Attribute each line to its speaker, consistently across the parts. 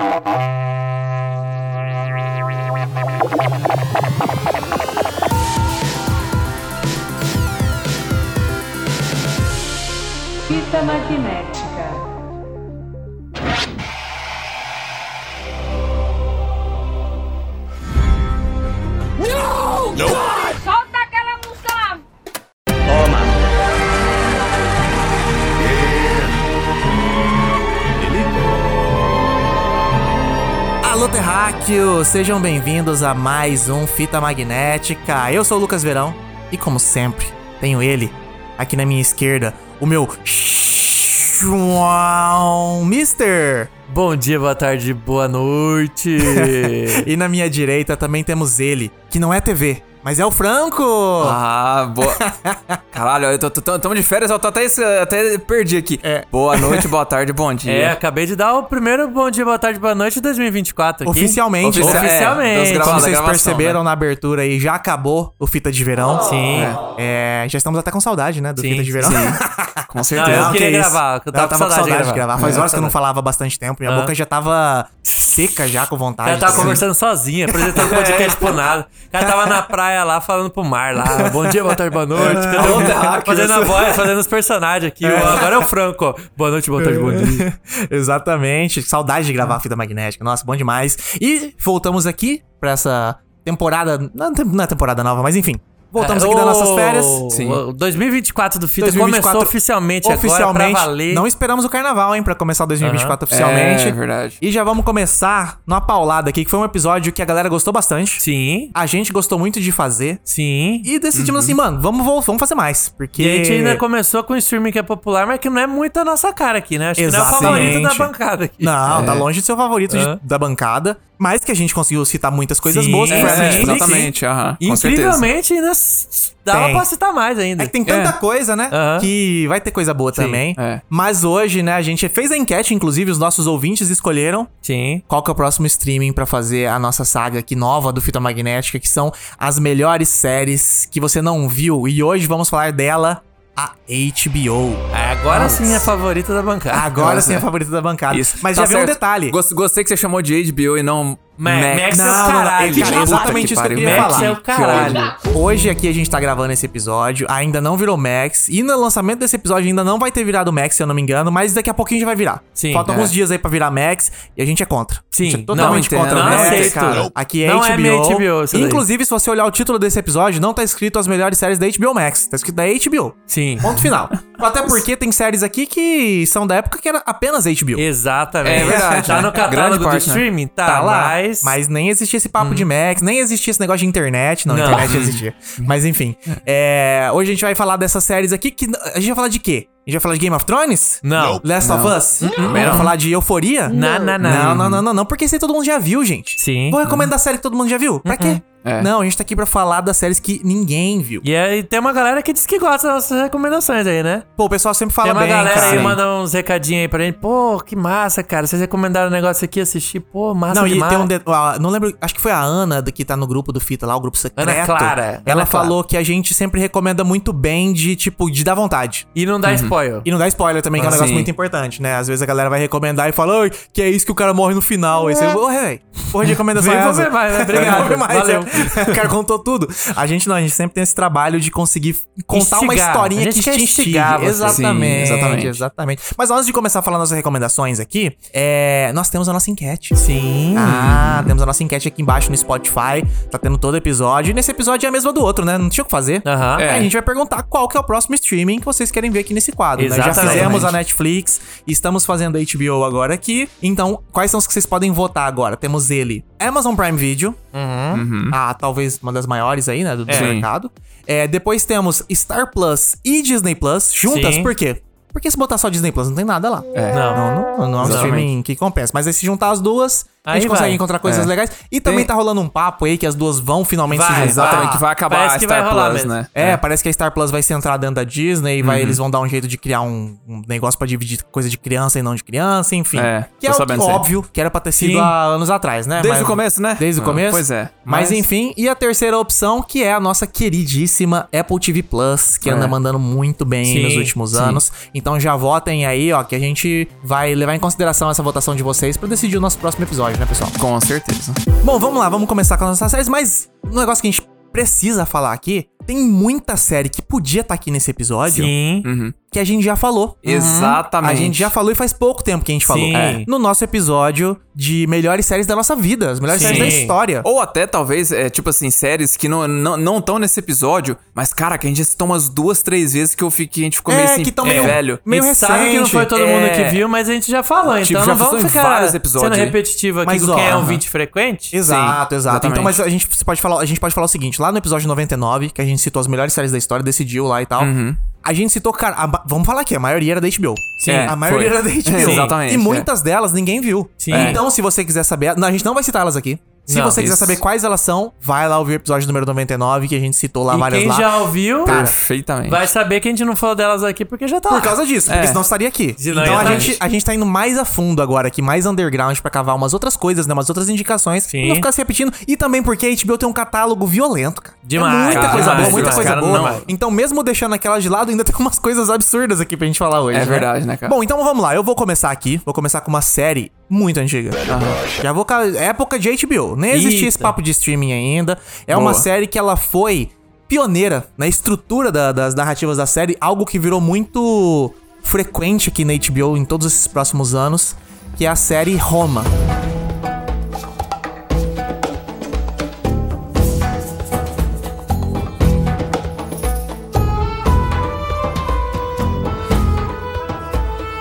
Speaker 1: Thank you. Sejam bem-vindos a mais um Fita Magnética. Eu sou o Lucas Verão e, como sempre, tenho ele aqui na minha esquerda, o meu João Mister.
Speaker 2: Bom dia, boa tarde, boa noite.
Speaker 1: E na minha direita também temos ele, que não é TV, mas é o Franco.
Speaker 3: Ah, boa. Caralho, eu tô, tô- tamo de férias, eu tô até, até perdi aqui.
Speaker 1: É.
Speaker 3: Boa noite, boa tarde, bom dia.
Speaker 2: é, acabei de dar o primeiro bom dia, boa tarde, boa noite de 2024 aqui.
Speaker 1: Oficialmente,
Speaker 3: Oficial-
Speaker 1: né?
Speaker 3: é,
Speaker 2: Oficialmente.
Speaker 3: grava-
Speaker 1: Como vocês
Speaker 3: gravação,
Speaker 1: perceberam
Speaker 3: né?
Speaker 1: na abertura aí, já acabou o Fita de Verão.
Speaker 2: Sim.
Speaker 1: É, já estamos até com saudade, né, do
Speaker 2: Sim,
Speaker 1: Fita de Verão.
Speaker 3: Com
Speaker 2: Não,
Speaker 3: certeza.
Speaker 2: eu
Speaker 1: Não,
Speaker 2: queria
Speaker 1: que
Speaker 2: gravar, eu tava, com saudade, de gravar.
Speaker 1: Faz
Speaker 2: É.
Speaker 1: horas que eu não falava há bastante tempo. Minha
Speaker 2: Ah.
Speaker 1: boca já tava seca já, com vontade.
Speaker 2: Ela tava
Speaker 1: assim.
Speaker 2: conversando sozinha, apresentando podcast pro nada. O cara tava na praia lá, falando pro mar lá. Bom dia, boa tarde, boa noite.
Speaker 3: Alô, terráqueos.
Speaker 2: fazendo a voz, fazendo os personagens aqui. Agora é o Franco, ó. Boa noite, boa tarde, bom dia.
Speaker 1: Exatamente. Saudade de gravar a fita magnética. Nossa, bom demais. E voltamos aqui pra essa temporada. Não, não é temporada nova, mas enfim. Voltamos aqui das nossas férias.
Speaker 3: Sim.
Speaker 2: O 2024 do Fita
Speaker 1: 2024
Speaker 2: começou oficialmente, agora
Speaker 1: Oficialmente.
Speaker 2: pra valer.
Speaker 1: Não esperamos o carnaval, hein, pra começar o 2024 oficialmente.
Speaker 3: É verdade.
Speaker 1: E já vamos começar numa paulada aqui, que foi um episódio que a galera gostou bastante.
Speaker 2: Sim,
Speaker 1: A gente gostou muito de fazer.
Speaker 2: sim.
Speaker 1: E decidimos assim, mano, vamos, vamos fazer mais. Porque.
Speaker 2: E a gente ainda começou com um streaming que é popular, mas que não é muito a nossa cara aqui, né? Acho que não é o
Speaker 1: Exatamente.
Speaker 2: favorito da bancada aqui.
Speaker 1: Não, tá longe de ser o favorito de-
Speaker 2: Hã?
Speaker 1: da bancada. Mas que a gente conseguiu citar muitas coisas
Speaker 2: Sim,
Speaker 1: boas. que
Speaker 2: é,
Speaker 1: foi a
Speaker 2: sim,
Speaker 1: Netflix.
Speaker 3: exatamente, aham.
Speaker 2: Incrivelmente, ainda dava
Speaker 1: Tem.
Speaker 2: pra citar mais ainda.
Speaker 1: É que tem tanta
Speaker 2: É.
Speaker 1: coisa, né? Que vai ter coisa boa também.
Speaker 3: é.
Speaker 1: Mas hoje, né, a gente fez a enquete, inclusive os nossos ouvintes escolheram
Speaker 2: Sim.
Speaker 1: qual que é o próximo streaming pra fazer a nossa saga aqui nova do Fita Magnética, que são as melhores séries que você não viu. E hoje vamos falar dela, a HBO.
Speaker 2: Agora sim é a favorita da bancada.
Speaker 1: Agora
Speaker 3: Nossa.
Speaker 1: sim é a favorita da bancada.
Speaker 3: Isso.
Speaker 1: Mas
Speaker 3: Tá
Speaker 1: já vem um
Speaker 3: certo.
Speaker 1: detalhe.
Speaker 3: Gost- Gostei que você chamou de HBO e não
Speaker 2: Ma- Max é o
Speaker 1: Não, não, não,
Speaker 2: caralho.
Speaker 1: é, cara, exatamente isso que eu queria
Speaker 2: Max
Speaker 1: falar.
Speaker 2: é o caralho.
Speaker 1: Hoje aqui a gente tá gravando esse episódio, ainda não virou Max, e no lançamento desse episódio ainda não vai ter virado Max, se eu não me engano, mas daqui a pouquinho já vai virar.
Speaker 2: Sim,
Speaker 1: Faltam
Speaker 2: é.
Speaker 1: alguns dias aí pra virar Max, e a gente é contra.
Speaker 2: Sim,
Speaker 1: A gente é totalmente
Speaker 3: não
Speaker 1: contra
Speaker 3: não
Speaker 1: Max.
Speaker 2: aceito.
Speaker 1: cara. Aqui é
Speaker 2: Não
Speaker 1: HBO.
Speaker 2: é HBO.
Speaker 1: Inclusive, se você olhar o título desse episódio, não tá escrito as melhores séries da HBO Max, tá escrito da HBO.
Speaker 2: Sim.
Speaker 1: Ponto final. Até porque tem séries aqui que são da época que era apenas HBO.
Speaker 2: Exatamente.
Speaker 3: É verdade,
Speaker 2: Tá
Speaker 3: né?
Speaker 2: no catálogo do
Speaker 3: parte, né?
Speaker 2: streaming? Tá,
Speaker 1: Tá lá,
Speaker 2: mas...
Speaker 1: mas nem existia esse papo de Max, nem existia esse negócio de internet. Não,
Speaker 2: Não.
Speaker 1: internet existia. Mas enfim. é, hoje a gente vai falar dessas séries aqui. Que, a gente vai falar de quê? A gente vai falar de Game of Thrones?
Speaker 2: Não.
Speaker 1: Last of Us? Vai
Speaker 2: não.
Speaker 1: falar de Euforia?
Speaker 2: Não, não, não.
Speaker 1: Não, não, não, não, não, porque isso aí todo mundo já viu, gente.
Speaker 2: Sim.
Speaker 1: Vou recomendar a série que todo mundo já viu? Pra quê?
Speaker 3: É.
Speaker 1: Não, a gente tá aqui pra falar das séries que ninguém viu.
Speaker 2: E aí tem uma galera que diz que gosta das nossas recomendações aí, né?
Speaker 1: Pô, o pessoal sempre fala
Speaker 2: Tem uma
Speaker 1: bem,
Speaker 2: galera
Speaker 1: cara.
Speaker 2: aí manda uns recadinhos aí pra gente. Pô, que massa, cara. Vocês recomendaram um negócio aqui, assistir. Pô, massa
Speaker 1: Não, e
Speaker 2: demais.
Speaker 1: tem um. de- Não lembro, acho que foi a Ana que tá no grupo do Fita lá, o grupo secreto.
Speaker 2: Ana Clara,
Speaker 1: Ela
Speaker 2: Ana
Speaker 1: falou que a gente sempre recomenda muito bem de, tipo, de dar vontade.
Speaker 2: E não dá spoiler.
Speaker 1: E não dá spoiler também, que é um
Speaker 3: Ah,
Speaker 1: negócio muito importante, né? Às vezes a galera vai recomendar e fala, "Ai, que é isso que o cara morre no final. Aí você, ô, velho, porra de recomendação é essa?"
Speaker 2: mais, né? Obrigado. Valeu.
Speaker 1: O cara contou tudo. A gente não, a gente sempre tem esse trabalho de conseguir contar uma
Speaker 2: Instigar.
Speaker 1: historinha
Speaker 2: A
Speaker 1: que te
Speaker 2: você.
Speaker 1: Exatamente,
Speaker 3: Sim, exatamente.
Speaker 1: exatamente. Mas antes de começar a falar nossas recomendações aqui, é, nós temos a nossa enquete.
Speaker 2: Sim.
Speaker 1: Ah, temos a nossa enquete aqui embaixo no Spotify. Tá tendo todo episódio. E nesse episódio é a mesma do outro, né? Não tinha o que fazer. Aí
Speaker 3: É.
Speaker 1: A gente vai perguntar qual que é o próximo streaming que vocês querem ver aqui nesse quadro. né? Já fizemos a Netflix, estamos fazendo a HBO agora aqui. Então, quais são os que vocês podem votar agora? Temos ele, Amazon Prime Video. Ah, talvez uma das maiores aí, né? Do, do
Speaker 2: É.
Speaker 1: mercado. É, depois temos Star Plus e Disney Plus juntas.
Speaker 2: Sim.
Speaker 1: Por quê? Porque se botar só Disney Plus, não tem nada lá.
Speaker 3: É.
Speaker 2: Não.
Speaker 1: Não, não, não é um streaming que compensa. Mas aí se juntar as duas, a gente
Speaker 2: Aí
Speaker 1: consegue
Speaker 2: vai.
Speaker 1: encontrar coisas
Speaker 3: É.
Speaker 1: legais. E também
Speaker 3: Tem-
Speaker 1: tá rolando um papo aí que as duas vão finalmente se
Speaker 2: Vai,
Speaker 1: juntar.
Speaker 3: Exatamente, que vai acabar a
Speaker 2: vai
Speaker 3: Star Plus,
Speaker 2: mesmo.
Speaker 3: né?
Speaker 1: É, parece que a Star Plus vai se entrar dentro da Disney e vai,
Speaker 3: Uhum.
Speaker 1: eles vão dar um jeito de criar um, um negócio pra dividir coisa de criança e não de criança, enfim.
Speaker 3: É,
Speaker 1: que é que,
Speaker 3: aí.
Speaker 1: óbvio que era pra ter sido
Speaker 2: Sim.
Speaker 1: há anos atrás, né?
Speaker 3: Desde
Speaker 1: Mas-
Speaker 3: o começo, né?
Speaker 1: Desde o
Speaker 3: Ah,
Speaker 1: começo?
Speaker 3: Pois é.
Speaker 1: Mas, enfim, e a terceira opção, que é a nossa queridíssima Apple TV Plus, que
Speaker 3: É.
Speaker 1: anda mandando muito bem aí
Speaker 2: Sim,
Speaker 1: nos últimos
Speaker 3: sim.
Speaker 1: anos. Então já votem aí, ó, que a gente vai levar em consideração essa votação de vocês pra decidir o nosso próximo episódio, né, pessoal?
Speaker 3: Com certeza.
Speaker 1: Bom, vamos lá, vamos começar com as nossas séries, mas um negócio que a gente precisa falar aqui, tem muita série que podia estar aqui nesse episódio
Speaker 2: Sim.
Speaker 3: Uhum.
Speaker 1: Que a gente já falou.
Speaker 3: Exatamente.
Speaker 1: A gente já falou e faz pouco tempo que a gente falou.
Speaker 2: Sim.
Speaker 1: É. No nosso episódio de melhores séries da nossa vida, as melhores
Speaker 2: Sim.
Speaker 1: séries da história.
Speaker 3: Ou até, talvez, é, tipo assim, séries que não estão não, tão nesse episódio, mas, cara, que a gente citou umas duas, três vezes que, eu fiquei, que a gente ficou meio
Speaker 1: É,
Speaker 3: assim,
Speaker 1: que tão
Speaker 3: é,
Speaker 1: meio-
Speaker 3: velho.
Speaker 1: meio
Speaker 2: a gente sabe que não
Speaker 1: recente.
Speaker 2: foi todo mundo
Speaker 3: É.
Speaker 2: que viu, mas a gente já falou. Então
Speaker 3: Tipo, já
Speaker 2: não vamos ficar
Speaker 3: vários episódios
Speaker 2: sendo repetitivo aqui
Speaker 1: Mas, ó,
Speaker 2: quem é um vídeo frequente.
Speaker 1: Exato, exato. Então, mas a gente pode falar, a gente pode falar o seguinte, lá no episódio 99, que a gente citou as melhores séries da história, decidiu lá e tal. A gente citou, cara, a vamos falar aqui, a maioria era da HBO.
Speaker 2: Sim.
Speaker 1: a maioria
Speaker 3: foi.
Speaker 1: era da HBO.
Speaker 3: Sim. Exatamente,
Speaker 1: E muitas delas ninguém viu.
Speaker 2: Sim.
Speaker 1: Então, se você quiser saber, não, a gente não vai citar elas aqui. Se
Speaker 2: Não,
Speaker 1: você quiser
Speaker 3: isso.
Speaker 1: saber quais elas são, vai lá ouvir o episódio número 99, que a gente citou lá
Speaker 2: E
Speaker 1: várias
Speaker 2: quem
Speaker 1: lá.
Speaker 2: já ouviu
Speaker 3: Perfeitamente.
Speaker 2: vai saber que a gente não falou delas aqui porque já tá
Speaker 1: Por
Speaker 2: lá.
Speaker 1: causa disso, porque
Speaker 3: É.
Speaker 1: senão estaria aqui.
Speaker 2: Senão
Speaker 1: então a gente, a gente tá indo mais a fundo agora aqui, mais underground pra cavar umas outras coisas, né? Umas outras indicações.
Speaker 2: Sim.
Speaker 1: Pra não ficar se repetindo. E também porque a HBO tem um catálogo violento, cara.
Speaker 2: Demais,
Speaker 1: É muita
Speaker 2: cara,
Speaker 1: coisa
Speaker 2: demais,
Speaker 1: boa, muita
Speaker 2: demais.
Speaker 1: coisa
Speaker 2: Cara,
Speaker 1: boa.
Speaker 2: não-
Speaker 1: Então, mesmo deixando aquela de lado, ainda tem umas coisas absurdas aqui pra gente falar hoje.
Speaker 3: É verdade, né, cara?
Speaker 1: Bom, então vamos lá. Eu vou começar aqui. Vou começar com uma série muito antiga. Já vou. ca- Época de HBO. Nem existia esse
Speaker 2: Eita.
Speaker 1: papo de streaming ainda. É uma
Speaker 3: Boa.
Speaker 1: série que ela foi pioneira na estrutura da- das narrativas da série, algo que virou muito frequente aqui na HBO em todos esses próximos anos, que é a série Roma.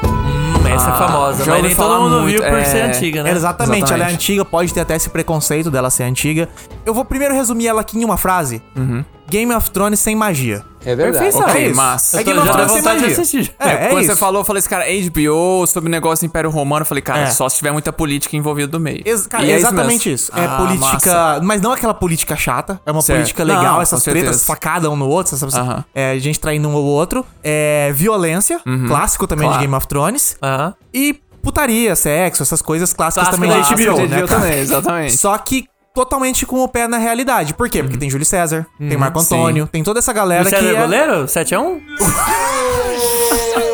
Speaker 2: Hum, essa é famosa,
Speaker 3: já
Speaker 2: mas nem todo mundo
Speaker 3: muito,
Speaker 2: viu por
Speaker 3: é.
Speaker 2: ser antiga, né?
Speaker 1: Exatamente, ela é antiga, pode ter até esse preconceito dela ser antiga. Eu vou primeiro resumir ela aqui em uma frase. Game of Thrones sem magia.
Speaker 3: É
Speaker 2: Perfeição.
Speaker 1: É
Speaker 3: Ok,
Speaker 1: isso.
Speaker 3: massa.
Speaker 1: É
Speaker 2: Eu tô-
Speaker 1: Game of Thrones sem magia.
Speaker 2: assistir.
Speaker 1: É, é
Speaker 3: Quando
Speaker 1: isso.
Speaker 3: você falou, eu falei assim, cara, HBO sobre o negócio do Império Romano, eu falei, cara,
Speaker 1: É.
Speaker 3: só se tiver muita política envolvida no meio.
Speaker 1: Ex- cara,
Speaker 3: E
Speaker 1: é
Speaker 3: é isso
Speaker 1: exatamente
Speaker 3: mesmo.
Speaker 1: isso. É
Speaker 3: Ah,
Speaker 1: política.
Speaker 3: massa.
Speaker 1: Mas não aquela política chata. É uma
Speaker 3: Certo.
Speaker 1: política legal,
Speaker 3: Não,
Speaker 1: essas tretas, facada um no outro, essas,
Speaker 3: Aham.
Speaker 1: é, gente traindo um ou outro. É, violência, clássico também
Speaker 3: Claro.
Speaker 1: de Game of Thrones.
Speaker 2: Aham.
Speaker 1: E putaria, sexo, essas coisas clássicas
Speaker 2: Clássico
Speaker 1: também
Speaker 2: da HBO,
Speaker 1: HBO né?
Speaker 3: também, exatamente.
Speaker 1: Só que totalmente com o pé na realidade. Por quê? Porque tem Júlio César, tem Marco
Speaker 3: sim.
Speaker 1: Antônio, tem toda essa galera
Speaker 2: Você
Speaker 1: que
Speaker 2: é
Speaker 1: é...
Speaker 2: goleiro? 7x1?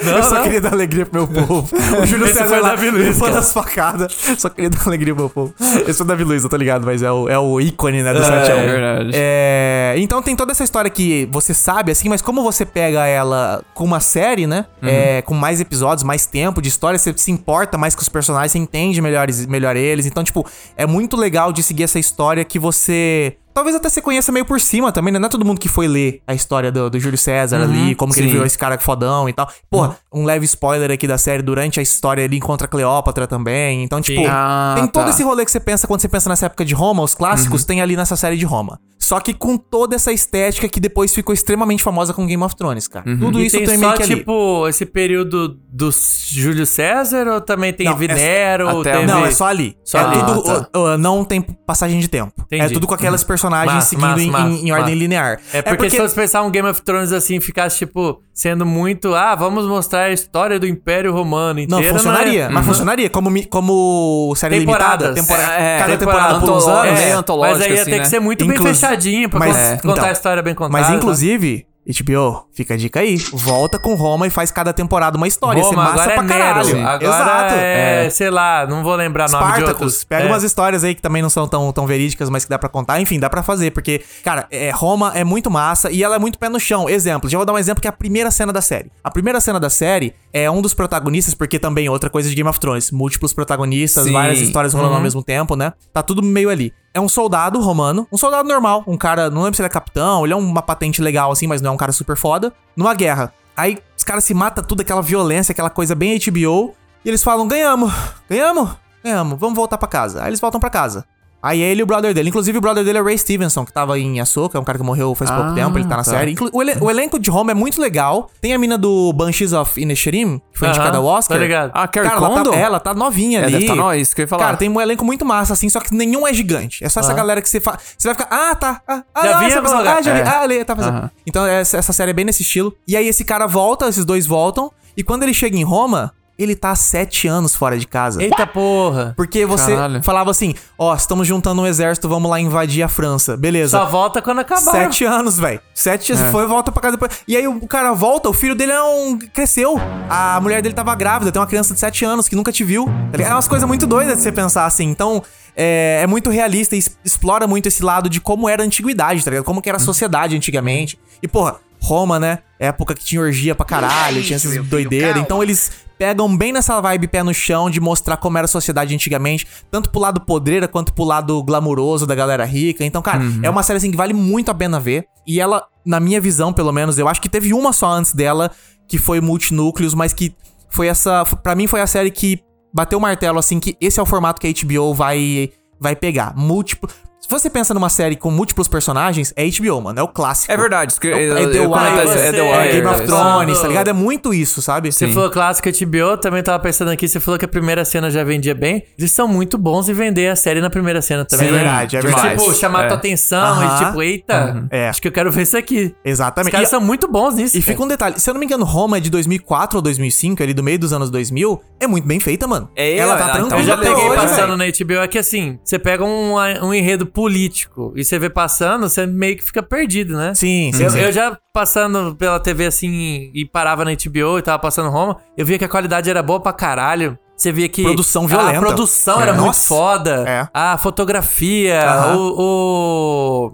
Speaker 1: Eu só
Speaker 2: não.
Speaker 1: queria dar alegria pro meu povo. O Júlio
Speaker 2: Esse
Speaker 1: César
Speaker 2: foi
Speaker 1: lá,
Speaker 2: Davi Luiz,
Speaker 1: foi das facadas. Só queria dar alegria pro meu povo. Esse é o Davi Luiz, eu tô ligado, mas é o, é o ícone, né, do 7 a 1.
Speaker 3: é verdade.
Speaker 1: É, então tem toda essa história que você sabe, assim, mas como você pega ela com uma série, né?
Speaker 3: Uhum.
Speaker 1: é, com mais episódios, mais tempo de história, você se importa mais com os personagens, você entende melhores, melhor eles. Então, tipo, é muito legal de seguir essa história que você. Talvez até você conheça meio por cima também, né? Não é todo mundo que foi ler a história do, do Júlio César ali, como que ele
Speaker 3: Uhum. sim.
Speaker 1: virou esse cara fodão e tal. Porra, um leve spoiler aqui da série, durante a história ele encontra Cleópatra também. Então, tipo,
Speaker 3: Ah,
Speaker 1: tem todo
Speaker 3: tá.
Speaker 1: esse rolê que você pensa quando você pensa nessa época de Roma, os clássicos, tem ali nessa série de Roma. Só que com toda essa estética que depois ficou extremamente famosa com Game of Thrones, cara. Tudo
Speaker 2: E
Speaker 1: isso
Speaker 2: tem
Speaker 1: tem
Speaker 2: só,
Speaker 1: meio que ali.
Speaker 2: tipo, esse período do Júlio César ou também tem
Speaker 1: Não,
Speaker 2: Venero?
Speaker 3: até-
Speaker 2: teve...
Speaker 1: Não, é só ali.
Speaker 2: Só
Speaker 1: é
Speaker 2: ali.
Speaker 1: tudo,
Speaker 3: Ah, tá.
Speaker 1: uh, uh, não tem passagem de tempo.
Speaker 2: Entendi.
Speaker 1: É tudo com aquelas personagens
Speaker 2: Massa,
Speaker 1: seguindo
Speaker 2: massa,
Speaker 1: em,
Speaker 2: massa,
Speaker 1: em- em ordem linear.
Speaker 2: É porque, se fosse pensar um Game of Thrones assim, ficasse, tipo, sendo muito, ah, vamos mostrar a história do Império Romano
Speaker 1: Não,
Speaker 2: inteira.
Speaker 1: funcionaria.
Speaker 2: é?
Speaker 1: Mas funcionaria como, como série
Speaker 2: Temporadas.
Speaker 1: limitada. Tempora
Speaker 3: É,
Speaker 1: cada
Speaker 3: temporada
Speaker 1: temporada por uns anos.
Speaker 3: meio
Speaker 2: É,
Speaker 3: antológica,
Speaker 2: mas aí ia
Speaker 3: assim,
Speaker 2: ter
Speaker 3: né?
Speaker 2: que ser muito
Speaker 1: Inclus-
Speaker 2: bem fechadinho pra
Speaker 1: Mas,
Speaker 2: con- contar
Speaker 1: então,
Speaker 2: a história bem contada.
Speaker 1: Mas inclusive, HBO, fica a dica aí. Volta com Roma e faz cada temporada uma história.
Speaker 2: Roma,
Speaker 1: massa
Speaker 2: agora
Speaker 1: pra
Speaker 2: é
Speaker 1: caralho.
Speaker 2: Nero. Agora
Speaker 1: Exato.
Speaker 2: é, sei lá, não vou lembrar nome de
Speaker 1: Spartacus.
Speaker 2: outros.
Speaker 1: Pega
Speaker 2: É.
Speaker 1: umas histórias aí que também não são tão, tão verídicas, mas que dá pra contar. Enfim, dá pra fazer, porque, cara, é, Roma é muito massa e ela é muito pé no chão. Exemplo, já vou dar um exemplo que é a primeira cena da série. A primeira cena da série é um dos protagonistas, porque também outra coisa de Game of Thrones, múltiplos protagonistas,
Speaker 3: Sim.
Speaker 1: várias histórias rolando
Speaker 2: Uhum.
Speaker 1: ao mesmo tempo, né? Tá tudo meio ali. É um soldado romano, um soldado normal, um cara, não lembro se ele é capitão, ele é uma patente legal assim, mas não é um cara super foda, numa guerra. Aí os caras se matam tudo, aquela violência, aquela coisa bem HBO, e eles falam: ganhamos, ganhamos, ganhamos, vamos voltar pra casa. Aí eles voltam pra casa. Aí ele e o brother dele. Inclusive, o brother dele é o Ray Stevenson, que tava em Ahsoka, é um cara que morreu faz pouco
Speaker 3: Ah,
Speaker 1: tempo, ele tá na
Speaker 3: tá.
Speaker 1: série. Inclu- O, ele- o elenco de Roma é muito legal. Tem a mina do Banshees of Inisherim, que foi
Speaker 2: Aham,
Speaker 1: indicada ao Oscar.
Speaker 2: tá ligado.
Speaker 3: Ah, Carrie
Speaker 1: Cara, ela tá, ela tá novinha
Speaker 3: É,
Speaker 1: ali.
Speaker 3: deve tá nó- isso que eu ia falar.
Speaker 1: Cara, tem um elenco muito massa, assim, só que nenhum é gigante. É só essa galera que você fala. Você vai ficar, ah, tá. Ah, ah,
Speaker 2: Já
Speaker 1: ah,
Speaker 2: vi
Speaker 1: essa pessoa- ah, já vi.
Speaker 3: É.
Speaker 1: Ah, ali, tá fazendo.
Speaker 3: Aham.
Speaker 1: Então, essa, essa série é bem nesse estilo. E aí, esse cara volta, esses dois voltam. E quando ele chega em Roma, ele tá há sete anos fora de casa.
Speaker 2: Eita porra.
Speaker 1: Porque você
Speaker 3: Caralho.
Speaker 1: falava assim, ó, estamos juntando um exército, vamos lá invadir a França. Beleza.
Speaker 2: Só volta quando acabar.
Speaker 1: Sete anos, velho. Sete anos. Foi, volta pra casa depois. E aí o cara volta, o filho dele é um. cresceu. A mulher dele tava grávida, tem uma criança de sete anos que nunca te viu. tá? É umas coisas muito doidas de você pensar assim. Então. É, é muito realista e explora muito esse lado de como era a antiguidade, tá ligado? Como que era a sociedade antigamente. E, porra, Roma, né? Época que tinha orgia pra caralho, tinha essas doideiras. Então eles pegam bem nessa vibe pé no chão de mostrar como era a sociedade antigamente, tanto pro lado podreira quanto pro lado glamuroso da galera rica. Então, cara, é uma série assim que vale muito a pena ver. E ela, na minha visão, pelo menos, eu acho que teve uma só antes dela, que foi Multinúcleos, mas que foi essa. Pra mim, foi a série que bateu o martelo, assim, que esse é o formato que a HBO vai, vai pegar. Múltiplo. Se você pensa numa série com múltiplos personagens, é HBO, mano. É o clássico.
Speaker 3: É verdade.
Speaker 1: É,
Speaker 3: eu-
Speaker 1: é The Wire,
Speaker 3: é The
Speaker 1: É
Speaker 3: Wire.
Speaker 1: Game of
Speaker 2: é.
Speaker 1: Thrones, tá ligado? É muito isso, sabe?
Speaker 2: Você falou clássico HBO, também tava pensando aqui, você falou que a primeira cena já vendia bem. Eles são muito bons em vender a série na primeira cena também.
Speaker 1: Sim, é verdade, é
Speaker 2: De,
Speaker 1: verdade.
Speaker 2: Tipo, chamar
Speaker 3: É.
Speaker 2: tua atenção
Speaker 1: Aham.
Speaker 2: e tipo, eita,
Speaker 1: É.
Speaker 2: acho que eu quero ver isso aqui. Os
Speaker 1: Exatamente.
Speaker 2: caras
Speaker 1: E-
Speaker 2: são muito bons nisso.
Speaker 1: E fica um detalhe, se eu não me engano, Roma é de 2004 ou 2005, ali do meio dos anos 2000, é muito bem feita, mano.
Speaker 3: É,
Speaker 1: ela tá
Speaker 3: então,
Speaker 1: tranquila
Speaker 2: Eu já peguei
Speaker 1: hoje,
Speaker 2: passando na HBO, é que assim, você pega um, um enredo político e você vê passando, você meio que fica perdido, né?
Speaker 1: Sim, sim,
Speaker 2: Eu,
Speaker 1: sim.
Speaker 2: eu já passando pela TV assim e parava na HBO e tava passando Roma, eu via que a qualidade era boa pra caralho. Você via que
Speaker 1: Produção violenta.
Speaker 2: a produção
Speaker 1: É.
Speaker 2: era muito
Speaker 1: Nossa.
Speaker 2: foda.
Speaker 1: É.
Speaker 2: A fotografia,
Speaker 1: Aham.
Speaker 2: o, o-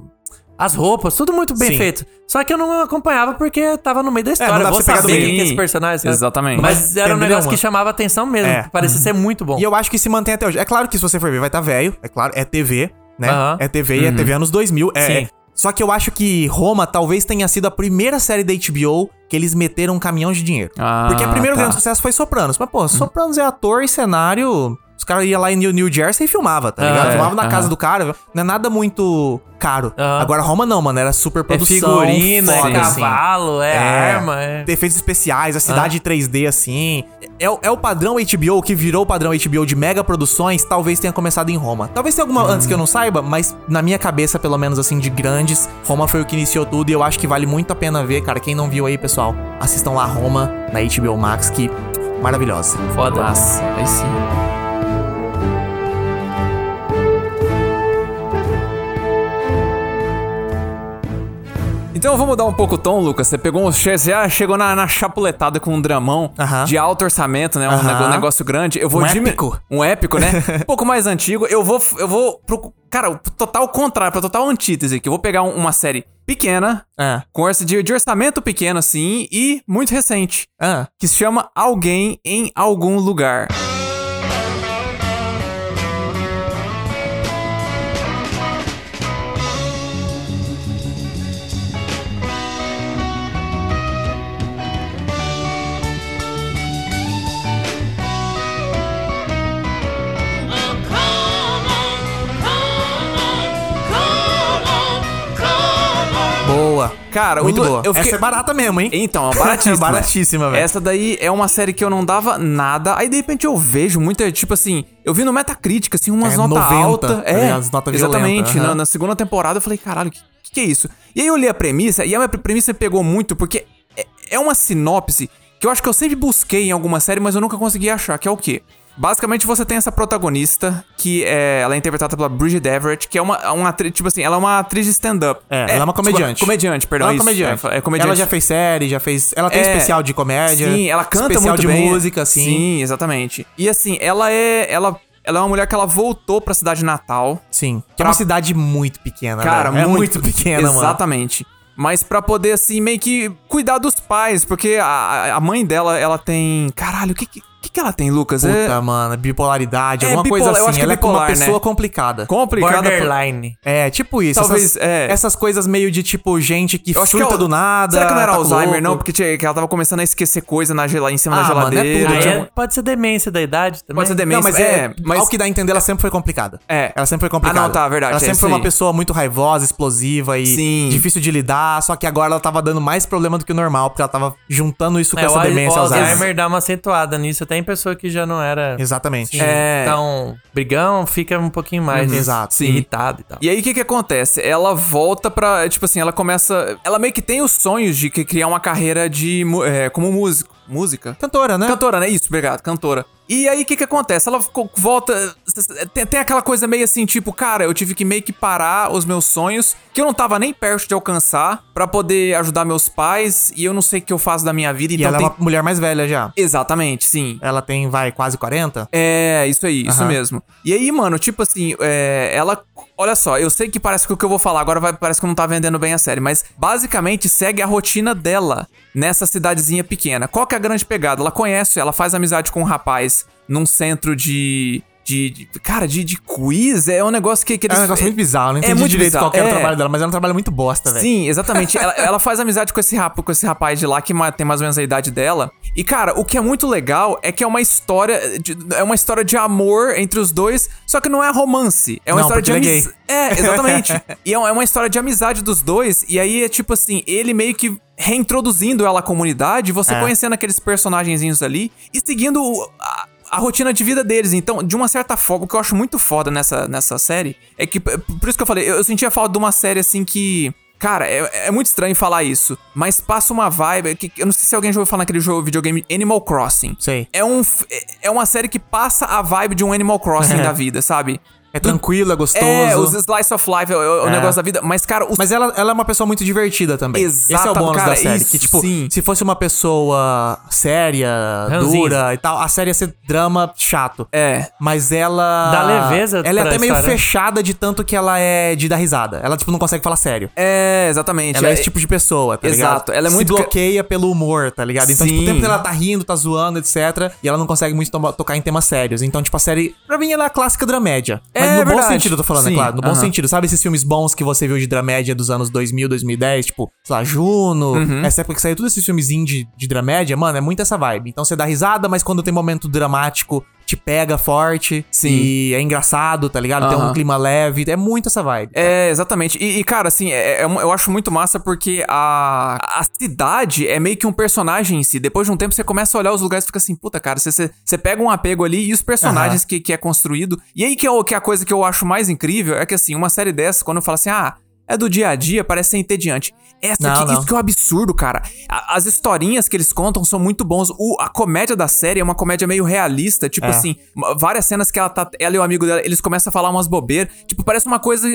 Speaker 2: as roupas, tudo muito bem
Speaker 1: Sim.
Speaker 2: feito. Só que eu não acompanhava porque tava no meio da
Speaker 1: não
Speaker 2: história.
Speaker 1: dá
Speaker 2: eu
Speaker 1: pra
Speaker 2: vou saber quem é esse personagem. sabe?
Speaker 3: Exatamente.
Speaker 2: Mas era um negócio
Speaker 1: mano?
Speaker 2: que chamava atenção mesmo.
Speaker 1: É.
Speaker 2: Parecia ser muito bom.
Speaker 1: E eu acho que se mantém até hoje. É claro que se você for ver, vai estar velho. É claro, é TV, né? É TV e é TV anos 2000. É,
Speaker 2: Sim.
Speaker 1: é. Só que eu acho que Roma talvez tenha sido a primeira série da HBO que eles meteram um caminhão de dinheiro.
Speaker 3: Ah,
Speaker 1: Porque o primeiro
Speaker 3: tá.
Speaker 1: grande sucesso foi Sopranos. Mas, pô, Sopranos é ator e cenário. Os caras iam lá em New, Jersey e filmava, tá ligado?
Speaker 2: Ah, é,
Speaker 1: filmava na casa do cara. Não é nada muito caro. Agora, Roma não, mano. Era super
Speaker 2: É
Speaker 1: produção.
Speaker 2: é
Speaker 1: foda, assim.
Speaker 2: cavalo, é, arma, é.
Speaker 1: Efeitos especiais, a cidade 3D, assim. É, o- é o padrão HBO que virou o padrão HBO de mega produções, talvez tenha começado em Roma. Talvez tenha alguma antes que eu não saiba, mas na minha cabeça, pelo menos assim, de grandes, Roma foi o que iniciou tudo e eu acho que vale muito a pena ver, cara. Quem não viu aí, pessoal, assistam lá Roma na HBO Max, que maravilhosa.
Speaker 2: Foda.
Speaker 3: Nossa, aí sim. Então vamos mudar um pouco o tom, Lucas. Você pegou um. Você já chegou na, na chapuletada com um dramão
Speaker 1: Aham.
Speaker 3: de alto orçamento, né? Um
Speaker 1: Aham.
Speaker 3: nego- negócio grande. Eu vou
Speaker 1: Um épico.
Speaker 3: Um épico, né? um pouco mais antigo. Eu vou. Eu vou. Pro, cara, o total contrário, pra total antítese aqui. Eu vou pegar um- uma série pequena,
Speaker 1: Ah,
Speaker 3: com de, de orçamento pequeno, assim, e muito recente.
Speaker 1: ah.
Speaker 3: Que se chama Alguém em Algum Lugar.
Speaker 1: Boa.
Speaker 3: Cara,
Speaker 1: Muito boa.
Speaker 3: fiquei-
Speaker 1: Essa é barata mesmo, hein?
Speaker 3: Então, baratíssima.
Speaker 1: Baratíssima, velho.
Speaker 3: Essa daí é uma série que eu não dava nada. Aí de repente eu vejo muita, tipo assim, eu vi no Metacritic, assim, umas
Speaker 1: É,
Speaker 3: notas
Speaker 1: 90,
Speaker 3: altas.
Speaker 1: tá
Speaker 3: É?
Speaker 1: As notas
Speaker 3: exatamente.
Speaker 1: violentas,
Speaker 3: Na, na segunda temporada eu falei, caralho, o que, que, que é isso? E aí eu li a premissa, e a minha premissa me pegou muito, porque é, é uma sinopse que eu acho que eu sempre busquei em alguma série, mas eu nunca consegui achar, que é o quê? Basicamente, você tem essa protagonista, que é, ela é interpretada pela Bridget Everett, que é uma, uma atriz, tipo assim, ela é uma atriz de stand-up.
Speaker 1: É, ela é uma
Speaker 3: desculpa,
Speaker 1: comediante.
Speaker 3: comediante, perdão.
Speaker 1: Ela é
Speaker 3: isso.
Speaker 1: comediante.
Speaker 3: É, é comediante.
Speaker 1: Ela já fez série, já fez. Ela tem
Speaker 3: É,
Speaker 1: especial de comédia.
Speaker 3: Sim, ela canta
Speaker 1: especial
Speaker 3: muito
Speaker 1: de
Speaker 3: bem.
Speaker 1: música, assim.
Speaker 3: Sim, exatamente. E assim, ela é. Ela, ela é uma mulher que ela voltou pra cidade natal.
Speaker 1: Sim. Que é
Speaker 3: Pra-
Speaker 1: uma cidade muito pequena,
Speaker 3: Cara,
Speaker 1: velho. É
Speaker 3: muito,
Speaker 1: muito pequena, mano.
Speaker 3: Exatamente. Mas pra poder, assim, meio que cuidar dos pais, porque a, a mãe dela, ela tem. Caralho, o que, que, que, que ela tem, Lucas?
Speaker 1: Puta,
Speaker 3: é
Speaker 1: mano, bipolaridade,
Speaker 3: É,
Speaker 1: alguma
Speaker 3: bipolar,
Speaker 1: coisa
Speaker 3: eu
Speaker 1: assim.
Speaker 3: acho que é
Speaker 1: ela é como uma
Speaker 3: bipolar, né?
Speaker 1: pessoa complicada.
Speaker 3: complicada. por-
Speaker 2: Borderline.
Speaker 1: É, tipo isso.
Speaker 3: Talvez,
Speaker 1: essas,
Speaker 3: é.
Speaker 1: essas coisas meio de tipo gente que
Speaker 3: Eu
Speaker 1: surta
Speaker 3: é o-
Speaker 1: do nada.
Speaker 3: Será que não era
Speaker 1: tá
Speaker 3: Alzheimer,
Speaker 1: louco.
Speaker 3: não? Porque tinha- que ela tava começando a esquecer coisa na gela, em cima
Speaker 1: Ah,
Speaker 3: da
Speaker 1: mano, é
Speaker 3: geladeira.
Speaker 1: tudo,
Speaker 2: é- pode ser demência da idade também.
Speaker 3: Pode ser demência.
Speaker 1: Não, mas é,
Speaker 3: mas-
Speaker 1: ao que dá a entender, ela sempre foi complicada.
Speaker 3: É.
Speaker 1: Ela sempre foi complicada.
Speaker 3: Ah, não, tá, verdade,
Speaker 1: Ela
Speaker 3: é
Speaker 1: sempre foi uma pessoa muito raivosa, explosiva e
Speaker 3: Sim.
Speaker 1: difícil de lidar, só que agora ela tava dando mais problema do que o normal, porque ela tava juntando isso com
Speaker 2: É, o,
Speaker 1: essa demência
Speaker 2: o
Speaker 1: Alzheimer.
Speaker 2: Alzheimer dá uma acentuada nisso, até em pessoa que já não era.
Speaker 1: Exatamente.
Speaker 3: É.
Speaker 2: Então, brigão fica um pouquinho mais
Speaker 1: Exato.
Speaker 2: sim, irritado e tal.
Speaker 3: E aí, o que que acontece? Ela volta pra. Tipo assim, ela começa. Ela meio que tem os sonhos de que- criar uma carreira de. é, como músico. Música?
Speaker 1: Cantora, né?
Speaker 3: Cantora, né? Isso, obrigado, cantora. E aí, o que que acontece? Ela ficou- volta. Tem, tem aquela coisa meio assim, tipo, cara, eu tive que meio que parar os meus sonhos, que eu não tava nem perto de alcançar, pra poder ajudar meus pais, e eu não sei o que eu faço da minha vida,
Speaker 1: E
Speaker 3: então
Speaker 1: ela
Speaker 3: tem...
Speaker 1: é uma mulher mais velha já.
Speaker 3: Exatamente, sim.
Speaker 1: Ela tem, vai, quase 40?
Speaker 3: É, isso aí, isso
Speaker 1: Aham.
Speaker 3: mesmo. E aí, mano, tipo assim, é, ela. Olha só, eu sei que parece que o que eu vou falar agora vai, parece que não tá vendendo bem a série, mas basicamente segue a rotina dela nessa cidadezinha pequena. Qual que é a grande pegada? Ela conhece, ela faz amizade com um rapaz num centro de. De, de- cara, de, de quiz, é um negócio que, que
Speaker 1: É
Speaker 3: eles.
Speaker 1: um negócio muito bizarro, não
Speaker 3: é
Speaker 1: entendi
Speaker 3: muito
Speaker 1: direito
Speaker 3: bizarro,
Speaker 1: qual era
Speaker 3: é.
Speaker 1: o trabalho dela, mas é um trabalho muito bosta, velho.
Speaker 3: Sim, exatamente. ela, ela faz amizade com esse, rap, com esse rapaz de lá que tem mais ou menos a idade dela. E, cara, o que é muito legal é que é uma história. De, é uma história de amor entre os dois, só que não é romance. É uma
Speaker 1: Não,
Speaker 3: história de
Speaker 1: é
Speaker 3: amizade. É, exatamente. e é uma, é uma história de amizade dos dois. E aí é tipo assim, ele meio que reintroduzindo ela à comunidade, você
Speaker 1: É.
Speaker 3: conhecendo aqueles personagenzinhos ali e seguindo o- a, a rotina de vida deles. Então, de uma certa forma, o que eu acho muito foda nessa, nessa série é que, por isso que eu falei, eu, eu sentia falta de uma série assim que. Cara, é, é muito estranho falar isso, mas passa uma vibe. Que, eu não sei se alguém já ouviu falar naquele jogo videogame Animal Crossing.
Speaker 1: Sei.
Speaker 3: É, um, é- é uma série que passa a vibe de um Animal Crossing da vida, sabe?
Speaker 1: É tranquilo, é gostoso.
Speaker 3: É, os slice of life, é o, o
Speaker 1: É.
Speaker 3: negócio da vida. Mas, cara, os
Speaker 1: Mas ela, ela é uma pessoa muito divertida também. Esse é o
Speaker 3: Exato,
Speaker 1: bônus
Speaker 3: cara,
Speaker 1: da série.
Speaker 3: isso,
Speaker 1: que, tipo,
Speaker 3: sim.
Speaker 1: se fosse uma pessoa séria, dura e tal, a série ia ser drama chato.
Speaker 3: É.
Speaker 1: Mas ela.
Speaker 2: Dá leveza
Speaker 1: Ela é até meio
Speaker 2: história.
Speaker 1: fechada de tanto que ela é de dar risada. Ela, tipo, não consegue falar sério.
Speaker 3: É, exatamente.
Speaker 1: Ela é esse tipo de pessoa, tá ligado?
Speaker 3: Exato, ela é
Speaker 1: Se
Speaker 3: muito ca-
Speaker 1: bloqueia pelo humor, tá ligado? Então, tipo, o
Speaker 3: Sim.
Speaker 1: tempo que ela tá rindo, tá zoando, etc. E ela não consegue muito tocar em temas sérios. Então, tipo, a série, pra mim, ela é a clássica dramédia. Mas
Speaker 3: É
Speaker 1: no bom
Speaker 3: verdade.
Speaker 1: sentido, eu tô falando,
Speaker 3: Sim,
Speaker 1: é claro. No bom
Speaker 3: aham.
Speaker 1: sentido. Sabe esses filmes bons que você viu de dramédia dos anos 2000, 2010? Tipo, sei lá, Juno.
Speaker 3: Uhum.
Speaker 1: Essa época que saiu todos esses filmes indie de dramédia, mano, é muito essa vibe. Então você dá risada, mas quando tem momento dramático, te pega forte.
Speaker 3: Sim.
Speaker 1: E é engraçado, tá ligado? Tem um clima leve. É muito essa vibe.
Speaker 3: É, exatamente. E, e, cara, assim, é- é eu acho muito massa porque a, a cidade é meio que um personagem em si. Depois de um tempo, você começa a olhar os lugares e fica assim, puta, cara, você, você, você pega um apego ali e os personagens que, que é construído. E aí que é, o, que é a coisa que eu acho mais incrível é que, assim, uma série dessa, quando eu falo assim, ah. É do dia a dia, parece ser entediante. Essa
Speaker 1: Não,
Speaker 3: aqui,
Speaker 1: não.
Speaker 3: isso que é um absurdo, cara. A- As historinhas que eles contam são muito bons. O- a comédia da série é uma comédia meio realista. Tipo
Speaker 1: É.
Speaker 3: assim, várias cenas que ela tá. Ela e o amigo dela, eles começam a falar umas bobeiras. Tipo, parece uma coisa.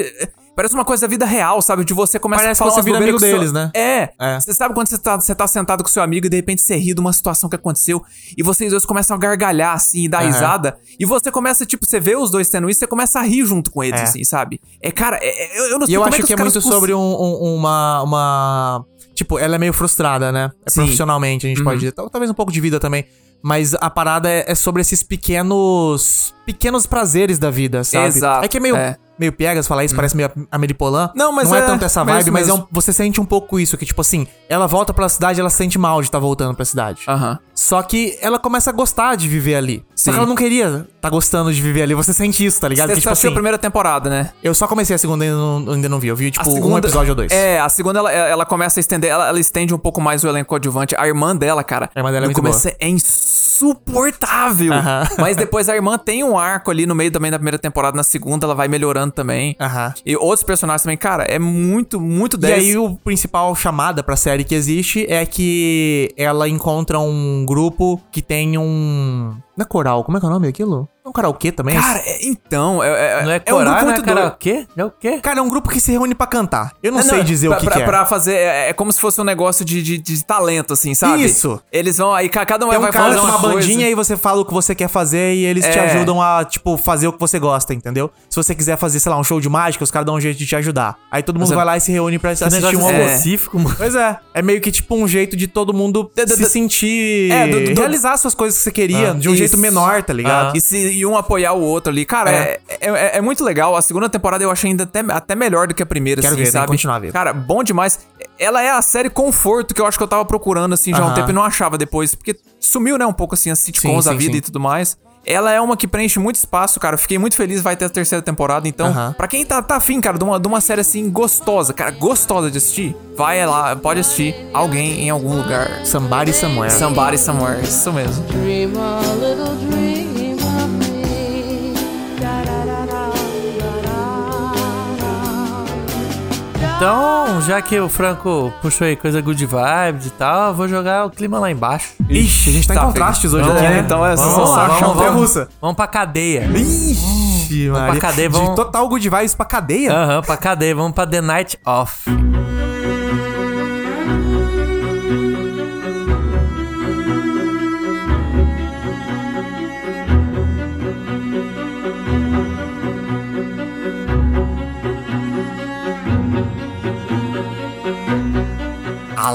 Speaker 3: Parece uma coisa da vida real, sabe? De você começa
Speaker 1: Parece
Speaker 3: a falar
Speaker 1: que você vira amigo
Speaker 3: com seu-
Speaker 1: deles, né?
Speaker 3: É.
Speaker 1: É.
Speaker 3: Você sabe quando você tá, você tá sentado com seu amigo e de repente você ri de uma situação que aconteceu e vocês dois começam a gargalhar, assim, e dar
Speaker 1: Aham.
Speaker 3: risada. E você começa, tipo, você vê os dois tendo isso, você começa a rir junto com eles,
Speaker 1: É.
Speaker 3: assim, sabe? É, cara, é- é- eu, eu não
Speaker 1: E
Speaker 3: sei
Speaker 1: eu
Speaker 3: como
Speaker 1: acho
Speaker 3: é que,
Speaker 1: é muito sobre um- um- uma, uma. Tipo, ela é meio frustrada, né? É
Speaker 3: Sim.
Speaker 1: profissionalmente, a gente pode dizer. Tal- Talvez um pouco de vida também. Mas a parada é, é sobre esses pequenos. pequenos prazeres da vida, sabe?
Speaker 3: Exato,
Speaker 1: É que é meio.
Speaker 3: é.
Speaker 1: Meio piegas falar isso, parece meio Ameripolan.
Speaker 3: Não, mas
Speaker 1: Não é,
Speaker 3: é-
Speaker 1: tanto essa vibe, mas é um- você sente um pouco isso, que tipo assim, ela volta pra cidade ela se sente mal de estar voltando pra cidade.
Speaker 3: Aham.
Speaker 1: Só que ela começa a gostar de viver ali. Só
Speaker 3: Sim.
Speaker 1: que ela não queria tá gostando de viver ali. Você sente isso, tá ligado?
Speaker 3: Você
Speaker 1: Que, tipo assim,
Speaker 3: a primeira temporada, né?
Speaker 1: eu só comecei a segunda e ainda não, ainda não vi. Eu vi, tipo,
Speaker 3: A
Speaker 1: um episódio ou dois.
Speaker 3: É, a segunda ela, ela começa a estender, ela, ela estende um pouco mais o elenco coadjuvante. A irmã dela, cara.
Speaker 1: A irmã dela é muito
Speaker 3: começo é insuportável.
Speaker 1: Aham.
Speaker 3: Mas depois a irmã tem um arco ali no meio também da primeira temporada, na segunda ela vai melhorando também.
Speaker 1: Aham.
Speaker 3: E outros personagens também, cara, é muito, muito
Speaker 1: E
Speaker 3: 10.
Speaker 1: aí o principal chamada pra série que existe é que ela encontra um grupo que tem um... Não é coral, como é que é o nome daquilo? É um karaokê também?
Speaker 3: Cara, é- então, é, é,
Speaker 2: Não é
Speaker 3: é um grupo
Speaker 2: não é
Speaker 3: muito doido.
Speaker 2: karaokê? É o quê?
Speaker 1: Cara, é um grupo que se reúne pra cantar. Eu não,
Speaker 3: É,
Speaker 1: sei dizer
Speaker 3: pra,
Speaker 1: o que,
Speaker 3: pra,
Speaker 1: que é.
Speaker 3: pra fazer, é, é como se fosse um negócio de, de, de talento, assim, sabe?
Speaker 1: Isso.
Speaker 3: Eles vão, aí ca- cada um
Speaker 1: Tem
Speaker 3: vai
Speaker 1: cara
Speaker 3: fazer uma,
Speaker 1: uma bandinha e você fala o que você quer fazer e eles te
Speaker 3: É.
Speaker 1: ajudam a, tipo, fazer o que você gosta, entendeu? Se você quiser fazer, sei lá, um show de mágica, os caras dão um jeito de te ajudar. Aí todo mundo
Speaker 3: Mas é-
Speaker 1: vai lá e se reúne pra assistir um outro.
Speaker 2: específico, mano.
Speaker 1: Pois é. É meio que tipo um jeito de todo mundo se sentir.
Speaker 3: É,
Speaker 1: realizar suas coisas que você queria
Speaker 3: Ah,
Speaker 1: de um jeito menor, tá ligado?
Speaker 2: Ah.
Speaker 3: E, se, e um apoiar o outro ali. Cara, é. É, é- é muito legal. A segunda temporada eu achei ainda até, até melhor do que a primeira,
Speaker 1: Quero
Speaker 3: assim,
Speaker 1: ver,
Speaker 3: sabe?
Speaker 1: continuar a ver.
Speaker 3: Cara, bom demais. Ela é a série conforto que eu acho que eu tava procurando, assim, já há um
Speaker 1: Aham.
Speaker 3: tempo e não achava depois. Porque sumiu, né, um pouco, assim, as sitcoms
Speaker 1: Sim,
Speaker 3: da
Speaker 1: sim,
Speaker 3: vida
Speaker 1: sim.
Speaker 3: e tudo mais. Ela é uma que preenche muito espaço, cara. Eu Fiquei muito feliz, vai ter a terceira temporada. Então,
Speaker 1: Aham.
Speaker 3: pra quem tá, tá afim, cara, de uma, de uma série assim gostosa, cara, gostosa de assistir, vai lá, pode assistir alguém em algum lugar.
Speaker 1: Somebody Somewhere.
Speaker 3: Somebody somewhere. Isso mesmo.
Speaker 4: Dream a little dream
Speaker 2: Então, já que o Franco puxou aí coisa good vibes e tal, eu vou jogar o clima lá embaixo.
Speaker 1: Ixi, a gente tá,
Speaker 3: Tá,
Speaker 1: em contrastes hoje
Speaker 3: Vamos
Speaker 1: aqui, né?
Speaker 3: então é
Speaker 2: Vamos
Speaker 3: só
Speaker 2: vamos,
Speaker 1: Montanha
Speaker 2: vamos.
Speaker 1: russa.
Speaker 2: Vamos pra cadeia.
Speaker 1: Ixi, Maria.
Speaker 2: pra cadeia,
Speaker 1: De
Speaker 2: vamos-
Speaker 1: total good vibes pra cadeia.
Speaker 2: Aham, pra cadeia. Vamos pra The Night Off.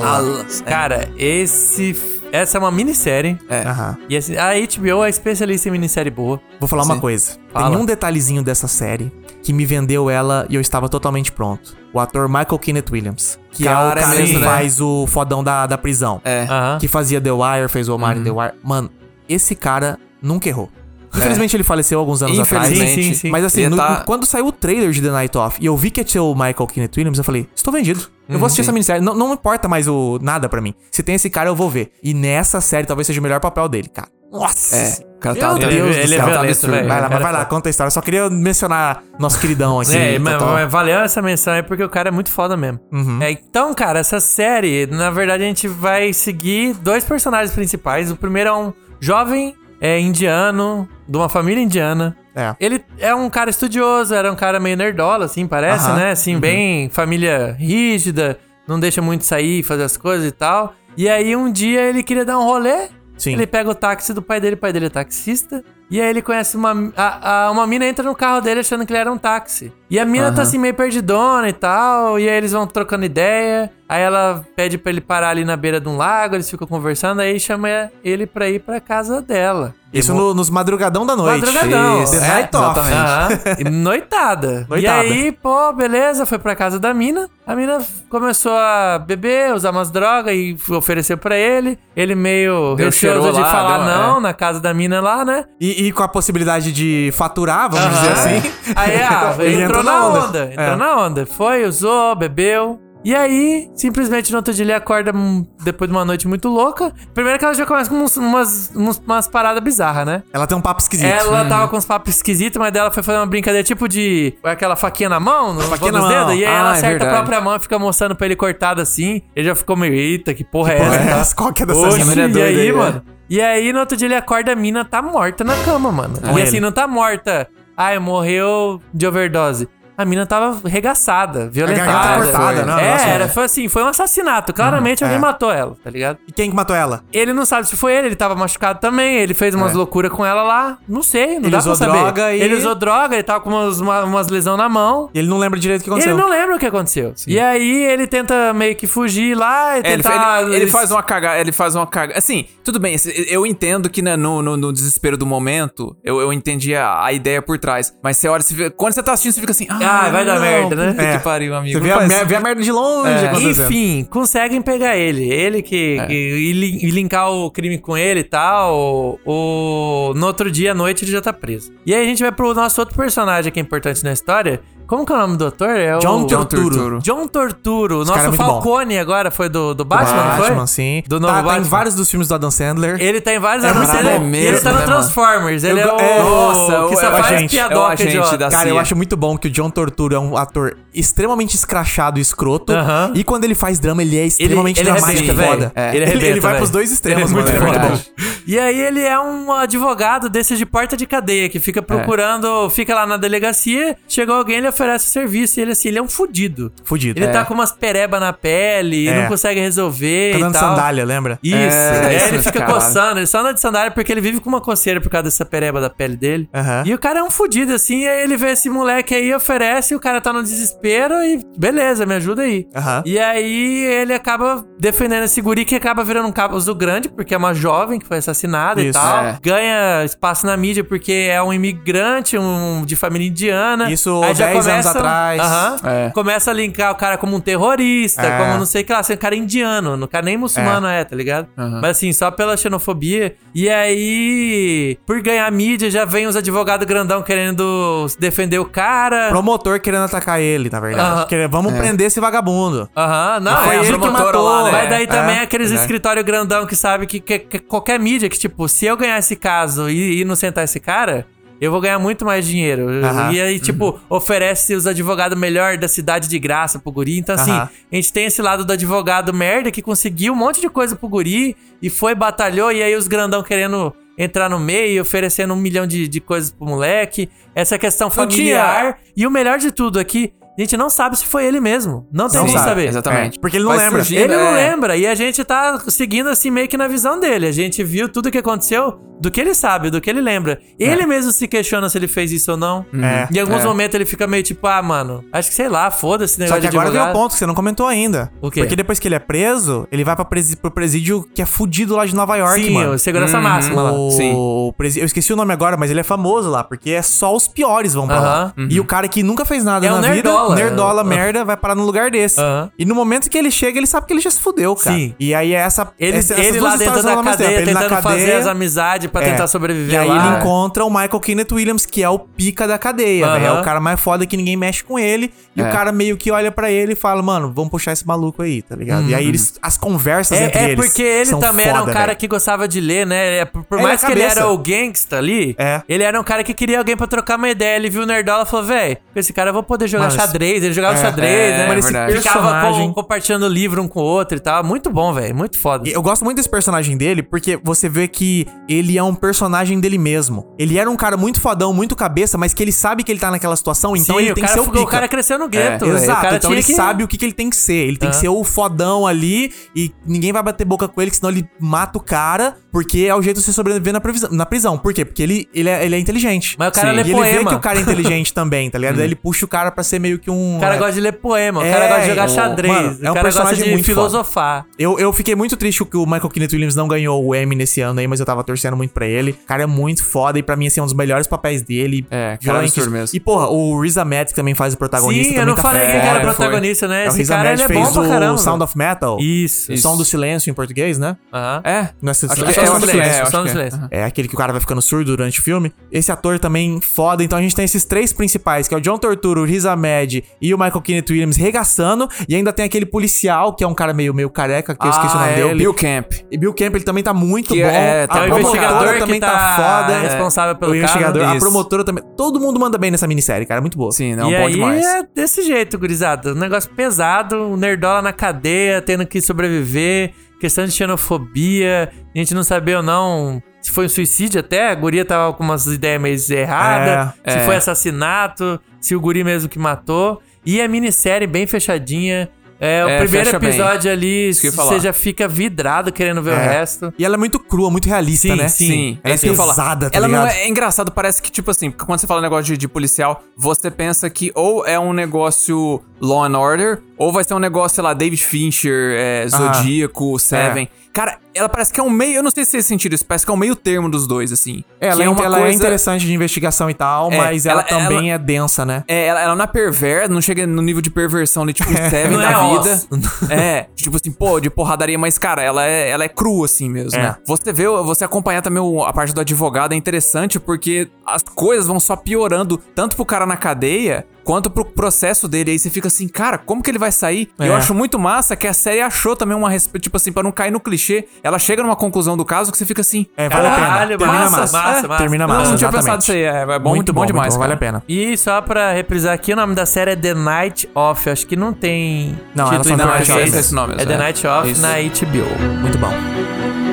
Speaker 3: Alas.
Speaker 2: Cara, esse... Essa é uma minissérie.
Speaker 3: É.
Speaker 1: Aham.
Speaker 2: E assim, a HBO é especialista em minissérie boa.
Speaker 1: Vou falar uma
Speaker 3: Sim.
Speaker 1: coisa.
Speaker 2: Fala.
Speaker 1: Tem um detalhezinho dessa série que me vendeu ela e eu estava totalmente pronto. O ator Michael Kenneth Williams. Que
Speaker 3: Cara,
Speaker 1: é
Speaker 3: é
Speaker 1: o cara
Speaker 3: mesmo,
Speaker 1: que
Speaker 3: né?
Speaker 1: faz o fodão da, da prisão.
Speaker 3: É.
Speaker 2: Aham.
Speaker 1: Que fazia The Wire, fez o Omar em The Wire. Mano, esse cara nunca errou. Infelizmente ele faleceu alguns anos atrás.
Speaker 3: Infelizmente.
Speaker 2: Sim, sim, sim.
Speaker 1: Mas assim, no-
Speaker 3: tá-
Speaker 1: quando saiu o trailer de The Night Off e eu vi que ia ser o Michael Kenneth Williams, eu falei, estou vendido. Eu vou assistir essa minissérie. Não, não importa mais o nada pra mim. Se tem esse cara, eu vou ver. E nessa série talvez seja o melhor papel dele, cara. Nossa!
Speaker 3: É. O cara tá
Speaker 1: Meu
Speaker 3: doido.
Speaker 1: Deus
Speaker 2: Ele-
Speaker 1: do
Speaker 2: ele é
Speaker 1: tá
Speaker 2: violento, velho.
Speaker 1: Vai lá, vai lá,
Speaker 2: é
Speaker 1: conta a história. Eu só queria mencionar nosso queridão aqui.
Speaker 2: É, mas, mas valeu essa menção aí porque o cara é muito foda mesmo.
Speaker 1: Uhum.
Speaker 2: É, então, cara, essa série, na verdade, a gente vai seguir dois personagens principais. O primeiro é um jovem é, indiano, de uma família indiana.
Speaker 1: É.
Speaker 2: Ele é um cara estudioso, era um cara meio nerdola, assim, parece,
Speaker 1: Aham.
Speaker 2: né? Assim, bem família rígida, não deixa muito sair, fazer as coisas e tal. E aí, um dia, ele queria dar um rolê.
Speaker 1: Sim.
Speaker 2: Ele pega o táxi do pai dele, o pai dele é taxista. E aí ele conhece uma. A, a- uma mina entra no carro dele achando que ele era um táxi. E a mina tá assim meio perdidona e tal. E aí eles vão trocando ideia. Aí ela pede pra ele parar ali na beira de um lago, eles ficam conversando, aí chama ele pra ir pra casa dela.
Speaker 1: Isso no- nos madrugadão da noite.
Speaker 2: Madrugadão.
Speaker 1: The
Speaker 2: É,
Speaker 1: Night Off.
Speaker 2: E noitada.
Speaker 1: Noitada.
Speaker 2: E aí, pô, beleza, foi pra casa da mina. A mina começou a beber, usar umas drogas e ofereceu pra ele. Ele meio
Speaker 3: Deu
Speaker 2: receoso de
Speaker 3: lá,
Speaker 2: falar não
Speaker 3: é.
Speaker 2: na casa da mina lá, né?
Speaker 1: E, e com a possibilidade de faturar, vamos dizer assim.
Speaker 2: Aí, ah, Ele entrou
Speaker 1: entrou
Speaker 2: na onda.
Speaker 1: onda.
Speaker 2: Entrou
Speaker 1: É.
Speaker 2: na onda. Foi, usou, bebeu. E aí, simplesmente no outro dia ele acorda hum, depois de uma noite muito louca. Primeiro que ela já começa com uns- umas, uns- umas paradas bizarras, né?
Speaker 1: Ela tem um papo esquisito.
Speaker 2: Ela tava com uns papos esquisitos, mas dela foi fazer uma brincadeira tipo de aquela faquinha na mão, no
Speaker 1: Faquinha
Speaker 2: nos
Speaker 1: na mão.
Speaker 2: dedos, e aí
Speaker 3: Ah,
Speaker 2: ela
Speaker 3: é
Speaker 2: acerta a
Speaker 3: verdade.
Speaker 2: própria mão e fica mostrando pra ele cortado assim. Ele já ficou meio, eita, que porra é
Speaker 1: Porra,
Speaker 2: essa?
Speaker 1: é essa? Qual que é dessa
Speaker 2: Oxe,
Speaker 3: é
Speaker 2: e aí,
Speaker 3: aí,
Speaker 2: mano? E aí, no outro dia ele acorda, a mina tá morta na cama, mano. E assim,
Speaker 1: ele.
Speaker 2: não tá morta. Ai, morreu de overdose. A mina tava regaçada, violentada.
Speaker 1: garganta cortada, né?
Speaker 2: É,
Speaker 1: Nossa,
Speaker 2: era,
Speaker 1: é.
Speaker 2: foi assim, foi um assassinato. Claramente alguém
Speaker 1: é.
Speaker 2: matou ela, tá ligado?
Speaker 1: E quem que matou ela?
Speaker 2: Ele não sabe se foi ele, ele tava machucado também. Ele fez umas loucuras com ela lá. Não sei, não
Speaker 1: Ele
Speaker 2: dá
Speaker 1: usou
Speaker 2: pra saber.
Speaker 1: droga e-
Speaker 2: Ele usou droga, ele tava com umas, uma- umas lesões na mão.
Speaker 1: Ele não lembra direito o que
Speaker 2: E
Speaker 1: aconteceu.
Speaker 2: ele não lembra o que aconteceu. E aí ele tenta meio que fugir lá e
Speaker 3: É, ele,
Speaker 2: tentar...
Speaker 3: ele- ele faz uma cagada, ele faz uma cagada. Assim, tudo bem, eu entendo que né, no, no, no desespero do momento, eu, eu entendi a, a ideia por trás. Mas você olha, você quando você tá assistindo, você fica assim,
Speaker 2: Ah, vai dar merda, né?
Speaker 3: puta
Speaker 1: É.
Speaker 3: que pariu, amigo.
Speaker 1: Você vê
Speaker 3: Não
Speaker 1: a,
Speaker 3: faz-
Speaker 1: mer- vê a merda de longe
Speaker 3: É.
Speaker 1: acontecendo.
Speaker 2: Enfim, conseguem pegar ele. Ele que.
Speaker 3: É.
Speaker 2: E, e lin- e linkar o crime com ele e tal. O, no outro dia à noite ele já tá preso. E aí a gente vai pro nosso outro personagem que é importante na história, Como que é o nome do ator? É o...
Speaker 1: John. Turturro.
Speaker 2: John Torturo.
Speaker 1: é
Speaker 2: Nosso
Speaker 1: bom.
Speaker 2: Falcone agora foi do, do Batman, foi?
Speaker 1: Batman, sim.
Speaker 2: Do novo
Speaker 1: tá, tá em
Speaker 2: Batman.
Speaker 1: vários dos filmes do Adam Sandler.
Speaker 2: Ele tá em vários
Speaker 1: É
Speaker 2: ele,
Speaker 1: bom
Speaker 2: e ele
Speaker 3: mesmo,
Speaker 2: tá no
Speaker 3: né?
Speaker 2: Transformers. Ele
Speaker 3: Eu
Speaker 2: é
Speaker 3: go-
Speaker 2: o.
Speaker 3: é, nossa,
Speaker 2: que
Speaker 3: o-
Speaker 2: só
Speaker 3: é o
Speaker 2: faz
Speaker 1: agente,
Speaker 2: piadoca
Speaker 3: é o
Speaker 2: idiota.
Speaker 3: da-
Speaker 1: Cara, eu acho muito bom que o John Torturro é um ator extremamente escrachado e escroto.
Speaker 2: Aham.
Speaker 1: E quando ele faz drama, ele é extremamente
Speaker 2: ele
Speaker 1: dramático
Speaker 2: arrebenta,
Speaker 1: e
Speaker 2: velho.
Speaker 1: foda.
Speaker 2: É.
Speaker 1: Ele,
Speaker 2: Ele
Speaker 1: ele, vai pros dois extremos,
Speaker 2: Ele é muito
Speaker 1: É muito bom.
Speaker 2: E aí ele é um advogado desses de porta de cadeia, que fica procurando, fica lá na delegacia, chegou alguém, ele oferece o serviço, e ele assim, ele é um fudido.
Speaker 1: Fudido.
Speaker 2: Ele
Speaker 1: É.
Speaker 2: tá com umas pereba na pele,
Speaker 1: É.
Speaker 2: não consegue resolver
Speaker 1: Tá
Speaker 2: e
Speaker 1: dando
Speaker 2: tal.
Speaker 1: sandália, lembra?
Speaker 2: Isso,
Speaker 3: É,
Speaker 2: é,
Speaker 3: isso,
Speaker 2: ele fica
Speaker 3: caralho.
Speaker 2: coçando, ele só anda de sandália porque ele vive com uma coceira por causa dessa pereba da pele dele.
Speaker 1: Aham.
Speaker 2: E o cara é um fudido, assim, e aí ele vê esse moleque aí, oferece, o cara tá no desespero e beleza, me ajuda aí.
Speaker 1: Aham.
Speaker 2: E aí ele acaba defendendo esse guri que acaba virando um cabuso grande, porque é uma jovem que foi assassinada e
Speaker 1: Isso,
Speaker 2: tal.
Speaker 3: é.
Speaker 2: Ganha espaço na mídia porque é um imigrante, um de família indiana.
Speaker 1: Isso
Speaker 2: Aí já
Speaker 1: 10 anos
Speaker 2: começa-
Speaker 1: atrás.
Speaker 2: Aham.
Speaker 3: É.
Speaker 2: Começa a linkar o cara como um terrorista,
Speaker 1: É.
Speaker 2: como não sei o que lá, assim, um cara indiano, no cara nem muçulmano é, tá ligado?
Speaker 3: Aham.
Speaker 2: Mas assim, só pela xenofobia. E aí, por ganhar mídia, já vem os advogados grandão querendo defender o cara.
Speaker 1: Promotor querendo atacar ele, na verdade.
Speaker 2: Aham.
Speaker 1: Querendo- vamos prender esse vagabundo.
Speaker 2: Aham, não,
Speaker 1: Foi
Speaker 2: é,
Speaker 1: ele
Speaker 2: a
Speaker 1: que matou.
Speaker 2: lá, né?
Speaker 1: É,
Speaker 2: Mas daí também
Speaker 1: é,
Speaker 2: é aqueles
Speaker 1: né?
Speaker 2: escritório grandão que sabe que, que- que qualquer mídia, que tipo, se eu ganhar esse caso e inocentar esse cara, eu vou ganhar muito mais dinheiro.
Speaker 1: Aham.
Speaker 2: E aí, tipo, oferece os advogados melhor da cidade de graça pro guri. Então, assim,
Speaker 1: Aham.
Speaker 2: a gente tem esse lado do advogado merda que conseguiu um monte de coisa pro guri e foi, batalhou, e aí os grandão querendo entrar no meio, oferecendo um milhão de, de coisas pro moleque. Essa questão familiar. E o melhor de tudo aqui, a gente não sabe se foi ele mesmo. Não tem
Speaker 1: Não
Speaker 2: como
Speaker 1: sabe,
Speaker 2: saber.
Speaker 3: Exatamente.
Speaker 1: É, porque ele não
Speaker 3: Vai
Speaker 1: lembra.
Speaker 3: surgindo,
Speaker 2: Ele não
Speaker 3: é.
Speaker 2: lembra. E a gente tá seguindo assim meio que na visão dele. A gente viu tudo o que aconteceu do que ele sabe, do que ele lembra. Ele mesmo se questiona se ele fez isso ou não.
Speaker 1: É.
Speaker 2: Em alguns
Speaker 3: É.
Speaker 2: momentos ele fica meio tipo, ah, mano, acho que sei lá, foda-se esse
Speaker 1: Só
Speaker 2: negócio
Speaker 1: que
Speaker 2: de
Speaker 1: agora o
Speaker 2: advogado.
Speaker 1: ponto que você não comentou ainda.
Speaker 2: O quê?
Speaker 1: Porque depois que ele é preso, ele vai pra presi pro presídio que é fudido lá de Nova York,
Speaker 2: Sim,
Speaker 1: mano.
Speaker 2: o segurança máxima lá.
Speaker 1: O,
Speaker 3: Sim.
Speaker 1: o presi- Eu esqueci o nome agora, mas ele é famoso lá, porque é só os piores vão pra lá.
Speaker 2: Aham.
Speaker 1: E o cara que nunca fez nada
Speaker 2: É
Speaker 1: na
Speaker 2: um
Speaker 1: vida,
Speaker 2: nerdola.
Speaker 1: nerdola,
Speaker 2: Ah.
Speaker 1: merda, vai parar num lugar desse. E no momento que ele chega, ele sabe que ele já se fudeu, cara.
Speaker 2: Sim.
Speaker 1: E aí é essa.
Speaker 2: Ele,
Speaker 1: essa-
Speaker 2: ele lá dentro da cadeia, tentando fazer
Speaker 1: cadeia,
Speaker 2: as amizades pra
Speaker 1: é.
Speaker 2: tentar sobreviver
Speaker 1: E aí
Speaker 2: lá.
Speaker 1: ele encontra o Michael Kenneth Williams, que é o pica da cadeia, velho. É o cara mais foda que ninguém mexe com ele. E
Speaker 3: É.
Speaker 1: o cara meio que olha pra ele e fala, mano, vamos puxar esse maluco aí, tá ligado? E aí eles, as conversas entre
Speaker 2: É, é
Speaker 1: eles
Speaker 2: porque ele
Speaker 1: são
Speaker 2: também era um
Speaker 1: foda,
Speaker 2: cara
Speaker 1: velho.
Speaker 2: que gostava de ler, né? É, por por
Speaker 1: Ele
Speaker 2: mais
Speaker 1: é
Speaker 2: que ele
Speaker 1: cabeça.
Speaker 2: era o gangsta ali,
Speaker 1: É.
Speaker 2: ele era um cara que queria alguém pra trocar uma ideia. Ele viu o Nerdola e falou, véi, com esse cara eu vou poder jogar xadrez. Ele jogava
Speaker 1: É,
Speaker 2: xadrez,
Speaker 3: é,
Speaker 2: né?
Speaker 3: é
Speaker 2: Mas esse
Speaker 3: verdade.
Speaker 2: ficava
Speaker 1: personagem-
Speaker 2: com- compartilhando livro um com o outro e tal. Muito bom, velho. Muito foda.
Speaker 1: E Eu gosto muito desse personagem dele, porque você vê que ele é um personagem dele mesmo. Ele era um cara muito fodão, muito cabeça, mas que ele sabe que ele tá naquela situação, então
Speaker 2: Sim,
Speaker 1: ele tem que ser o pica.
Speaker 2: o cara cresceu no gueto,
Speaker 1: É, Exato, então ele
Speaker 2: que-
Speaker 1: sabe o que, que ele tem que ser. Ele tem que ser o fodão ali e ninguém vai bater boca com ele, senão ele mata o cara, porque é o jeito de você sobreviver na, previsão- na prisão. Por quê? Porque ele, ele, é, ele é inteligente.
Speaker 2: Mas o cara
Speaker 1: Sim.
Speaker 2: lê
Speaker 1: E ele vê
Speaker 2: poema.
Speaker 1: que o cara é inteligente também, tá ligado? Daí ele puxa o cara pra ser meio que um.
Speaker 2: O cara
Speaker 1: é,
Speaker 2: gosta de ler poema, o
Speaker 1: É,
Speaker 2: cara gosta de jogar
Speaker 1: o-
Speaker 2: xadrez,
Speaker 1: mano, é um
Speaker 2: o cara gosta
Speaker 1: personagem
Speaker 2: de
Speaker 1: muito
Speaker 2: filosofar.
Speaker 1: Eu, eu fiquei muito triste que o Michael Kenneth Williams não ganhou o Emmy nesse ano aí, mas eu tava torcendo muito pra ele. O cara é muito foda e pra mim, assim, é um dos melhores papéis dele.
Speaker 3: É, cara, absurdo mesmo.
Speaker 1: E, porra, o Riz Ahmed, que também faz o protagonista,
Speaker 2: Sim, eu não
Speaker 1: tá
Speaker 2: falei que era o protagonista, né?
Speaker 1: É, o
Speaker 2: Esse cara, ele é
Speaker 1: fez
Speaker 2: bom pra
Speaker 1: o
Speaker 2: caramba.
Speaker 1: Sound of Metal.
Speaker 2: Isso.
Speaker 1: O Som do Silêncio em português, né?
Speaker 2: Aham.
Speaker 3: É?
Speaker 1: É
Speaker 3: Acho que É, acho que
Speaker 2: silêncio,
Speaker 3: é, é.
Speaker 1: É aquele que o cara vai ficando surdo durante o filme. Esse ator também foda. Então a gente tem esses três principais, que é o John Torturo, o Riz Ahmed e o Michael Kenneth Williams regaçando. E ainda tem aquele policial, que é um cara meio, meio careca, que eu esqueci o
Speaker 3: Ah,
Speaker 1: nome
Speaker 3: é
Speaker 1: dele.
Speaker 3: o Bill Camp.
Speaker 1: E Bill Camp, ele também tá muito
Speaker 3: Que
Speaker 1: bom.
Speaker 3: é- tá
Speaker 1: a
Speaker 2: É
Speaker 1: promotora
Speaker 2: que
Speaker 1: também
Speaker 2: tá
Speaker 1: tá foda.
Speaker 2: responsável pelo
Speaker 1: o investigador,
Speaker 3: caso.
Speaker 1: a promotora também. Todo mundo manda bem nessa minissérie, cara. Muito boa.
Speaker 3: Sim, não,
Speaker 2: e
Speaker 3: bom
Speaker 2: aí
Speaker 3: demais.
Speaker 2: é desse jeito, gurizada. Um negócio pesado, o nerdola na cadeia, tendo que sobreviver, questão de xenofobia, a gente não sabia ou não se foi um suicídio até, a guria tava com umas ideias meio erradas,
Speaker 1: É,
Speaker 2: se
Speaker 3: é.
Speaker 2: foi assassinato, se o guri mesmo que matou. E a minissérie bem fechadinha. É, o
Speaker 3: É,
Speaker 2: primeiro
Speaker 3: fecha bem.
Speaker 2: episódio ali, você já fica vidrado querendo ver o
Speaker 1: É.
Speaker 2: resto.
Speaker 1: E ela é muito crua, muito realista,
Speaker 2: Sim,
Speaker 1: né?
Speaker 2: sim.
Speaker 3: Sim,
Speaker 1: Ela é
Speaker 3: isso que eu ia falar.
Speaker 1: pesada, tá
Speaker 3: Ela não
Speaker 1: ligado?
Speaker 3: é, é engraçado, parece que, tipo assim, quando você fala negócio de, de policial, você pensa que ou é um negócio Law and Order, ou vai ser um negócio, sei lá, David Fincher, é, Zodíaco, Seven. Cara, ela parece que é um meio. Eu não sei se fez sentido isso, parece que é um meio termo dos dois, assim.
Speaker 1: É, Ela,
Speaker 3: Que
Speaker 1: é,
Speaker 3: uma
Speaker 1: ela é
Speaker 3: coisa-
Speaker 1: interessante de investigação e tal,
Speaker 3: É,
Speaker 1: mas ela,
Speaker 3: ela-
Speaker 1: também
Speaker 3: ela-
Speaker 1: é densa, né?
Speaker 3: É, ela, ela não é perversa, não chega no nível de perversão ali, tipo, Seven da
Speaker 2: é
Speaker 3: vida. É, tipo assim, pô, de porradaria, mas, cara, ela é, ela é crua, assim mesmo,
Speaker 1: É.
Speaker 3: né? Você vê, você acompanhar também o- a parte do advogado é interessante porque as coisas vão só piorando, tanto pro cara na cadeia, quanto pro processo dele. Aí você fica assim, cara, como que ele vai sair? E
Speaker 1: É.
Speaker 3: Eu acho muito massa que a série achou também uma respeito, tipo assim, pra não cair no clichê. Ela chega numa conclusão do caso que você fica assim.
Speaker 1: É, vale a pena. Termina
Speaker 2: massa,
Speaker 1: massa.
Speaker 2: massa,
Speaker 1: É,
Speaker 2: massa.
Speaker 1: Termina
Speaker 3: Não,
Speaker 1: massa.
Speaker 3: não tinha
Speaker 1: exatamente.
Speaker 3: pensado isso aí. É, é bom, muito, bom, demais,
Speaker 1: bom. Vale a pena.
Speaker 2: E só pra reprisar aqui, o nome da série é The Night Of. Acho que não tem
Speaker 1: Não, ela
Speaker 2: título
Speaker 1: só
Speaker 2: em
Speaker 1: tem
Speaker 2: português.
Speaker 1: Night Of,
Speaker 3: esse nome,
Speaker 2: É The
Speaker 3: é.
Speaker 2: Night Of
Speaker 3: Isso.
Speaker 2: na HBO.
Speaker 1: Muito bom.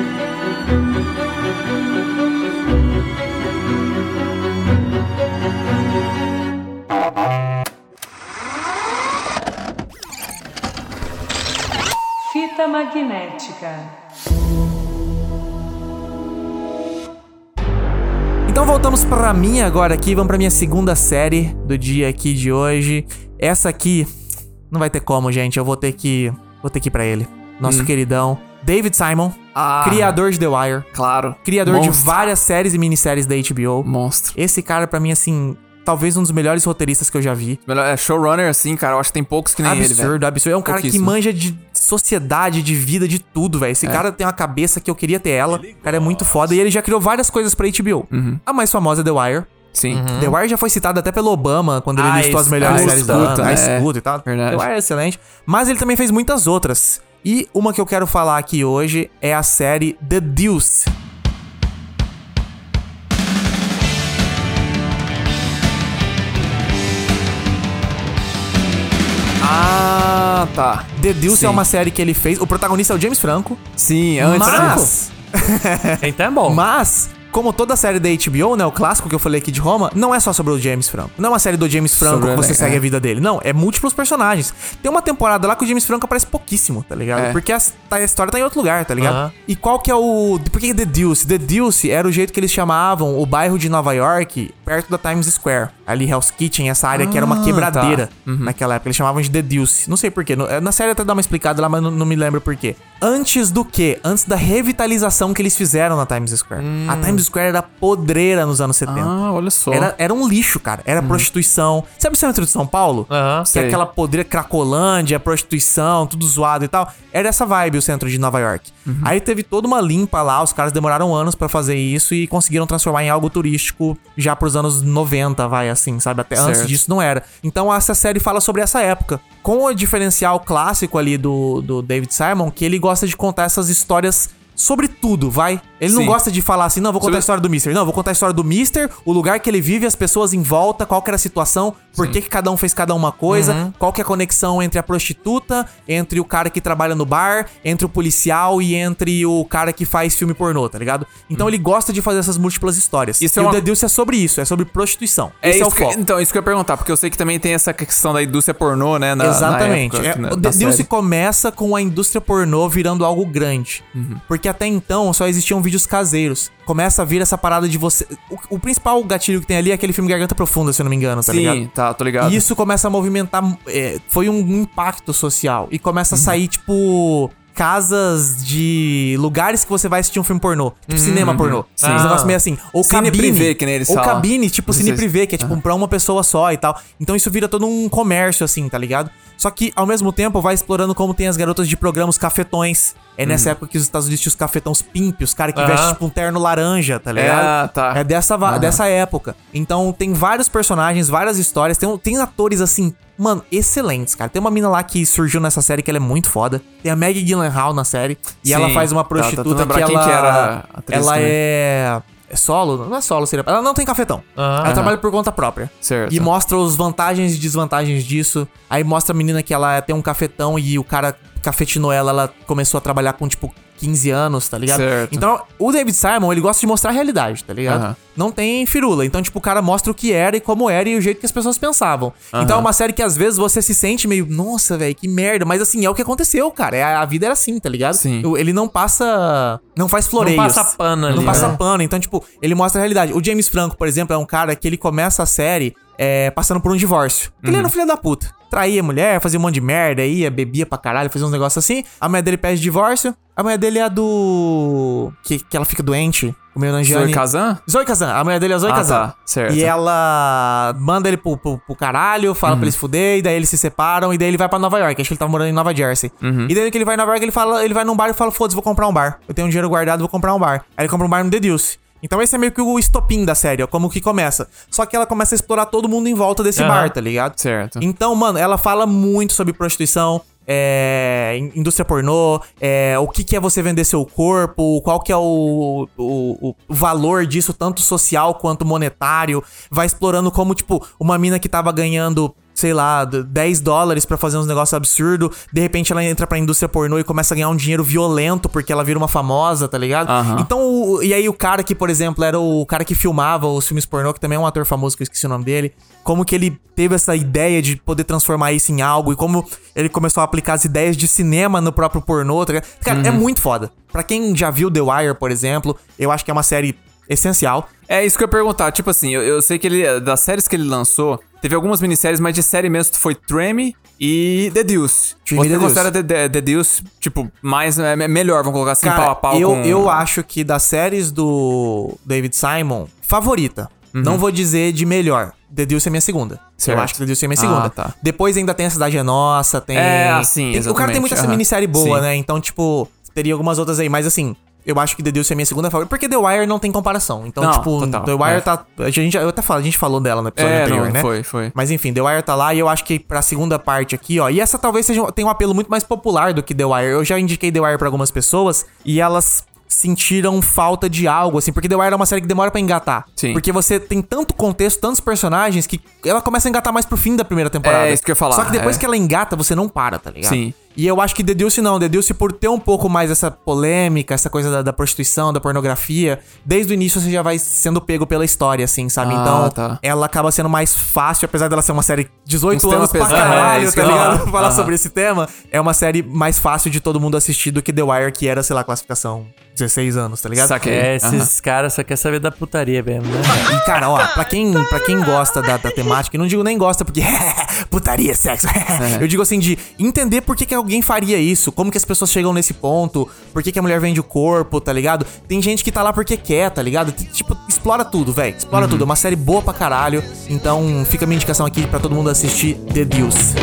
Speaker 5: Fita magnética.
Speaker 1: Então voltamos pra mim agora aqui, vamos pra minha segunda série do dia aqui de hoje. Essa aqui não vai ter como, gente. Eu vou ter que vou ter que ir pra ele. Nosso queridão David Simon,
Speaker 3: Ah,
Speaker 1: criador de The Wire,
Speaker 3: Claro.
Speaker 1: criador de
Speaker 3: Monstro.
Speaker 1: várias séries e minisséries da HBO.
Speaker 3: Monstro.
Speaker 1: Esse cara pra mim assim, talvez um dos melhores roteiristas que eu já vi.
Speaker 3: Melhor, é showrunner, assim, cara. Eu acho que tem poucos que nem ele, velho.
Speaker 1: absurdo, absurdo. É um cara que manja de sociedade, de vida, de tudo, velho.
Speaker 3: É.
Speaker 1: Esse cara tem uma cabeça que eu queria ter ela. O cara é muito foda e ele já criou várias coisas pra HBO.
Speaker 3: Uhum.
Speaker 1: A mais famosa é The Wire.
Speaker 3: Sim.
Speaker 1: The Wire já foi citada até pelo Obama quando ele
Speaker 2: Ah,
Speaker 1: listou as melhores
Speaker 3: ah,
Speaker 1: séries do
Speaker 3: escuta,
Speaker 1: ano. Ah,
Speaker 3: é.
Speaker 1: escuta e tal.
Speaker 3: Verdade.
Speaker 1: The Wire é excelente. Mas ele também fez muitas outras. E uma que eu quero falar aqui hoje é a série The Deuce.
Speaker 3: Ah, tá.
Speaker 1: The Deuce
Speaker 3: Sim.
Speaker 1: é uma série que ele fez. O protagonista é o James Franco.
Speaker 3: Sim, antes.
Speaker 1: Mas,
Speaker 2: Então é bom.
Speaker 1: mas, como toda série da HBO, né? O clássico que eu falei aqui de Roma, não é só sobre o James Franco. Não é uma série do James Franco
Speaker 3: Sobre
Speaker 1: que você
Speaker 3: elenco,
Speaker 1: segue
Speaker 3: é.
Speaker 1: a vida dele. Não, é múltiplos personagens. Tem uma temporada lá que o James Franco aparece pouquíssimo, tá ligado?
Speaker 3: É.
Speaker 1: Porque a, a história tá em outro lugar, tá ligado?
Speaker 2: Aham.
Speaker 1: E qual que é o. Por que The Deuce? The Deuce era o jeito que eles chamavam o bairro de Nova York, perto da Times Square. Ali, Hell's Kitchen, essa área que era uma
Speaker 3: Ah,
Speaker 1: quebradeira
Speaker 3: tá. Uhum.
Speaker 1: naquela época. Eles chamavam de The Deuce. Não sei porquê. Na série até dá uma explicada lá, mas não, não me lembro porquê. Antes do quê? Antes da revitalização que eles fizeram na Times Square. A Times Square era podreira nos anos 70.
Speaker 3: Ah, olha só.
Speaker 1: Era, era um lixo, cara. Era prostituição. Sabe o centro de São Paulo?
Speaker 2: Aham.
Speaker 1: Que é aquela podreira cracolândia, prostituição, tudo zoado e tal. Era essa vibe o centro de Nova York. Aí teve toda uma limpa lá, os caras demoraram anos pra fazer isso e conseguiram transformar em algo turístico já pros anos 90, vai assim, sabe? Até antes
Speaker 3: Certo.
Speaker 1: disso não era. Então essa série fala sobre essa época. Com o diferencial clássico ali do, do David Simon, que ele gosta de contar essas histórias sobre tudo, vai. Ele não
Speaker 3: Sim.
Speaker 1: gosta de falar assim, não, vou contar
Speaker 3: Sobre-
Speaker 1: a história do Mister. Não, vou contar a história do Mister, o lugar que ele vive, as pessoas em volta, qual que era a situação, por que, que cada um fez cada uma coisa, qual que é a conexão entre a prostituta, entre o cara que trabalha no bar, entre o policial e entre o cara que faz filme pornô, tá ligado? Então ele gosta de fazer essas múltiplas histórias.
Speaker 3: Isso
Speaker 1: e
Speaker 3: é
Speaker 1: o
Speaker 3: uma-
Speaker 1: The Deuce é sobre isso, é sobre prostituição.
Speaker 3: É
Speaker 1: Esse é
Speaker 3: isso
Speaker 1: o
Speaker 3: que-
Speaker 1: foco.
Speaker 3: então, isso que eu ia perguntar, porque eu sei que também tem essa questão da indústria pornô, né? na- na
Speaker 1: Exatamente.
Speaker 3: época,
Speaker 1: É,
Speaker 3: que na-
Speaker 1: o
Speaker 3: na
Speaker 1: The Deuce começa com a indústria pornô virando algo grande.
Speaker 3: Uhum.
Speaker 1: Porque até então só existiam vídeos caseiros. Começa a vir essa parada de você. O, o principal gatilho que tem ali é aquele filme Garganta Profunda, se eu não me engano, tá ligado?
Speaker 3: Sim, tá, tô ligado.
Speaker 1: E isso começa a movimentar. é, foi um impacto social. E começa a
Speaker 3: Uhum.
Speaker 1: sair, tipo. Casas de lugares que você vai assistir um filme pornô. Tipo cinema pornô.
Speaker 3: Sim.
Speaker 1: Uns negócios meio assim. Ou
Speaker 3: Uhum. Cine
Speaker 1: cabine.
Speaker 3: privê, que nem eles
Speaker 1: Ou
Speaker 3: falam.
Speaker 1: cabine, tipo cine privê, que é tipo pra uma pessoa só e tal. Então isso vira todo um comércio, assim, tá ligado? Só que, ao mesmo tempo, vai explorando como tem as garotas de programas cafetões. É
Speaker 3: Hum.
Speaker 1: nessa época que os Estados Unidos tinham os cafetões pimpios, os caras que
Speaker 2: Aham.
Speaker 1: vestem tipo um terno laranja, tá ligado?
Speaker 3: Ah, tá.
Speaker 1: É dessa, dessa época. Então tem vários personagens, várias histórias. Tem, tem atores assim, mano, excelentes, cara. Tem uma mina lá que surgiu nessa série que ela é muito foda. Tem a Maggie Gyllenhaal na série. E
Speaker 3: Sim,
Speaker 1: ela faz uma
Speaker 3: tá, tá
Speaker 1: prostituta
Speaker 3: lembrar
Speaker 1: que ela.
Speaker 3: que era atriz
Speaker 1: ela é. É solo? Não é solo, seria. Ela não tem cafetão.
Speaker 2: Aham.
Speaker 1: Ela trabalha por conta própria.
Speaker 3: Certo.
Speaker 1: E mostra os vantagens e desvantagens disso. Aí mostra a menina que ela tem um cafetão e o cara cafetinou ela, ela começou a trabalhar com, tipo, 15 anos, tá ligado?
Speaker 3: Certo.
Speaker 1: Então, o David Simon, ele gosta de mostrar a realidade, tá ligado? Não tem firula. Então, tipo, o cara mostra o que era e como era e o jeito que as pessoas pensavam. Então é uma série que às vezes você se sente meio, nossa, velho, que merda. Mas assim, é o que aconteceu, cara. É, a vida era assim, tá ligado?
Speaker 3: Sim.
Speaker 1: Ele não passa. Não faz floreios.
Speaker 2: passa pano ali,
Speaker 1: Não passa
Speaker 2: né?
Speaker 1: pano. Então, tipo, ele mostra a realidade. O James Franco, por exemplo, é um cara que ele começa a série é, passando por um divórcio. Ele era um filho da puta. Traía a mulher, fazia um monte de merda, ia, bebia pra caralho, fazia uns negócios assim. A mulher dele pede divórcio. A mulher dele é a do. Que, que ela fica doente. O meu
Speaker 3: Zoe Kazan?
Speaker 1: Zoe Kazan. A mulher dele é a Zoe
Speaker 3: Ah,
Speaker 1: Kazan.
Speaker 3: tá. Certo.
Speaker 1: E ela manda ele pro, pro, pro caralho, fala
Speaker 3: Uhum.
Speaker 1: pra ele se fuder, e daí eles se separam, e daí ele vai pra Nova York. Acho que ele tava morando em Nova Jersey.
Speaker 3: Uhum.
Speaker 1: E daí que ele vai em Nova York, ele fala, ele vai num bar e fala, foda-se, vou comprar um bar. Eu tenho um dinheiro guardado, vou comprar um bar. Aí ele compra um bar no The Deuce. Então esse é meio que o estopim da série, ó, como que começa. Só que ela começa a explorar todo mundo em volta desse
Speaker 2: Aham.
Speaker 1: bar, tá ligado?
Speaker 3: Certo.
Speaker 1: Então, mano, ela fala muito sobre prostituição, é, in- indústria pornô, é, o que, que é você vender seu corpo, qual que é o, o, o valor disso, tanto social quanto monetário. Vai explorando como, tipo, uma mina que tava ganhando, sei lá, d- 10 dólares pra fazer uns negócios absurdos, de repente ela entra pra indústria pornô e começa a ganhar um dinheiro violento porque ela vira uma famosa, tá ligado?
Speaker 3: Aham.
Speaker 1: Então, o- e aí o cara que, por exemplo, era o cara que filmava os filmes pornô, que também é um ator famoso que eu esqueci o nome dele, como que ele teve essa ideia de poder transformar isso em algo e como ele começou a aplicar as ideias de cinema no próprio pornô, tá ligado? Cara, é muito foda. Pra quem já viu The Wire, por exemplo, eu acho que é uma série essencial.
Speaker 3: É isso que eu ia perguntar. Tipo assim, eu, eu sei que ele. Das séries que ele lançou, teve algumas minisséries, mas de série mesmo foi Treme e The Deuce.
Speaker 1: Treme
Speaker 3: Você considera The, The, The Deuce, tipo, mais. É, melhor, vamos colocar assim, pau a
Speaker 1: Cara,
Speaker 3: pau
Speaker 1: eu,
Speaker 3: com.
Speaker 1: eu acho que das séries do David Simon, favorita. Não vou dizer de melhor. The Deuce é minha segunda.
Speaker 3: Certo.
Speaker 1: Eu acho que The Deuce é minha
Speaker 3: Ah,
Speaker 1: segunda.
Speaker 3: tá.
Speaker 1: Depois ainda tem A Cidade é Nossa, tem...
Speaker 3: É, assim,
Speaker 1: tem- O cara tem muita
Speaker 3: aham.
Speaker 1: minissérie boa,
Speaker 3: Sim.
Speaker 1: né? Então, tipo, teria algumas outras aí. Mas, assim, eu acho que The Deuce é minha segunda favorita. Porque The Wire não tem comparação. Então,
Speaker 3: Não,
Speaker 1: tipo,
Speaker 3: total,
Speaker 1: The Wire
Speaker 3: é.
Speaker 1: tá... A gente, eu até falo, a gente falou dela no episódio
Speaker 3: É,
Speaker 1: anterior,
Speaker 3: não,
Speaker 1: né?
Speaker 3: foi, foi.
Speaker 1: Mas enfim, The Wire tá lá e eu acho que pra segunda parte aqui, ó. E essa talvez seja, tenha um apelo muito mais popular do que The Wire. Eu já indiquei The Wire pra algumas pessoas e elas sentiram falta de algo, assim, porque The Wire é uma série que demora pra engatar.
Speaker 3: Sim.
Speaker 1: Porque você tem tanto contexto, tantos personagens, que ela começa a engatar mais pro fim da primeira temporada.
Speaker 3: É, isso que eu ia falar,
Speaker 1: Só que depois
Speaker 3: é.
Speaker 1: que ela engata, você não para, tá ligado?
Speaker 3: Sim.
Speaker 1: E eu acho que The Deuce não. The Deuce, por ter um pouco mais essa polêmica, essa coisa da, da prostituição, da pornografia, desde o início você já vai sendo pego pela história, assim, sabe?
Speaker 3: Ah,
Speaker 1: então,
Speaker 3: tá.
Speaker 1: ela acaba sendo mais fácil, apesar dela ser uma série 18
Speaker 3: Uns
Speaker 1: anos pra
Speaker 3: pesados, é,
Speaker 1: caralho,
Speaker 3: isso
Speaker 1: tá ligado?
Speaker 3: falar.
Speaker 1: Sobre esse tema. É uma série mais fácil de todo mundo assistir do que The Wire, que era, sei lá, classificação 16 anos, tá ligado?
Speaker 3: Saquei.
Speaker 2: É, esses caras só querem saber da putaria mesmo, né?
Speaker 1: E, cara, ó, pra quem, pra quem gosta da, da temática, e não digo nem gosta porque putaria, sexo. Eu digo assim, de entender por que, que alguém faria isso, como que as pessoas chegam nesse ponto, por que, que a mulher vende o corpo, tá ligado? Tem gente que tá lá porque quer, tá ligado? Tipo, explora tudo, velho. Explora tudo. É uma série boa pra caralho. Então, fica a minha indicação aqui pra todo mundo assistir The Deuce.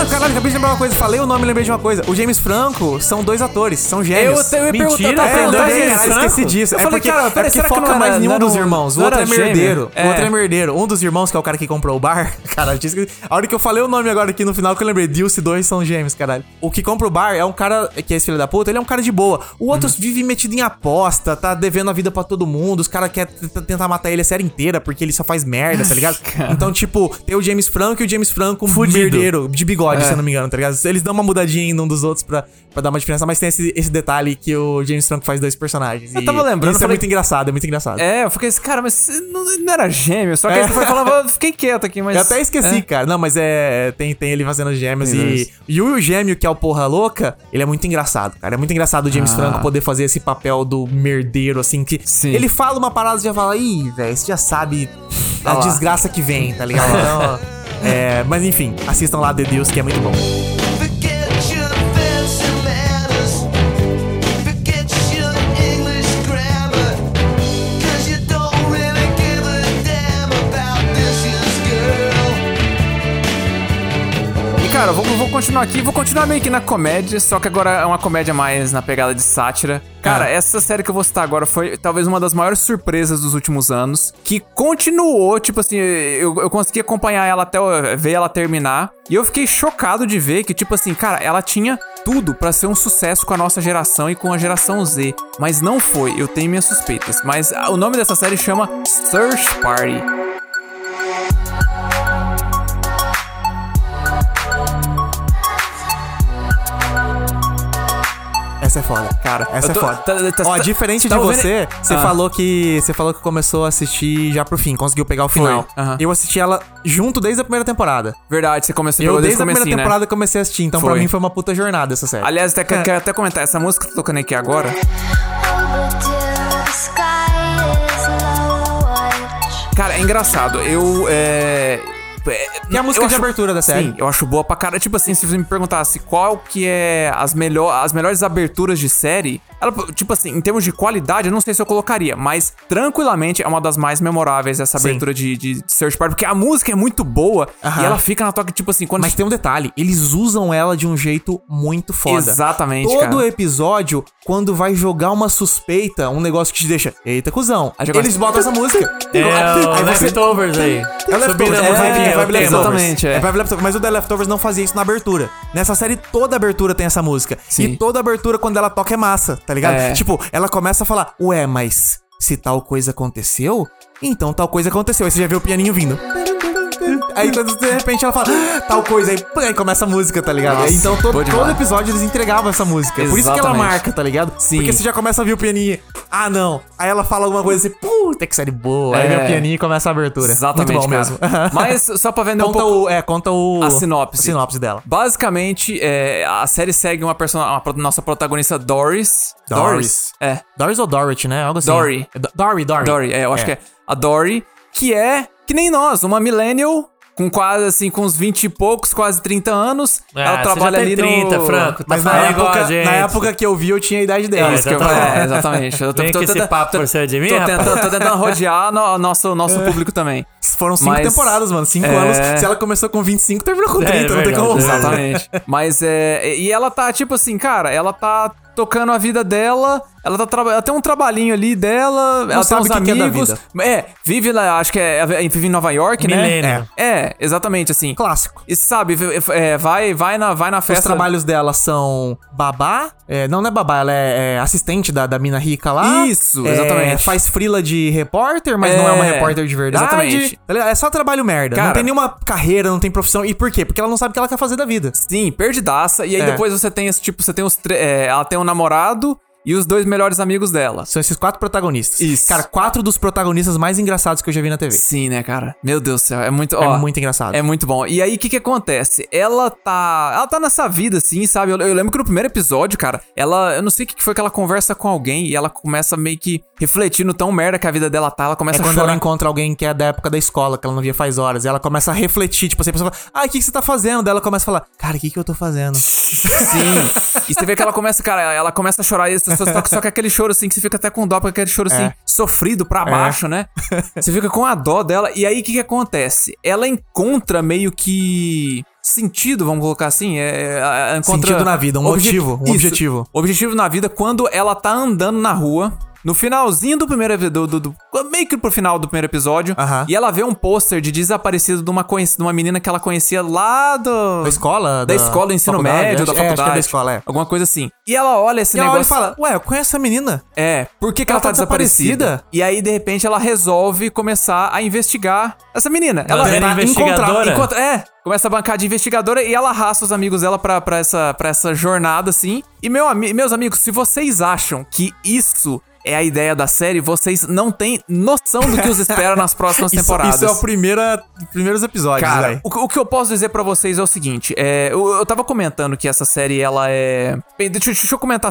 Speaker 1: Ah, caralho, acabei de lembrar uma coisa. Falei o nome e lembrei de uma coisa. O James Franco são dois atores, são gêmeos.
Speaker 3: Eu, eu ia perguntar,
Speaker 2: Mentira,
Speaker 3: tá
Speaker 1: É,
Speaker 3: James Franco?
Speaker 1: esqueci disso.
Speaker 3: Eu
Speaker 1: é
Speaker 3: falei,
Speaker 1: porque,
Speaker 3: cara,
Speaker 1: é
Speaker 3: peraí,
Speaker 1: porque
Speaker 3: será que
Speaker 1: foca
Speaker 3: não era-
Speaker 1: mais em
Speaker 3: não
Speaker 1: um dos
Speaker 3: um-
Speaker 1: irmãos. O outro é merdeiro. O
Speaker 3: É.
Speaker 1: outro é merdeiro. Um dos irmãos, que é o cara que comprou o bar. Cara, eu esquecido. A hora que eu falei o nome agora aqui no final, que eu lembrei, Dilce 2 são gêmeos, caralho. O que compra o bar é um cara que é esse filho da puta, ele é um cara de boa. O outro vive metido em aposta, tá devendo a vida pra todo mundo. Os caras querem tentar matar ele a série inteira porque ele só faz merda, tá ligado? Então, tipo, tem o James Franco e o James Franco
Speaker 2: Fudido.
Speaker 1: merdeiro, de bigode,
Speaker 3: É.
Speaker 1: se eu não me engano, tá ligado? Eles dão uma mudadinha em um dos outros pra, pra dar uma diferença, mas tem esse, esse detalhe que o James Franco faz dois personagens.
Speaker 3: Eu tava lembrando,
Speaker 1: Isso é
Speaker 3: falei-
Speaker 1: muito engraçado, é muito engraçado.
Speaker 3: É, eu fiquei assim, cara, mas não, não era gêmeo. Só que
Speaker 1: É.
Speaker 3: aí você foi falando, eu fiquei quieto aqui, mas.
Speaker 1: Eu até esqueci,
Speaker 3: É.
Speaker 1: cara. Não, mas é. Tem, tem ele fazendo gêmeos
Speaker 3: Tem
Speaker 1: e. E o gêmeo, que é o porra louca, ele é muito engraçado, cara. É muito engraçado o James
Speaker 3: Ah.
Speaker 1: Franco poder fazer esse papel do merdeiro, assim, que.
Speaker 3: Sim.
Speaker 1: Ele fala uma parada e já fala, ih, velho, você já sabe a desgraça que vem, tá ligado? Então. É, mas enfim, assistam lá The Deus, que é muito bom.
Speaker 3: Cara, vou, vou continuar aqui, vou continuar meio que na comédia, só que agora é uma comédia mais na pegada de sátira. Cara,
Speaker 1: Ah.
Speaker 3: essa série que eu vou citar agora foi talvez uma das maiores surpresas dos últimos anos, que continuou, tipo assim, eu, eu consegui acompanhar ela até ver ela terminar, e eu fiquei chocado de ver que, tipo assim, cara, ela tinha tudo pra ser um sucesso com a nossa geração e com a geração Z, mas não foi, eu tenho minhas suspeitas. Mas ah, o nome dessa série chama Search Party.
Speaker 1: Essa é foda.
Speaker 3: Cara,
Speaker 1: essa
Speaker 3: eu tô-
Speaker 1: é foda.
Speaker 3: tá- tá-
Speaker 1: Ó,
Speaker 3: tá-
Speaker 1: diferente
Speaker 3: tá
Speaker 1: de
Speaker 3: ouvindo-
Speaker 1: você, você
Speaker 3: Ah.
Speaker 1: falou que. Você falou que começou a assistir já pro fim, conseguiu pegar o final.
Speaker 3: aham.
Speaker 1: Eu assisti ela junto desde a primeira temporada.
Speaker 3: Verdade, você começou
Speaker 1: Eu,
Speaker 3: pegou
Speaker 1: desde a primeira
Speaker 3: né?
Speaker 1: temporada, comecei a assistir, então pra
Speaker 3: Foi.
Speaker 1: mim foi uma puta jornada essa série.
Speaker 3: Aliás, até que- quero até comentar, essa música que eu tô tocando aqui agora, cara, é engraçado. Eu, é... é,
Speaker 1: E a música de abertura da série?
Speaker 3: Sim, eu acho boa pra cara. Tipo assim, se você me perguntasse qual que é as, melhor, as melhores aberturas de série, Ela, tipo assim, em termos de qualidade, eu não sei se eu colocaria, mas tranquilamente é uma das mais memoráveis essa
Speaker 1: Sim.
Speaker 3: abertura de, de Search Party, porque a música é muito boa
Speaker 1: Aham.
Speaker 3: e ela fica na toca, tipo assim, quando.
Speaker 1: Mas tem um detalhe, eles usam ela de um jeito muito foda.
Speaker 3: Exatamente,
Speaker 1: Todo
Speaker 3: cara.
Speaker 1: episódio, quando vai jogar uma suspeita, um negócio que te deixa, eita, cuzão. Eles botam essa música.
Speaker 2: É
Speaker 1: Aí você-
Speaker 2: Leftovers aí.
Speaker 1: É o
Speaker 2: Subindo
Speaker 1: Leftovers, é, é. Leftovers.
Speaker 3: Exatamente, é.
Speaker 1: É Leftovers, mas o The Leftovers não fazia isso na abertura. Nessa série, toda abertura tem essa música.
Speaker 3: Sim.
Speaker 1: E toda abertura, quando ela toca, é massa, tá ligado?
Speaker 3: É.
Speaker 1: Tipo, ela começa a falar, ué, mas se tal coisa aconteceu, então tal coisa aconteceu. Aí você já vê o pianinho vindo. Aí quando de repente ela fala, "Ah, tal coisa, aí, aí começa a música, tá ligado?
Speaker 3: Nossa,
Speaker 1: então todo, todo episódio eles entregavam essa música. Por isso que ela
Speaker 3: Exatamente.
Speaker 1: marca, tá ligado?
Speaker 3: Sim.
Speaker 1: Porque você já começa a ver o pianinho. Ah, não. Aí ela fala alguma coisa assim, puta que série boa. Aí
Speaker 3: É.
Speaker 1: vem o pianinho e começa a abertura.
Speaker 3: Exatamente,
Speaker 1: Muito bom
Speaker 3: cara.
Speaker 1: mesmo.
Speaker 3: Mas só pra vender um
Speaker 1: conta
Speaker 3: pouco.
Speaker 1: o, é, conta o
Speaker 3: A sinopse.
Speaker 1: a sinopse dela.
Speaker 3: Basicamente, é, a série segue uma personagem, nossa protagonista Doris.
Speaker 1: Doris.
Speaker 3: É,
Speaker 1: Doris ou Dorothy, né? Algo assim.
Speaker 3: Dory.
Speaker 1: É Do- Dory, Dory.
Speaker 3: Dory, é, eu acho que é. A Dory, que é, que nem nós, uma millennial, com quase assim, com uns 20 e poucos, quase 30 anos.
Speaker 2: Ah,
Speaker 3: ela
Speaker 2: você
Speaker 3: trabalha
Speaker 2: já tem
Speaker 3: ali
Speaker 2: 30,
Speaker 3: no...
Speaker 2: Franco. Tá
Speaker 1: Mas na época, na época que eu vi, eu tinha a idade dela.
Speaker 2: É,
Speaker 3: Isso que eu,
Speaker 2: exatamente.
Speaker 3: é, exatamente. Eu tô,
Speaker 2: Vem
Speaker 3: tô
Speaker 2: com esse
Speaker 3: tentando-
Speaker 2: papo
Speaker 3: tô-
Speaker 2: por cima de mim,
Speaker 3: tô
Speaker 2: rapaz.
Speaker 3: tentando, tô tentando rodear no, nosso, nosso público também.
Speaker 1: Foram cinco
Speaker 3: Mas-
Speaker 1: temporadas, mano. Cinco
Speaker 3: É.
Speaker 1: anos. Se ela começou com 25, terminou com
Speaker 2: É,
Speaker 1: 30. não tem como.
Speaker 2: é.
Speaker 3: Exatamente. Mas é. E ela tá, tipo assim, cara, ela tá tocando a vida dela. Ela, tá ela tem um trabalhinho ali dela. ela
Speaker 1: sabe
Speaker 3: tem uns
Speaker 1: que que é da
Speaker 3: amigos.
Speaker 1: vida.
Speaker 3: É, vive lá, acho que é. Vive em Nova York, né?
Speaker 2: Milênio.
Speaker 3: É, exatamente assim.
Speaker 1: Clássico.
Speaker 3: E sabe, é, vai, vai, na, vai na
Speaker 1: Os
Speaker 3: festa.
Speaker 1: trabalhos dela são babá. é, não, não é babá, ela é, é assistente da, da mina rica lá.
Speaker 3: Isso,
Speaker 1: É,
Speaker 3: exatamente.
Speaker 1: faz frila de repórter, mas não é uma
Speaker 3: É,
Speaker 1: repórter de verdade.
Speaker 3: exatamente.
Speaker 1: Tá? É só trabalho merda. não
Speaker 3: Cara-
Speaker 1: tem nenhuma carreira, não tem profissão. E por quê? Porque ela não sabe o que ela quer fazer da vida.
Speaker 3: Sim, perdidaça. E aí
Speaker 1: É.
Speaker 3: depois você tem esse tipo, você tem os. é, ela tem um namorado e os dois melhores amigos dela.
Speaker 1: São esses quatro protagonistas.
Speaker 3: Isso.
Speaker 1: Cara, quatro dos protagonistas mais engraçados que eu já vi na TV.
Speaker 3: Sim, né, cara? Meu Deus do céu, é muito.
Speaker 1: É
Speaker 3: ó,
Speaker 1: muito engraçado.
Speaker 3: É muito bom. E aí, o que que acontece? Ela tá. Ela tá nessa vida, assim, sabe? Eu, eu lembro que no primeiro episódio, cara, ela. Eu não sei o que que foi que ela conversa com alguém e ela começa meio que refletindo tão merda que a vida dela tá. Ela
Speaker 1: É
Speaker 3: começa a
Speaker 1: quando
Speaker 3: chorar.
Speaker 1: ela encontra alguém que é da época da escola, que ela não via faz horas. E ela começa a refletir, tipo assim, a pessoa fala, ah, o que, que você tá fazendo? Daí ela começa a falar, cara, o que, que eu tô fazendo?
Speaker 3: Sim. E você vê que ela começa, cara, ela começa a chorar. E só, que aquele choro, assim, que você fica até com dó, porque aquele choro, assim,
Speaker 1: É.
Speaker 3: sofrido pra baixo, né? Você fica com a dó dela. E aí, o que que acontece? Ela encontra meio que sentido, vamos colocar assim, é, é, é, encontra
Speaker 1: Sentido na vida, um
Speaker 3: obje-
Speaker 1: motivo, um
Speaker 3: Isso.
Speaker 1: objetivo.
Speaker 3: Objetivo na vida quando ela tá andando na rua. No finalzinho do primeiro epi- do, do, meio que pro final do primeiro episódio,
Speaker 1: Aham.
Speaker 3: e ela vê um pôster de desaparecido de uma, de uma menina que ela conhecia lá do
Speaker 1: Da escola?
Speaker 3: da escola do ensino
Speaker 1: faculdade?
Speaker 3: médio, da
Speaker 1: Acho- é,
Speaker 3: faculdade.
Speaker 1: acho que é da escola, é.
Speaker 3: Alguma coisa assim. E ela olha esse
Speaker 1: E ela olha e
Speaker 3: negócio.
Speaker 1: fala, ué, eu conheço essa menina.
Speaker 3: É, por que, que ela,
Speaker 1: Ela
Speaker 3: tá,
Speaker 1: tá
Speaker 3: desaparecida?
Speaker 1: desaparecida?
Speaker 3: E aí, de repente, ela resolve começar a investigar essa menina. Ela
Speaker 2: vira
Speaker 3: vai
Speaker 2: investigadora?
Speaker 3: encontra- é, começa a bancar de investigadora e ela arrasta os amigos dela pra, pra, essa, pra essa jornada, assim. E meu, meus amigos, se vocês acham que isso é a ideia da série, vocês não têm noção do que os espera nas próximas
Speaker 1: Isso,
Speaker 3: temporadas.
Speaker 1: isso é o primeira, primeiros episódios,
Speaker 3: Cara,
Speaker 1: velho.
Speaker 3: o, que- o que eu posso dizer pra vocês é o seguinte: é, eu, eu tava comentando que essa série, ela é. Bem, deixa, deixa eu comentar.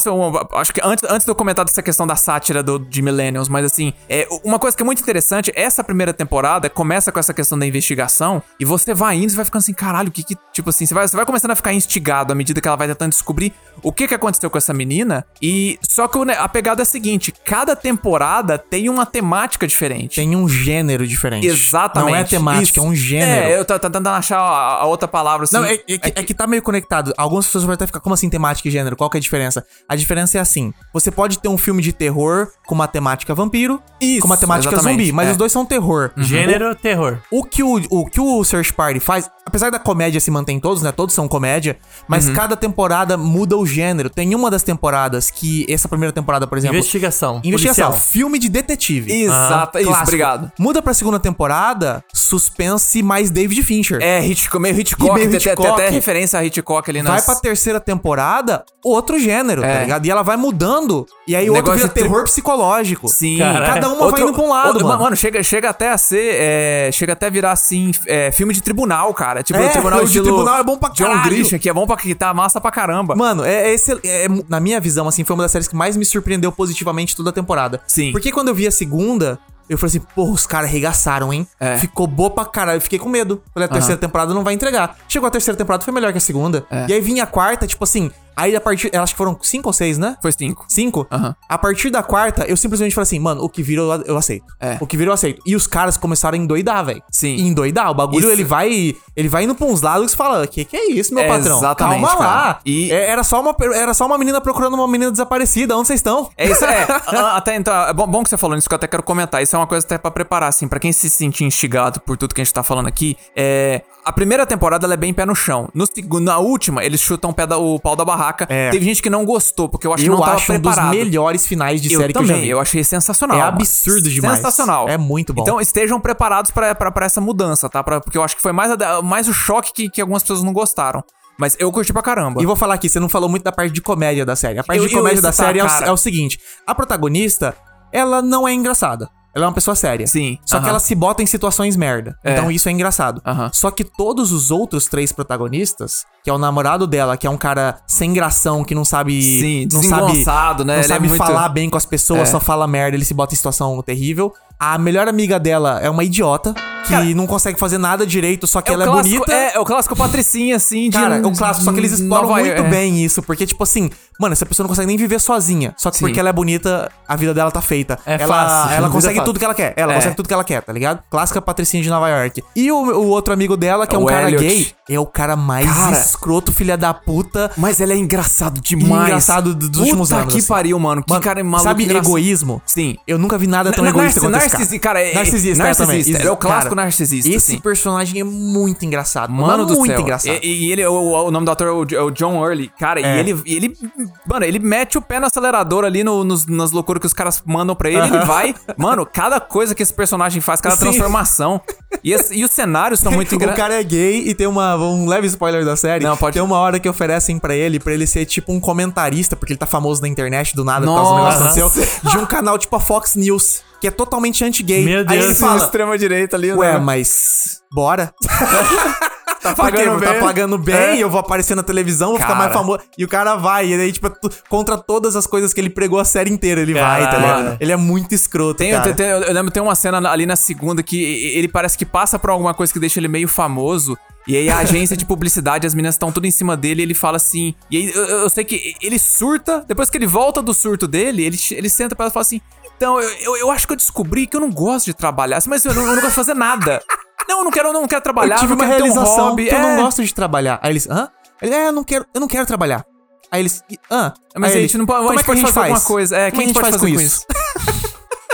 Speaker 3: acho que antes, antes de eu comentar dessa questão da sátira do, de Millennials, mas assim, é, uma coisa que é muito interessante: essa primeira temporada começa com essa questão da investigação e você vai indo e vai ficando assim, caralho, o que que. Tipo assim, você vai, você vai começando a ficar instigado à medida que ela vai tentando descobrir o que que aconteceu com essa menina. E só que a pegada é a seguinte: cada temporada tem uma temática diferente.
Speaker 1: Tem um gênero diferente.
Speaker 3: Exatamente.
Speaker 1: Não é temática,
Speaker 3: Isso.
Speaker 1: é um gênero.
Speaker 3: É, eu tô tentando achar a, a outra palavra assim.
Speaker 1: Não, é, é que, é que tá meio conectado. Algumas pessoas vão até ficar, como assim, temática e gênero? Qual que é a diferença? A diferença é assim: você pode ter um filme de terror com uma temática vampiro
Speaker 3: Isso,
Speaker 1: com uma temática
Speaker 3: exatamente,
Speaker 1: zumbi, mas
Speaker 3: é.
Speaker 1: os dois são terror.
Speaker 2: Gênero, terror.
Speaker 1: O que o, o que o Search Party faz, apesar da comédia se manter em todos, né? Todos são comédia, mas cada temporada muda o gênero. Tem uma das temporadas que, essa primeira temporada, por exemplo.
Speaker 2: Investigação.
Speaker 1: Investigação,
Speaker 2: policial.
Speaker 1: filme de detetive.
Speaker 3: Exato, isso,
Speaker 1: Clássico.
Speaker 3: obrigado.
Speaker 1: Muda pra segunda temporada, suspense mais David Fincher.
Speaker 3: É, Hitchcock, meio Hitchcock,
Speaker 1: meio
Speaker 3: tem, tem-
Speaker 1: Hitchcock.
Speaker 3: até referência a Hitchcock ali nas...
Speaker 1: Vai pra terceira temporada, outro gênero,
Speaker 3: É.
Speaker 1: tá ligado? E ela vai mudando. E aí o outro vira
Speaker 3: de tri-
Speaker 1: terror psicológico.
Speaker 3: Sim.
Speaker 2: Caralho.
Speaker 1: Cada uma vai indo pra um lado,
Speaker 3: outro-
Speaker 1: mano.
Speaker 3: chega, chega até a ser. é, chega até a virar assim. é, filme de tribunal, cara. Tipo,
Speaker 1: É,
Speaker 3: o tribunal
Speaker 1: de tribunal é bom pra
Speaker 3: John
Speaker 1: caralho.
Speaker 3: Grisham, que é bom pra que tá massa pra caramba.
Speaker 1: Mano, é, é é- é- na minha visão, assim, foi uma das séries que mais me surpreendeu positivamente toda a temporada.
Speaker 3: Sim.
Speaker 1: Porque quando eu vi a segunda, eu falei assim, porra, os caras arregaçaram, hein?
Speaker 3: É.
Speaker 1: Ficou boa pra caralho. Eu fiquei com medo. Falei, a terceira temporada não vai entregar. Chegou a terceira temporada, foi melhor que a segunda.
Speaker 3: É.
Speaker 1: E aí vinha a quarta, tipo assim, Aí a partir. Acho que foram cinco ou seis, né?
Speaker 3: Foi cinco.
Speaker 1: Cinco?
Speaker 3: Aham.
Speaker 1: A partir da quarta, eu simplesmente falei assim, mano, o que virou eu- aceito.
Speaker 3: É.
Speaker 1: O que virou eu aceito. E os caras começaram a endoidar, velho.
Speaker 3: Sim.
Speaker 1: E endoidar. O bagulho,
Speaker 3: Isso-
Speaker 1: ele vai. Ele vai indo pra uns lados que você fala, que que é isso, meu
Speaker 3: É,
Speaker 1: patrão?
Speaker 3: exatamente,
Speaker 1: Calma lá.
Speaker 3: cara. E-
Speaker 1: É, Era, só uma, era só uma menina procurando uma menina desaparecida. Onde vocês estão?
Speaker 3: É isso, é. Até então, é bom, bom que você falou nisso, que eu até quero comentar. Isso é uma coisa até pra preparar, assim, pra quem se sentir instigado por tudo que a gente tá falando aqui. É. A primeira temporada ela é bem pé no chão. No segundo, na última, eles chutam o, pé da- o pau da barraca.
Speaker 1: É.
Speaker 3: Teve gente que não gostou, porque eu acho que
Speaker 1: Eu
Speaker 3: não tava
Speaker 1: acho um
Speaker 3: preparado.
Speaker 1: dos melhores finais de
Speaker 3: eu
Speaker 1: série
Speaker 3: também,
Speaker 1: que eu já vi.
Speaker 3: eu achei sensacional.
Speaker 1: É absurdo demais.
Speaker 3: Sensacional.
Speaker 1: É muito bom.
Speaker 3: Então estejam preparados pra essa mudança, tá? Pra- porque eu acho que foi mais, a- mais o choque que, que algumas pessoas não gostaram. Mas eu curti pra caramba.
Speaker 1: E vou falar aqui, você não falou muito da parte de comédia da série. A parte
Speaker 3: Eu-
Speaker 1: de comédia
Speaker 3: ia
Speaker 1: da
Speaker 3: citar,
Speaker 1: série é o, é o seguinte: a protagonista, ela não é engraçada. Ela é uma pessoa séria.
Speaker 3: Sim,
Speaker 1: Só que
Speaker 3: aham.
Speaker 1: ela se bota em situações merda.
Speaker 3: É.
Speaker 1: Então isso é engraçado.
Speaker 3: Aham.
Speaker 1: Só que todos os outros três protagonistas, que é o namorado dela, que é um cara sem gração, que não sabe.
Speaker 3: Sim,
Speaker 1: não sabe,
Speaker 3: né?
Speaker 1: Não
Speaker 3: Ele é
Speaker 1: sabe
Speaker 3: muito-
Speaker 1: falar bem com as pessoas,
Speaker 3: É.
Speaker 1: só fala merda, ele se bota em situação terrível. A melhor amiga dela é uma idiota, que não consegue fazer nada direito, só que
Speaker 3: é,
Speaker 1: ela é
Speaker 3: clássico,
Speaker 1: bonita.
Speaker 3: é, é o clássico patricinha, assim, de
Speaker 1: Cara, é o clássico, só que eles exploram
Speaker 3: Nova-
Speaker 1: muito
Speaker 3: é.
Speaker 1: bem isso, porque, tipo assim, mano, essa pessoa não consegue nem viver sozinha. Só que
Speaker 3: Sim.
Speaker 1: porque ela é bonita, a vida dela tá feita.
Speaker 2: É
Speaker 1: ela,
Speaker 2: fácil,
Speaker 1: Ela
Speaker 2: é
Speaker 1: consegue
Speaker 2: fácil.
Speaker 1: tudo que ela quer. Ela
Speaker 3: É.
Speaker 1: consegue tudo que ela quer, tá ligado? Clássica patricinha de Nova York. E o, o outro amigo dela, que é um cara
Speaker 3: Elliot.
Speaker 1: gay, é o cara mais
Speaker 3: Cara.
Speaker 1: escroto, filha da puta.
Speaker 3: Mas ele é engraçado demais.
Speaker 1: engraçado do- dos
Speaker 3: Puta
Speaker 1: últimos anos.
Speaker 3: que
Speaker 1: assim.
Speaker 3: pariu, mano. Que
Speaker 1: Mano,
Speaker 3: cara maluco
Speaker 1: Sabe
Speaker 3: engraçado.
Speaker 1: egoísmo?
Speaker 3: Sim.
Speaker 1: Eu nunca vi nada tão egoísta quanto esse cara.
Speaker 3: é-
Speaker 1: narcisista,
Speaker 3: narcisista,
Speaker 1: também.
Speaker 3: ele é o clássico
Speaker 1: Cara,
Speaker 3: narcisista,
Speaker 1: Esse
Speaker 3: assim.
Speaker 1: personagem é muito engraçado.
Speaker 3: Mano do
Speaker 1: muito
Speaker 3: céu.
Speaker 1: engraçado.
Speaker 3: E, e ele, o, o nome do ator é o, é o John Early. Cara,
Speaker 1: É.
Speaker 3: e ele, e ele. Mano, ele mete o pé no acelerador ali no, nos- nas loucuras que os caras mandam pra ele. Ele vai. Mano, cada coisa que esse personagem faz, cada
Speaker 1: Sim.
Speaker 3: transformação. E, esse- e os cenários são muito
Speaker 1: O
Speaker 3: engraçados.
Speaker 1: cara é gay e tem uma, um leve spoiler da série.
Speaker 3: Não, pode-
Speaker 1: Tem uma hora que oferecem pra ele, pra ele ser tipo um comentarista, porque ele tá famoso na internet do nada por causa do negócio
Speaker 3: Nossa.
Speaker 1: aconteceu, de um canal tipo a Fox News, que é totalmente anti-gay.
Speaker 2: Meu
Speaker 1: Aí
Speaker 2: Deus.
Speaker 1: ele fala,
Speaker 3: extrema-direita ali.
Speaker 1: ué,
Speaker 3: né?
Speaker 1: mas bora?
Speaker 3: tá pagando
Speaker 1: tá
Speaker 3: bem.
Speaker 1: pagando bem,
Speaker 3: É.
Speaker 1: eu vou aparecer na televisão, vou ficar
Speaker 3: Cara.
Speaker 1: mais famoso. E o cara vai, e aí, tipo, contra todas as coisas que ele pregou a série inteira, ele vai, tá ligado? Ele é muito escroto,
Speaker 3: Tem,
Speaker 1: cara.
Speaker 3: tem- eu lembro tem uma cena ali na segunda que ele parece que passa por alguma coisa que deixa ele meio famoso. E aí a agência de publicidade, as meninas estão tudo em cima dele, e ele fala assim. E aí eu, eu sei que ele surta, depois que ele volta do surto dele, ele, ele senta pra ela e fala assim: Então, eu, eu, eu acho que eu descobri que eu não gosto de trabalhar, mas eu não, eu não gosto de fazer nada. Não, eu não quero, não quero trabalhar,
Speaker 1: eu tive
Speaker 3: não
Speaker 1: uma
Speaker 3: quero ter um
Speaker 1: realização
Speaker 3: hobby.
Speaker 1: que eu
Speaker 3: É.
Speaker 1: não gosto de trabalhar. Aí eles, hã? Ele, é, eu não quero, eu não quero trabalhar. Aí eles, hã?
Speaker 3: Mas
Speaker 1: Aí
Speaker 3: a
Speaker 1: ele,
Speaker 3: gente não pode,
Speaker 1: como
Speaker 3: a gente
Speaker 1: é que
Speaker 3: pode fazer alguma coisa. É,
Speaker 1: Como
Speaker 3: quem
Speaker 1: a gente faz com isso?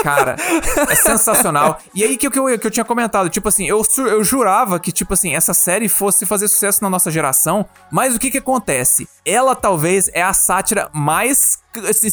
Speaker 3: Cara, é sensacional. E aí que, que, eu, que eu tinha comentado, tipo assim, eu, eu jurava que, tipo assim, essa série fosse fazer sucesso na nossa geração, mas o que que acontece? Ela talvez é a sátira mais,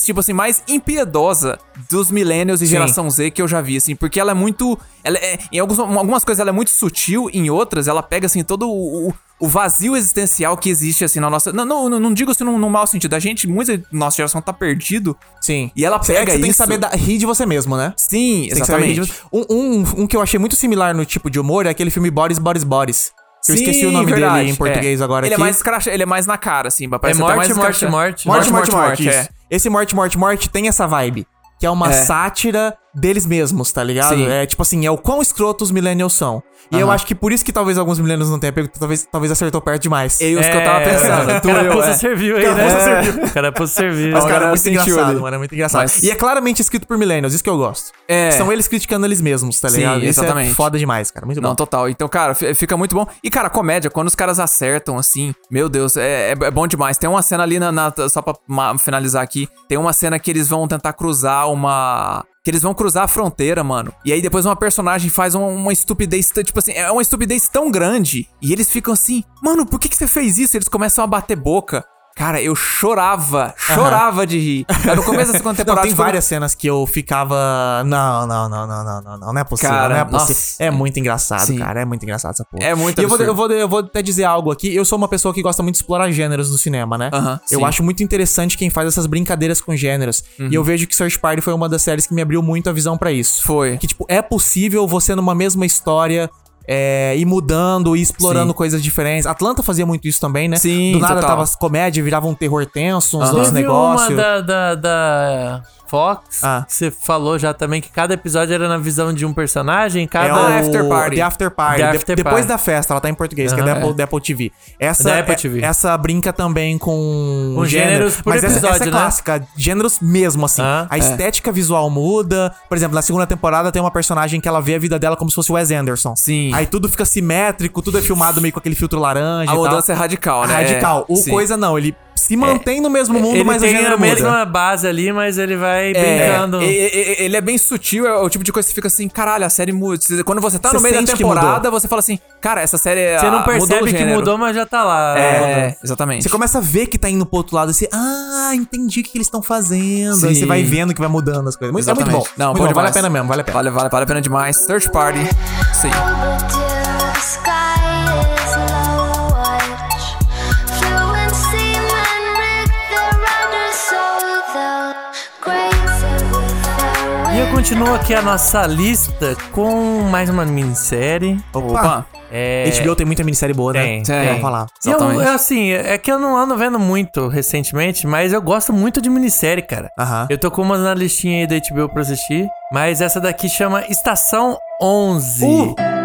Speaker 3: tipo assim, mais impiedosa dos millennials e
Speaker 1: Sim.
Speaker 3: geração Z que eu já vi, assim, porque ela é muito, ela é, em alguns, algumas coisas ela é muito sutil, em outras ela pega, assim, todo o, o- o vazio existencial que existe, assim, na nossa... Não, não, não digo isso num, num mau sentido, a gente, muita nossa geração tá perdido,
Speaker 1: Sim.
Speaker 3: e ela
Speaker 1: É que
Speaker 3: pega
Speaker 1: você tem que
Speaker 3: isso...
Speaker 1: saber da- rir de você mesmo, né?
Speaker 3: Sim,
Speaker 1: Tem que saber rir de
Speaker 3: exatamente.
Speaker 1: você. Um, um, um que eu achei muito similar no tipo de humor é aquele filme Boris, Boris, Boris. Que eu
Speaker 3: Sim,
Speaker 1: esqueci o nome
Speaker 3: verdade,
Speaker 1: dele em português
Speaker 3: é.
Speaker 1: agora
Speaker 3: ele
Speaker 1: aqui.
Speaker 3: É mais cracha, ele é mais na cara, assim. Parece
Speaker 2: É
Speaker 3: até
Speaker 2: morte,
Speaker 3: mais
Speaker 2: morte,
Speaker 3: cracha-
Speaker 2: morte.
Speaker 1: Morte, morte, morte,
Speaker 3: é.
Speaker 1: isso. Esse Morte, Morte, Morte tem essa vibe. Que é uma
Speaker 3: É.
Speaker 1: sátira deles mesmos, tá ligado?
Speaker 3: Sim.
Speaker 1: É tipo assim, é o quão escroto os millennials são. E eu
Speaker 3: Aham.
Speaker 1: acho que por isso que talvez alguns millennials não tenham pego, talvez, talvez acertou perto demais.
Speaker 3: É isso que eu tava pensando.
Speaker 2: O
Speaker 3: Tu
Speaker 2: cara
Speaker 3: eu,
Speaker 2: pôs
Speaker 3: é.
Speaker 2: a serviu aí,
Speaker 1: Cara,
Speaker 2: né?
Speaker 1: a serviu.
Speaker 2: O cara pôs a serviu.
Speaker 1: Mas, cara,
Speaker 3: cara
Speaker 1: é muito
Speaker 3: sentiu
Speaker 1: engraçado,
Speaker 3: ali.
Speaker 1: mano. É muito engraçado.
Speaker 3: Mas-
Speaker 1: E é claramente escrito por millennials, isso que eu gosto.
Speaker 3: É.
Speaker 1: São eles criticando eles mesmos, tá
Speaker 3: Sim,
Speaker 1: ligado? Isso
Speaker 3: exatamente.
Speaker 1: é foda demais, cara. Muito bom.
Speaker 3: Não, total. Então, cara, fi- fica muito bom. E, cara, comédia, quando os caras acertam, assim, meu Deus, é, é- é bom demais. Tem uma cena ali, na, na- só pra finalizar aqui, tem uma cena que eles vão tentar cruzar uma... Que eles vão cruzar a fronteira, mano. E aí depois uma personagem faz uma, uma estupidez, tipo assim, é uma estupidez tão grande. E eles ficam assim, mano, por que, que você fez isso? Eles começam a bater boca. Cara, eu chorava, chorava de rir. No começo da segunda
Speaker 1: Não,
Speaker 3: temporada...
Speaker 1: tem
Speaker 3: foi-
Speaker 1: várias cenas que eu ficava. Não, não, não, não, não, não, não, não é possível.
Speaker 3: Cara,
Speaker 1: não é possível.
Speaker 3: nossa.
Speaker 1: É muito engraçado,
Speaker 3: Sim.
Speaker 1: cara. É muito engraçado essa porra.
Speaker 3: É muito
Speaker 1: E eu vou, eu, vou, eu vou até dizer algo aqui. Eu sou uma pessoa que gosta muito de explorar gêneros no cinema, né?
Speaker 3: Aham,
Speaker 1: eu
Speaker 3: sim.
Speaker 1: acho muito interessante quem faz essas brincadeiras com gêneros.
Speaker 3: Uhum.
Speaker 1: E eu vejo que Search Party foi uma das séries que me abriu muito a visão pra isso.
Speaker 3: Foi.
Speaker 1: Que, tipo, é possível você numa mesma história. É, ir mudando e explorando
Speaker 3: Sim.
Speaker 1: coisas diferentes. Atlanta fazia muito isso também, né?
Speaker 3: Sim,
Speaker 1: Do nada
Speaker 3: total.
Speaker 1: tava comédia, virava um terror tenso, uns
Speaker 2: Teve
Speaker 1: negócios.
Speaker 2: uma da, da, da Fox,
Speaker 1: Ah.
Speaker 2: que você falou já também que cada episódio era na visão de um personagem,
Speaker 1: É
Speaker 2: cada...
Speaker 1: o
Speaker 3: After Party.
Speaker 1: The After Party.
Speaker 2: The
Speaker 1: De-
Speaker 2: After
Speaker 1: depois
Speaker 2: Party.
Speaker 1: da festa, ela tá em português, que é da Apple, da Apple TV. Essa,
Speaker 2: Da Apple
Speaker 1: é-
Speaker 2: TV.
Speaker 1: essa brinca também com,
Speaker 2: Com gêneros por
Speaker 1: mas essa, essa
Speaker 2: episódio,
Speaker 1: é
Speaker 2: né?
Speaker 1: clássica, gêneros mesmo, assim.
Speaker 2: Ah,
Speaker 1: a estética visual muda. Por exemplo, na segunda temporada tem uma personagem que ela vê a vida dela como se fosse o Wes Anderson.
Speaker 3: Sim.
Speaker 1: Aí tudo fica simétrico, tudo é filmado meio com aquele filtro laranja
Speaker 3: A
Speaker 1: e tal.
Speaker 3: mudança é radical, né?
Speaker 1: Radical. O
Speaker 3: Sim.
Speaker 1: coisa não, ele se mantém no mesmo mundo,
Speaker 2: ele
Speaker 1: mas o
Speaker 2: tem a
Speaker 1: muda.
Speaker 2: mesma base ali, mas ele vai
Speaker 3: É,
Speaker 2: brincando.
Speaker 3: e- ele é bem sutil, é o tipo de coisa que você fica assim, caralho, a série muda. Quando você tá
Speaker 1: Você
Speaker 3: no meio da
Speaker 1: que
Speaker 3: temporada,
Speaker 1: mudou.
Speaker 3: você fala assim, cara, essa série
Speaker 2: Você
Speaker 3: ah,
Speaker 2: não
Speaker 3: mudou o
Speaker 2: percebe que
Speaker 3: gênero.
Speaker 2: mudou, mas já tá lá.
Speaker 3: É, exatamente.
Speaker 1: Você começa a ver que tá indo pro outro lado assim, ah, entendi o que eles estão fazendo. Aí
Speaker 3: Sim.
Speaker 1: você vai vendo que vai mudando as coisas. Muito, é muito bom.
Speaker 3: Não,
Speaker 1: muito
Speaker 3: bom
Speaker 1: bom, vale a pena mesmo, vale a pena.
Speaker 3: Vale, vale, vale a pena demais. Search Party. Sim.
Speaker 2: Continuo aqui a nossa lista com mais uma minissérie.
Speaker 3: Opa.
Speaker 2: É...
Speaker 1: HBO tem muita minissérie boa, né?
Speaker 2: Tem,
Speaker 3: tem.
Speaker 1: Vamos falar.
Speaker 2: E eu, eu, assim, é que eu não ando vendo muito recentemente, mas eu gosto muito de minissérie, cara.
Speaker 1: Aham.
Speaker 2: Eu tô com umas na listinha aí da HBO pra assistir, mas essa daqui chama Estação 11.
Speaker 1: Uh!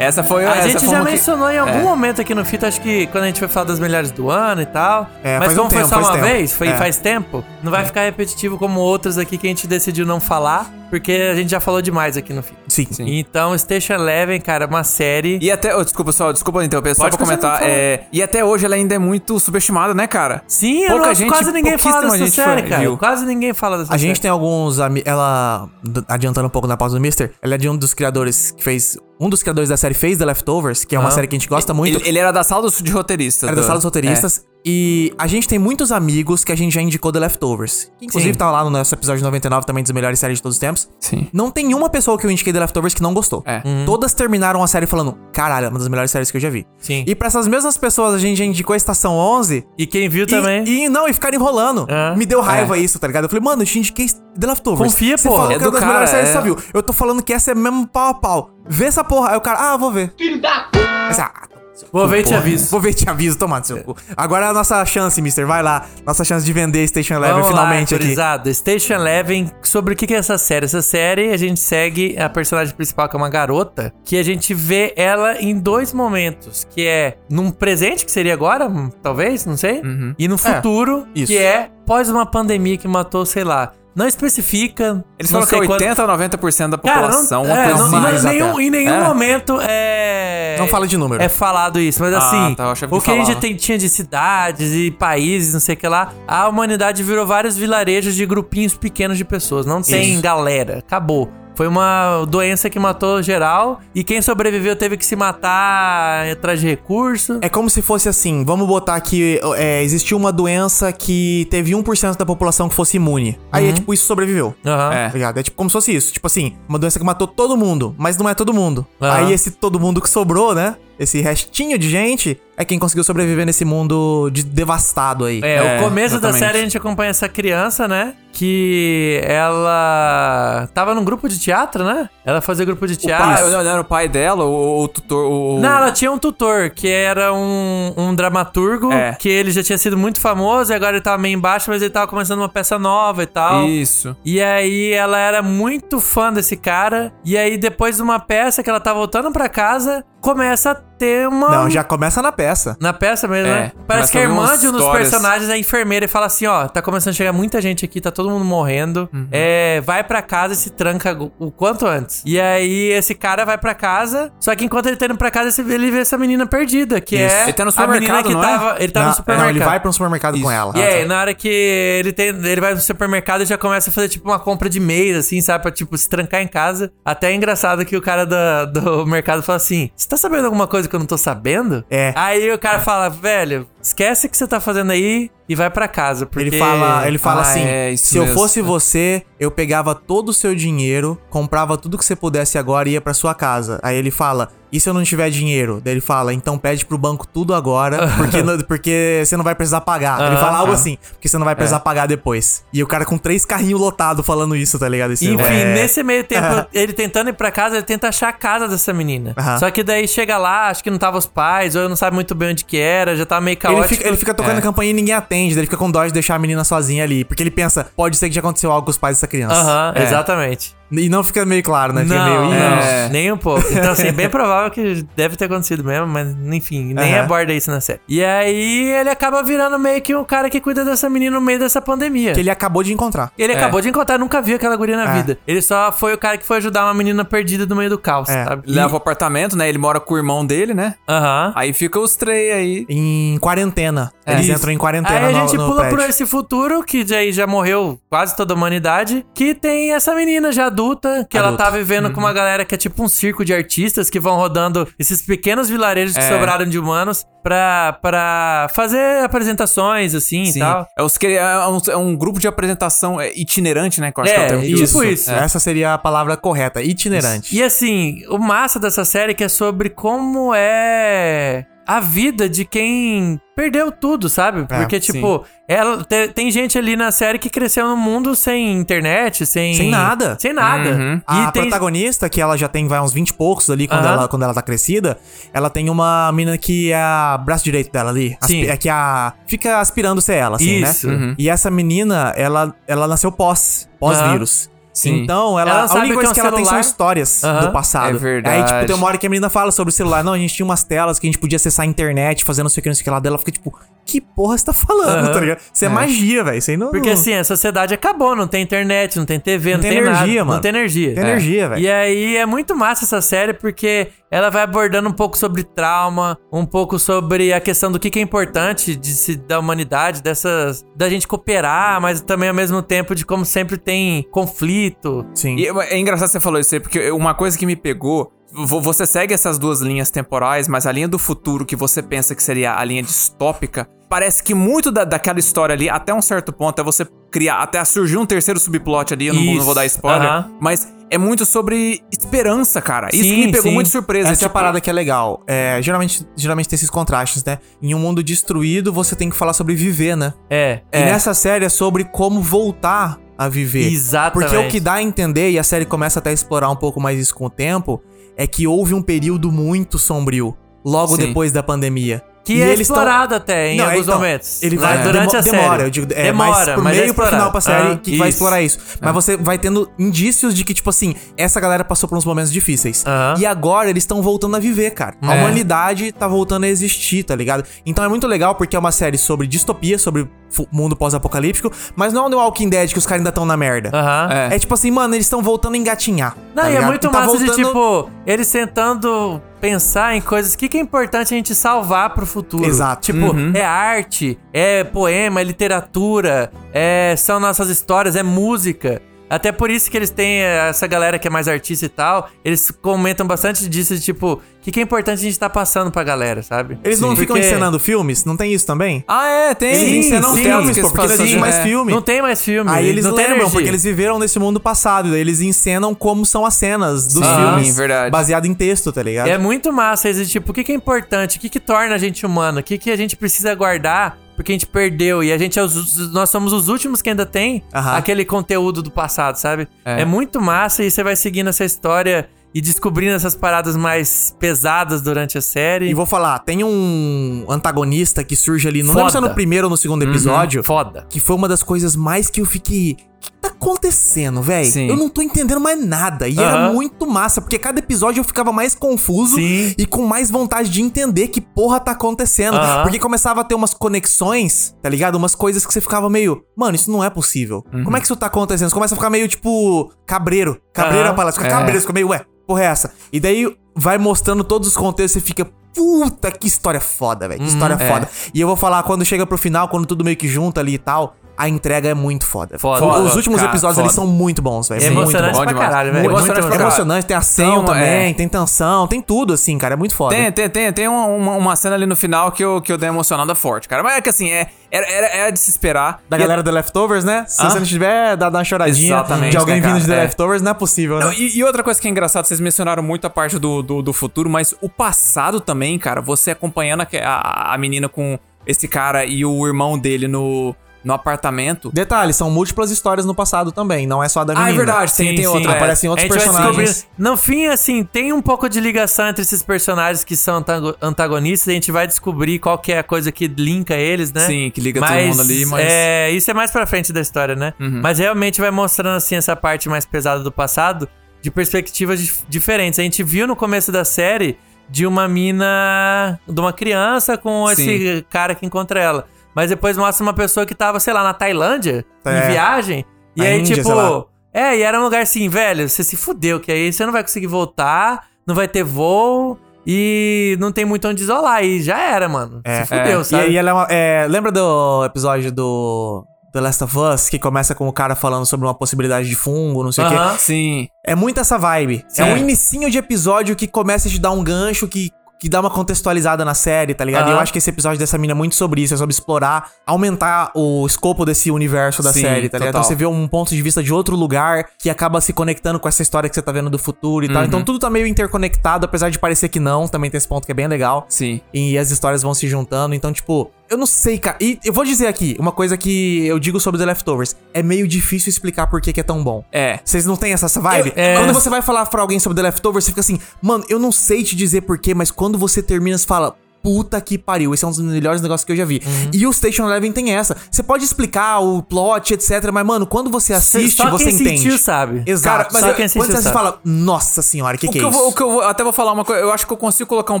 Speaker 3: Essa foi
Speaker 2: A
Speaker 3: essa
Speaker 2: gente
Speaker 3: foi
Speaker 2: já
Speaker 3: uma que-
Speaker 2: mencionou em algum
Speaker 3: é.
Speaker 2: momento aqui no Fita, acho que quando a gente foi falar das melhores do ano e tal.
Speaker 1: É,
Speaker 2: Mas
Speaker 1: faz
Speaker 2: como
Speaker 1: um
Speaker 2: foi
Speaker 1: tempo,
Speaker 2: só
Speaker 1: faz
Speaker 2: uma
Speaker 1: tempo.
Speaker 2: vez, foi
Speaker 1: É.
Speaker 2: faz tempo, não vai ficar repetitivo como outras aqui que a gente decidiu não falar, porque a gente já falou demais aqui no Fita.
Speaker 1: Sim.
Speaker 2: Então, Station Eleven, cara, uma série.
Speaker 3: E até, oh, desculpa só, desculpa interromper, só
Speaker 2: Pode
Speaker 3: pra comentar. É, e até hoje ela ainda é muito subestimada, né, cara?
Speaker 2: Sim, eu
Speaker 3: Pouca
Speaker 2: não,
Speaker 3: gente-
Speaker 2: quase ninguém fala dessa
Speaker 3: gente
Speaker 2: série,
Speaker 3: foi-
Speaker 2: cara.
Speaker 3: viu.
Speaker 2: Quase ninguém fala dessa
Speaker 1: A
Speaker 2: série.
Speaker 1: gente tem alguns amigos. Ela, adiantando um pouco na pausa do Mister, ela é de um dos criadores que fez. Um dos criadores da série fez The Leftovers, que é uma
Speaker 2: Ah.
Speaker 1: série que a gente gosta muito.
Speaker 3: Ele, ele era da sala dos- de roteiristas.
Speaker 1: Era da
Speaker 3: do-
Speaker 1: sala dos roteiristas. E a gente tem muitos amigos que a gente já indicou The Leftovers. Que inclusive
Speaker 2: Sim.
Speaker 1: tá lá no nosso episódio 99 também dos melhores séries de todos os tempos.
Speaker 3: É. Sim.
Speaker 1: Não tem uma pessoa que eu indiquei The Leftovers que não gostou.
Speaker 3: É.
Speaker 1: Todas terminaram a série falando, caralho, é uma das melhores séries que eu já vi.
Speaker 2: Sim.
Speaker 1: E pra essas mesmas pessoas a gente já indicou a Estação 11.
Speaker 2: E quem viu
Speaker 1: E,
Speaker 2: também.
Speaker 1: e não, e ficaram enrolando.
Speaker 2: É.
Speaker 1: Me deu raiva isso, tá ligado? Eu falei, mano, eu te indiquei The Leftovers.
Speaker 2: Confia,
Speaker 1: Você
Speaker 2: porra.
Speaker 1: falou
Speaker 3: É
Speaker 1: que é uma das
Speaker 3: cara,
Speaker 1: melhores séries que
Speaker 3: é.
Speaker 1: você viu. Eu tô falando que essa é mesmo pau a pau. Vê essa porra. Aí o cara, ah, vou ver. Filho da puta.
Speaker 2: Vou ver e te aviso.
Speaker 1: Vou ver e te aviso, toma seu cu. Agora é a nossa chance, mister. Vai lá. Nossa chance de vender Station Eleven
Speaker 2: Vamos
Speaker 1: finalmente
Speaker 2: lá,
Speaker 1: aqui.
Speaker 2: gurizada. Station Eleven, sobre o que é essa série? Essa série, a gente segue a personagem principal, que é uma garota, que a gente vê ela em dois momentos, que é num presente, que seria agora, hum, talvez, não sei, e no futuro,
Speaker 1: isso.
Speaker 2: que é pós uma pandemia que matou, sei lá, não especifica.
Speaker 3: Eles
Speaker 2: não
Speaker 3: falam que é
Speaker 2: sei quando-
Speaker 3: 80 a 90% da
Speaker 2: Cara,
Speaker 3: população.
Speaker 2: não,
Speaker 3: uma
Speaker 2: é,
Speaker 3: coisa
Speaker 2: não-
Speaker 3: assim.
Speaker 2: nenhum- em nenhum
Speaker 3: É?
Speaker 2: momento é.
Speaker 1: Não fala de número.
Speaker 2: É falado isso, mas
Speaker 3: Ah,
Speaker 2: assim,
Speaker 3: tá, que
Speaker 2: o que a gente tem- tinha de cidades e países, não sei o que lá, a humanidade virou vários vilarejos de grupinhos pequenos de pessoas. Não tem
Speaker 1: Isso.
Speaker 2: galera. Acabou. Foi uma doença que matou geral e quem sobreviveu teve que se matar atrás de recurso.
Speaker 1: É como se fosse assim, vamos botar que é, existiu uma doença que teve 1% da população que fosse imune. Aí é tipo, isso sobreviveu.
Speaker 2: Aham.
Speaker 3: É.
Speaker 1: Tá ligado? É tipo como se fosse isso. Tipo assim, uma doença que matou todo mundo, mas não é todo mundo.
Speaker 2: Aham.
Speaker 1: Aí esse todo mundo que sobrou, né? Esse restinho de gente é quem conseguiu sobreviver nesse mundo de- devastado aí.
Speaker 2: É,
Speaker 3: É,
Speaker 2: o começo da
Speaker 3: exatamente.
Speaker 2: série a gente acompanha essa criança, né? Que ela tava num grupo de teatro, né? Ela fazia grupo de
Speaker 3: Ah,
Speaker 2: teatro.
Speaker 3: não era o pai dela, o, o tutor. O...
Speaker 2: Não, ela tinha um tutor, que era um, um dramaturgo,
Speaker 3: É.
Speaker 2: que ele já tinha sido muito famoso e agora ele tava meio embaixo, mas ele tava começando uma peça nova e tal.
Speaker 3: Isso.
Speaker 2: E aí ela era muito fã desse cara. E aí, depois de uma peça que ela tá voltando pra casa, começa ter uma.
Speaker 1: Não, já começa na peça.
Speaker 2: Na peça mesmo,
Speaker 3: É,
Speaker 2: né? Parece que a irmã de um dos personagens é enfermeira e fala assim: ó, tá começando a chegar muita gente aqui, tá todo mundo morrendo.
Speaker 3: Uhum.
Speaker 2: É, vai pra casa e se tranca o- quanto antes. E aí esse cara vai pra casa, só que enquanto ele tá indo pra casa, ele vê essa menina perdida, que
Speaker 1: Isso.
Speaker 2: é
Speaker 3: Ele tá no
Speaker 2: a menina
Speaker 3: supermercado,
Speaker 2: que
Speaker 3: não é?
Speaker 2: tava. Ele tá
Speaker 1: não,
Speaker 2: no supermercado.
Speaker 1: não, ele vai pra um supermercado com ela.
Speaker 2: E aí, na hora que ele tem, ele vai no supermercado e já começa a fazer tipo uma compra de mês, assim, sabe? Pra tipo se trancar em casa. Até é engraçado que o cara do, do mercado fala assim: Você tá sabendo alguma coisa que eu não tô sabendo?
Speaker 1: É.
Speaker 2: Aí o cara fala, velho, esquece o que você tá fazendo aí e vai pra casa. Porque...
Speaker 1: Ele fala, ele fala
Speaker 3: Ah,
Speaker 1: assim:
Speaker 3: é,
Speaker 1: se eu
Speaker 3: mesmo.
Speaker 1: fosse você, eu pegava todo o seu dinheiro, comprava tudo que você pudesse agora e ia pra sua casa. Aí ele fala: e se eu não tiver dinheiro? Daí ele fala: então pede pro banco tudo agora, porque, não- porque você não vai precisar pagar. ele fala algo assim: porque você não vai precisar pagar depois. E o cara com três carrinhos lotados falando isso, tá ligado? Esse-
Speaker 2: Enfim,
Speaker 1: é,
Speaker 2: nesse meio tempo, ele tentando ir pra casa, ele tenta achar a casa dessa menina. Só que daí chega lá, acho que não tava os pais, ou não sabe muito bem onde que era, já tá meio
Speaker 1: Ele
Speaker 2: caótico.
Speaker 1: fica, ele fica tocando
Speaker 3: É.
Speaker 1: a campainha e ninguém atende, daí ele fica com dó de deixar a menina sozinha ali. Porque ele pensa, pode ser que já aconteceu algo com os pais dessa criança.
Speaker 2: Aham,
Speaker 3: É.
Speaker 2: exatamente.
Speaker 1: E não fica meio claro, né? Fica
Speaker 2: Não,
Speaker 1: meio. "Ih,
Speaker 2: não,
Speaker 3: É.
Speaker 2: nem um pouco. Então, assim, bem provável que deve ter acontecido mesmo, mas enfim, nem
Speaker 1: Aham.
Speaker 2: aborda isso na série. E aí ele acaba virando meio que um cara que cuida dessa menina no meio dessa pandemia.
Speaker 1: Que ele acabou de encontrar.
Speaker 2: Ele acabou de encontrar, nunca viu aquela guria na
Speaker 1: É.
Speaker 2: vida. Ele só foi o cara que foi ajudar uma menina perdida no meio do caos,
Speaker 1: É.
Speaker 2: sabe?
Speaker 3: Leva o apartamento, né? Ele mora com o irmão dele, né?
Speaker 2: Aham.
Speaker 3: Aí fica os três aí.
Speaker 1: Em quarentena. Eles
Speaker 2: Isso.
Speaker 1: entram em quarentena
Speaker 2: Aí a gente
Speaker 1: no
Speaker 2: pula por esse futuro, que aí já morreu quase toda a humanidade, que tem essa menina já adulta, que ela
Speaker 1: Adulta.
Speaker 2: tá vivendo com uma galera que é tipo um circo de artistas que vão rodando esses pequenos vilarejos que
Speaker 3: É.
Speaker 2: sobraram de humanos pra, pra fazer apresentações, assim e tal.
Speaker 3: É, os, que- é, um, é um grupo de apresentação é, itinerante, né? Que eu acho que é o
Speaker 2: É,
Speaker 3: que
Speaker 2: tipo
Speaker 3: usa.
Speaker 2: isso.
Speaker 1: Essa seria a palavra correta, itinerante.
Speaker 2: E assim, o massa dessa série é que é sobre como é a vida de quem perdeu tudo, sabe?
Speaker 1: É,
Speaker 2: Porque, tipo, ela, te- tem gente ali na série que cresceu no mundo sem internet, sem.
Speaker 1: Sem nada.
Speaker 2: Sem nada.
Speaker 3: Uhum.
Speaker 1: A
Speaker 2: tem.
Speaker 1: protagonista, que ela já tem vai, uns 20 e poucos ali, quando,
Speaker 2: Aham.
Speaker 1: ela, quando ela tá crescida, ela tem uma mina que é a braço direito dela ali.
Speaker 2: Sim.
Speaker 1: É que a. Fica aspirando ser ela, assim,
Speaker 2: Isso.
Speaker 1: né?
Speaker 2: Uhum.
Speaker 1: E essa menina, ela, ela nasceu pós. Pós-vírus.
Speaker 3: Sim.
Speaker 1: Então, ela,
Speaker 2: Ela
Speaker 1: a
Speaker 2: sabe
Speaker 1: única
Speaker 2: que
Speaker 1: coisa
Speaker 2: é um
Speaker 1: que ela tem são histórias
Speaker 2: Aham.
Speaker 1: do passado.
Speaker 3: É verdade.
Speaker 1: Aí, tipo, tem uma hora que a menina fala sobre o celular. Não, a gente tinha umas telas que a gente podia acessar a internet, fazendo não sei o que, não sei o que lá dela. Fica tipo, que porra você tá falando,
Speaker 2: Aham.
Speaker 1: tá ligado? Isso é, magia, velho. Isso não.
Speaker 2: Porque
Speaker 1: não-
Speaker 2: assim, a sociedade acabou, não tem internet, não tem TV, não,
Speaker 1: Não tem
Speaker 2: tem,
Speaker 1: energia,
Speaker 2: nada,
Speaker 1: mano.
Speaker 2: Não tem energia.
Speaker 1: Tem energia, velho.
Speaker 2: E aí é muito massa essa série porque ela vai abordando um pouco sobre trauma, um pouco sobre a questão do que, que é importante de se, da humanidade, dessas da gente cooperar, mas também ao mesmo tempo de como sempre tem conflito.
Speaker 1: Sim.
Speaker 3: E é é engraçado você falou isso aí, porque uma coisa que me pegou. Vo- Você segue essas duas linhas temporais, mas a linha do futuro que você pensa que seria a linha distópica, parece que muito da, daquela história ali, até um certo ponto, é você criar, até surgir um terceiro subplot ali, eu não, vou- não
Speaker 2: Isso,
Speaker 3: vou dar spoiler,
Speaker 2: aham.
Speaker 3: mas é muito sobre esperança, cara. Isso
Speaker 2: Sim,
Speaker 3: me pegou
Speaker 2: sim.
Speaker 3: muito de surpresa.
Speaker 1: Essa é a
Speaker 3: tipo,
Speaker 1: parada que é legal. É, geralmente, geralmente tem esses contrastes, né? Em um mundo destruído, você tem que falar sobre viver, né?
Speaker 2: É.
Speaker 1: E nessa série é sobre como voltar a viver.
Speaker 2: Exatamente.
Speaker 1: Porque o que dá a entender, e a série começa até a explorar um pouco mais isso com o tempo, é que houve um período muito sombrio logo
Speaker 3: Sim.
Speaker 1: depois da pandemia.
Speaker 2: Que
Speaker 1: E
Speaker 2: é
Speaker 1: eles tão-
Speaker 2: até em
Speaker 1: Não,
Speaker 2: alguns
Speaker 1: então,
Speaker 2: momentos.
Speaker 1: Ele
Speaker 2: Vai
Speaker 1: vai
Speaker 2: durante
Speaker 1: demo-
Speaker 2: a série.
Speaker 1: demora, eu digo, é
Speaker 2: demora,
Speaker 1: mais pro
Speaker 2: mas é
Speaker 1: meio pro final pra série
Speaker 2: Ah,
Speaker 1: que vai
Speaker 2: isso.
Speaker 1: explorar isso. Mas você vai tendo indícios de que, tipo assim, essa galera passou por uns momentos difíceis.
Speaker 2: Aham.
Speaker 1: E agora eles estão voltando a viver, cara. A
Speaker 3: É.
Speaker 1: humanidade tá voltando a existir, tá ligado? Então é muito legal porque é uma série sobre distopia, sobre mundo pós-apocalíptico, mas não é no Walking Dead que os caras ainda estão na merda.
Speaker 2: Aham.
Speaker 3: É.
Speaker 1: É tipo assim, mano, eles estão voltando a engatinhar.
Speaker 2: Não,
Speaker 1: tá
Speaker 2: e é muito
Speaker 1: tá
Speaker 2: massa de,
Speaker 1: voltando-
Speaker 2: tipo, eles tentando pensar em coisas. Que, que é importante a gente salvar pro futuro?
Speaker 1: Exato.
Speaker 2: Tipo, é arte, é poema, é literatura, é, são nossas histórias, é música. Até por isso que eles têm essa galera que é mais artista e tal. Eles comentam bastante disso, tipo, o que, que é importante a gente tá passando pra galera, sabe?
Speaker 1: Eles não
Speaker 2: Sim.
Speaker 1: ficam
Speaker 2: Porque
Speaker 1: encenando filmes? Não tem isso também?
Speaker 3: Ah, é, tem.
Speaker 1: Eles encenam
Speaker 3: sim,
Speaker 1: filmes, pô,
Speaker 3: eles
Speaker 1: porque não
Speaker 3: fazem-
Speaker 1: existe mais
Speaker 3: é.
Speaker 1: filme.
Speaker 2: Não tem mais filme.
Speaker 1: Aí eles
Speaker 2: não
Speaker 1: lembram,
Speaker 2: energia.
Speaker 1: porque eles viveram nesse mundo passado. Daí eles encenam como são as cenas dos
Speaker 3: Sim,
Speaker 1: filmes.
Speaker 3: verdade.
Speaker 1: Baseado em texto, tá ligado?
Speaker 2: É muito massa esse tipo, o que, que é importante? O que, que torna a gente humano? O que, que a gente precisa guardar porque a gente perdeu? E a gente é os, nós somos os últimos que ainda tem
Speaker 1: Aham.
Speaker 2: aquele conteúdo do passado, sabe?
Speaker 3: É.
Speaker 2: É. muito massa e você vai seguindo essa história e descobrindo essas paradas mais pesadas durante a série.
Speaker 1: E vou falar, tem um antagonista que surge ali, não
Speaker 2: Foda.
Speaker 1: lembro se é no primeiro ou no segundo episódio,
Speaker 2: Foda.
Speaker 1: que foi uma das coisas mais que eu fiquei. Que tá acontecendo, velho? Eu não tô entendendo mais nada. E era
Speaker 2: Aham.
Speaker 1: muito massa, porque cada episódio eu ficava mais confuso
Speaker 2: Sim.
Speaker 1: e com mais vontade de entender que porra tá acontecendo.
Speaker 2: Aham.
Speaker 1: Porque começava a ter umas conexões, tá ligado? Umas coisas que você ficava meio, mano, isso não é possível.
Speaker 2: Uhum.
Speaker 1: Como é que isso tá acontecendo? Você começa a ficar meio tipo cabreiro. Cabreiro é a palavra. Fica
Speaker 3: É.
Speaker 1: cabreiro, fica meio, ué, porra é essa? E daí vai mostrando todos os contextos e você fica. Puta, que história foda, velho. Que história
Speaker 3: é.
Speaker 1: foda. E eu vou falar, quando chega pro final, quando tudo meio que junta ali e tal, a entrega é muito foda.
Speaker 2: Foda.
Speaker 1: Os
Speaker 3: Foda,
Speaker 1: últimos
Speaker 3: cara,
Speaker 1: episódios,
Speaker 3: foda.
Speaker 1: eles são muito bons, velho.
Speaker 2: É
Speaker 1: Muito
Speaker 2: emocionante
Speaker 1: bom.
Speaker 3: bom
Speaker 2: pra
Speaker 3: demais.
Speaker 2: caralho, velho.
Speaker 3: Muito
Speaker 2: Muito
Speaker 3: emocionante
Speaker 1: É
Speaker 3: pra
Speaker 2: emocionante.
Speaker 1: tem ação
Speaker 3: Então,
Speaker 1: também,
Speaker 3: é.
Speaker 1: tem tensão, tem tudo, assim, cara. É muito foda.
Speaker 3: Tem, tem, tem, tem uma, uma, cena ali no final que eu, que eu dei uma emocionada forte, cara. Mas é que assim, é, era, era, era de se esperar.
Speaker 1: Da
Speaker 3: E-
Speaker 1: galera do Leftovers, né? Se
Speaker 3: Hã?
Speaker 1: você não tiver, dá, dá uma choradinha
Speaker 3: Exatamente,
Speaker 1: de alguém
Speaker 3: né,
Speaker 1: vindo de The
Speaker 3: É.
Speaker 1: Leftovers, não é possível, né?
Speaker 3: Não, e, e outra coisa que é engraçado, vocês mencionaram muito a parte do, do, do futuro, mas o passado também, cara, você acompanhando a, a, a menina com esse cara e o irmão dele no, no apartamento.
Speaker 1: Detalhe, são múltiplas histórias no passado também, não é só a da
Speaker 3: Ah,
Speaker 1: menina.
Speaker 3: é verdade, tem, tem outra. é.
Speaker 1: Aparecem outros personagens.
Speaker 2: No fim, assim, tem um pouco de ligação entre esses personagens que são antago- antagonistas. A gente vai descobrir qual que é a coisa que linka eles, né?
Speaker 3: Sim, que liga todo mundo ali, mas- Uhum.
Speaker 2: É, isso é mais pra frente da história, né? Mas realmente vai mostrando, assim, essa parte mais pesada do passado de perspectivas dif- diferentes. A gente viu no começo da série de uma mina... De uma criança com esse cara que encontra ela. Mas depois mostra uma pessoa que tava, sei lá, na Tailândia,
Speaker 1: É.
Speaker 2: em viagem. E
Speaker 1: Na
Speaker 2: aí,
Speaker 1: Índia,
Speaker 2: tipo... É, e era um lugar assim, velho, você se fudeu, que aí você não vai conseguir voltar, não vai ter voo e não tem muito onde isolar. E já era, mano.
Speaker 1: É.
Speaker 2: se fudeu,
Speaker 1: E
Speaker 2: sabe?
Speaker 1: aí ela é uma- é, lembra do episódio do The Last of Us, que começa com o cara falando sobre uma possibilidade de fungo, não sei o
Speaker 2: Aham.
Speaker 1: quê?
Speaker 3: Sim.
Speaker 1: É muito essa vibe. É um inicinho de episódio que começa a te dar um gancho que, que dá uma contextualizada na série, tá ligado? E eu acho que esse episódio dessa mina é muito sobre isso, é sobre explorar, aumentar o escopo desse universo da
Speaker 3: Sim,
Speaker 1: série, tá ligado?
Speaker 3: total.
Speaker 1: Então você vê um ponto de vista de outro lugar que acaba se conectando com essa história que você tá vendo do futuro e tal.
Speaker 3: Uhum.
Speaker 1: Então tudo tá meio interconectado, apesar de parecer que não, também tem esse ponto que é bem legal.
Speaker 3: Sim.
Speaker 1: E as histórias vão se juntando. Então, tipo, eu não sei, cara. E eu vou dizer aqui, uma coisa que eu digo sobre The Leftovers. É meio difícil explicar por que, que é tão bom.
Speaker 3: É.
Speaker 1: Vocês não têm essa, vibe?
Speaker 2: Eu- é.
Speaker 1: Quando você vai falar pra alguém sobre The Leftovers, você fica assim, mano, eu não sei te dizer porquê, mas quando você termina, você fala. Puta que pariu, esse é um dos melhores negócios que eu já vi.
Speaker 2: Uhum.
Speaker 1: E o Station Eleven tem essa. Você pode explicar o plot, etc. Mas, mano, quando você assiste,
Speaker 2: Só
Speaker 1: você
Speaker 2: quem
Speaker 1: entende.
Speaker 2: sentiu sabe.
Speaker 1: Exato.
Speaker 3: Cara, mas
Speaker 1: Só
Speaker 3: eu-
Speaker 1: quem assistiu quando
Speaker 2: assistiu
Speaker 1: você
Speaker 2: sabe.
Speaker 1: fala, nossa senhora, o que,
Speaker 3: O
Speaker 1: que,
Speaker 3: que,
Speaker 1: é
Speaker 3: eu
Speaker 1: isso?
Speaker 3: vou, o que eu vou, até vou falar uma coisa, eu acho que eu consigo colocar um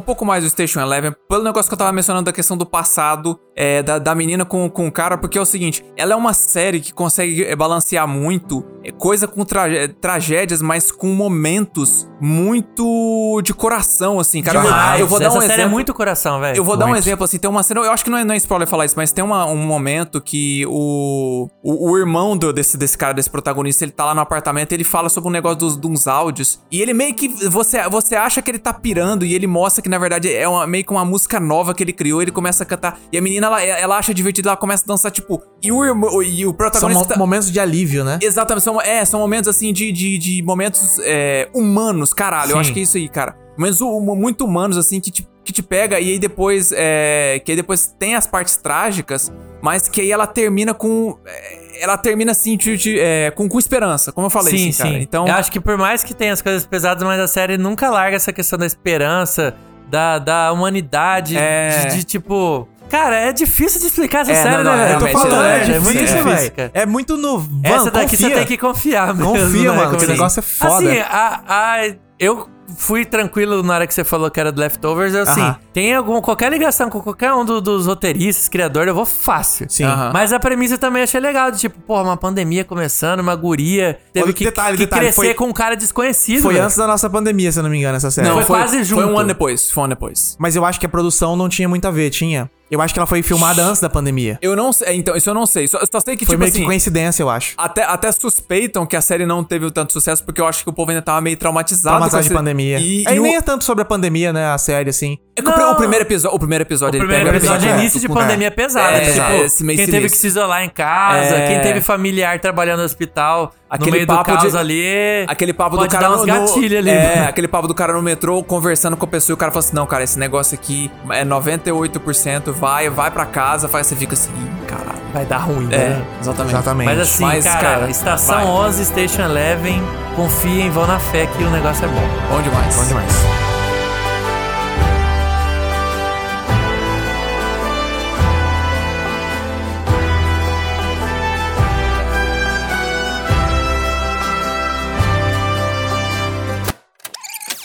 Speaker 3: pouco mais o Station Eleven pelo negócio que eu tava mencionando da questão do passado, é, da, da menina com, com o cara, porque é o seguinte, ela é uma série que consegue é, balancear muito, é, coisa com tragé- tragédias, mas com momentos muito de coração, assim, cara.
Speaker 2: Demais.
Speaker 3: eu vou dar um
Speaker 2: Essa
Speaker 3: exemplo.
Speaker 2: série é muito coração, velho.
Speaker 3: Eu vou dar um exemplo, assim, tem uma cena, eu acho que não é, não é spoiler falar isso, mas tem uma- um momento que o, o, o irmão do- desse, desse cara, desse protagonista, ele tá lá no apartamento e ele fala sobre um negócio dos, de uns áudios, e ele meio que, você, você acha que ele tá pirando, e ele mostra que, na verdade, é uma, meio que uma música nova que ele criou, ele começa a cantar, e a menina, ela, ela acha divertido, ela começa a dançar, tipo, e o, irmão, e o
Speaker 1: São
Speaker 3: protagonista...
Speaker 1: mo- momentos de alívio, né?
Speaker 3: Exatamente, são, é, são momentos assim de, de, de momentos é, humanos, caralho. Eu
Speaker 1: Sim.
Speaker 3: acho que é isso aí, cara. Momentos hu- muito humanos, assim, que te, que te pega e aí depois. É, que aí depois tem as partes trágicas, mas que aí ela termina com. é, ela termina assim, de, de, é, com, com esperança, como eu falei,
Speaker 2: sim,
Speaker 3: assim, cara.
Speaker 2: sim.
Speaker 3: Então.
Speaker 2: Eu acho que por mais que tenha as coisas pesadas, mas a série nunca larga essa questão da esperança, da, da humanidade,
Speaker 3: É.
Speaker 2: de, de, tipo... Cara, é difícil de explicar essa
Speaker 3: É,
Speaker 2: série,
Speaker 3: não, não,
Speaker 2: né, velho? Eu tô falando,
Speaker 3: é,
Speaker 2: é,
Speaker 3: é
Speaker 2: muito
Speaker 3: difícil,
Speaker 2: difícil,
Speaker 1: velho. É muito no. Mano,
Speaker 2: Essa daqui
Speaker 1: confia.
Speaker 2: você tem que confiar mesmo.
Speaker 1: Confia,
Speaker 2: né?
Speaker 1: mano, que o negócio é foda.
Speaker 2: Assim, a, a- eu fui tranquilo na hora que você falou que era do Leftovers. Assim,
Speaker 1: Aham.
Speaker 2: Tem algum, qualquer ligação com qualquer um do- dos roteiristas, criadores, eu vou fácil.
Speaker 1: Sim.
Speaker 3: Aham.
Speaker 2: Mas a premissa também achei legal, de tipo, porra, uma pandemia começando, uma guria teve que,
Speaker 1: detalhe,
Speaker 2: que
Speaker 1: detalhe,
Speaker 2: crescer
Speaker 1: foi-
Speaker 2: com um cara desconhecido.
Speaker 1: Foi
Speaker 2: velho.
Speaker 1: antes da nossa pandemia, se eu não me engano, essa série.
Speaker 3: não,
Speaker 2: foi
Speaker 3: foi,
Speaker 2: quase
Speaker 3: Foi um
Speaker 2: junto.
Speaker 3: ano depois. Foi um ano depois.
Speaker 1: Mas eu acho que a produção não tinha muito a ver, tinha? Eu acho que ela foi filmada antes da pandemia.
Speaker 3: Eu não sei. Então, isso eu não sei. Só, só sei que,
Speaker 1: Foi
Speaker 3: tipo
Speaker 1: meio
Speaker 3: assim.
Speaker 1: que coincidência, eu acho.
Speaker 3: Até, até suspeitam que a série não teve tanto sucesso, porque eu acho que o povo ainda tava meio traumatizado.
Speaker 1: Matar de pandemia.
Speaker 3: E,
Speaker 1: Aí
Speaker 3: e o-
Speaker 1: nem é tanto sobre a pandemia, né? A série, assim.
Speaker 3: É que o, pr-
Speaker 2: Não.
Speaker 3: o primeiro episódio, o primeiro episódio
Speaker 2: O
Speaker 3: ele
Speaker 2: primeiro
Speaker 3: pega
Speaker 2: episódio é
Speaker 3: bem
Speaker 2: início de pandemia pesada.
Speaker 3: É,
Speaker 2: tipo,
Speaker 3: esse
Speaker 2: quem teve que se isolar em casa,
Speaker 3: É.
Speaker 2: quem teve familiar trabalhando no hospital,
Speaker 3: Aquele
Speaker 2: no meio
Speaker 3: papo
Speaker 2: do caos
Speaker 3: de-
Speaker 2: ali.
Speaker 3: Aquele papo
Speaker 2: pode
Speaker 3: do cara
Speaker 2: dar uns gatilhos ali.
Speaker 3: É,
Speaker 2: mano.
Speaker 3: aquele papo do cara no metrô conversando com a pessoa e o cara fala assim: "Não, cara, esse negócio aqui é 98%, vai, vai pra casa", faz você fica assim, "Ih, caralho".
Speaker 2: Vai dar ruim,
Speaker 3: É,
Speaker 2: né?
Speaker 3: exatamente.
Speaker 1: Exatamente.
Speaker 2: Mas assim,
Speaker 3: Mas,
Speaker 2: cara,
Speaker 3: cara,
Speaker 2: Estação
Speaker 3: vai.
Speaker 2: 11, Station Eleven, confiem, vão na fé que o negócio é bom.
Speaker 3: Bom demais.
Speaker 1: Bom demais.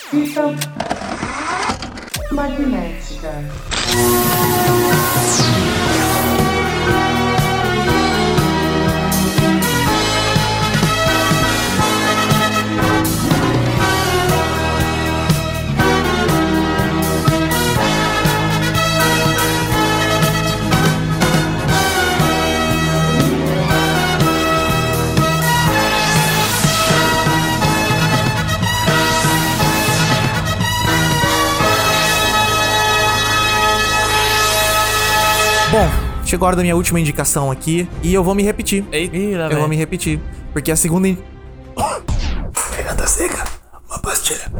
Speaker 5: Fita magnética.
Speaker 1: Chegou a hora da minha última indicação aqui e eu vou me repetir.
Speaker 2: Lá
Speaker 1: Eu
Speaker 2: vem.
Speaker 1: vou me repetir. Porque a segunda. in- Garganta seca, uma pastilha.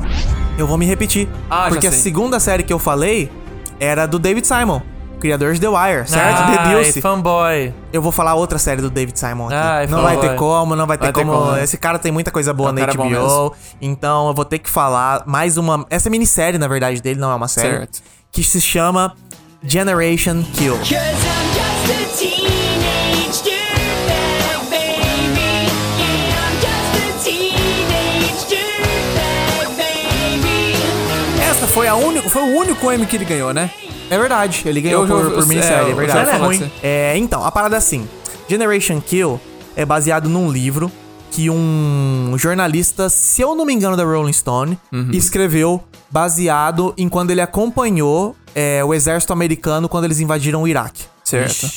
Speaker 1: Eu vou me repetir.
Speaker 3: Ah, já
Speaker 1: porque a segunda série que eu falei era do David Simon, criador de The Wire, certo?
Speaker 2: Ai,
Speaker 1: The Deuce.
Speaker 2: fanboy.
Speaker 1: Eu vou falar outra série do David Simon aqui.
Speaker 2: Ai,
Speaker 1: não
Speaker 2: fanboy.
Speaker 1: vai ter como, não vai ter
Speaker 3: Vai ter
Speaker 1: como.
Speaker 3: como, né?
Speaker 1: Esse cara tem muita coisa boa
Speaker 3: É, o
Speaker 1: na HBO.
Speaker 3: mesmo.
Speaker 1: Então eu vou ter que falar mais uma. Essa é minissérie, na verdade, dele, não é uma série.
Speaker 3: Certo.
Speaker 1: Que se chama Generation Kill.
Speaker 6: Cause I'm just a teenage dirtbag baby. Yeah, I'm just a teenage dirtbag baby.
Speaker 3: Essa foi a única, foi o único M que ele ganhou, né?
Speaker 1: É verdade, ele ganhou
Speaker 3: Eu
Speaker 1: por, por minissérie,
Speaker 3: é,
Speaker 1: é verdade.
Speaker 3: ia
Speaker 1: ruim. É, então, a parada é assim: Generation Kill é baseado num livro que um jornalista, se eu não me engano, da Rolling Stone,
Speaker 3: Uhum.
Speaker 1: escreveu baseado em quando ele acompanhou é, o exército americano quando eles invadiram o Iraque.
Speaker 3: Certo.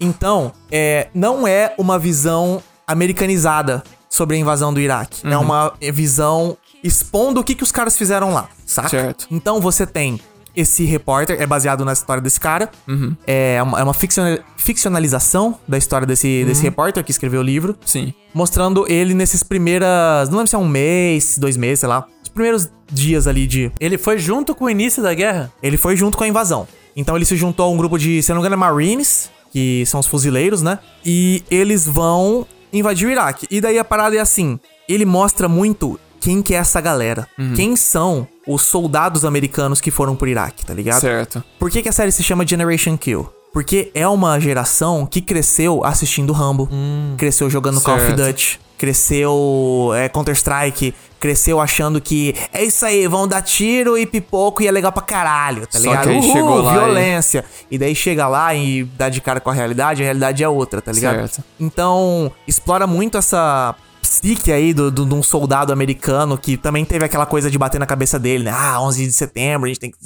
Speaker 1: Então, é, não é uma visão americanizada sobre a invasão do Iraque.
Speaker 3: Uhum.
Speaker 1: É uma visão expondo o que, que os caras fizeram lá, saca?
Speaker 3: Certo.
Speaker 1: Então você tem esse repórter, é baseado na história desse cara.
Speaker 3: Uhum.
Speaker 1: É uma, é uma ficciona- ficcionalização da história desse, desse repórter que escreveu o livro.
Speaker 3: Sim.
Speaker 1: Mostrando ele nesses primeiras. Não lembro se é um mês, dois meses, sei lá. Os primeiros dias ali de.
Speaker 2: Ele foi junto com o início da guerra?
Speaker 1: Ele foi junto com a invasão. Então ele se juntou a um grupo de, se não me engano, é Marines, que são os fuzileiros, né? E eles vão invadir o Iraque. E daí a parada é assim: ele mostra muito quem que é essa galera.
Speaker 3: Uhum.
Speaker 1: Quem são os soldados americanos que foram pro Iraque, tá ligado?
Speaker 3: Certo.
Speaker 1: Por que, que a série se chama Generation Kill? Porque é uma geração que cresceu assistindo Rambo, cresceu jogando Call of
Speaker 3: Certo.
Speaker 1: Duty, cresceu é, Counter-Strike, cresceu achando que é isso aí, vão dar tiro e pipoco e é legal pra caralho, tá
Speaker 3: Só
Speaker 1: ligado?
Speaker 3: que aí
Speaker 1: Uhul,
Speaker 3: chegou lá e-
Speaker 1: violência. E... daí chega lá e dá de cara com a realidade, a realidade é outra, tá ligado?
Speaker 3: Certo.
Speaker 1: Então, explora muito essa psique aí do, do- de um soldado americano que também teve aquela coisa de bater na cabeça dele, né? Ah, 11 de setembro, a gente tem que,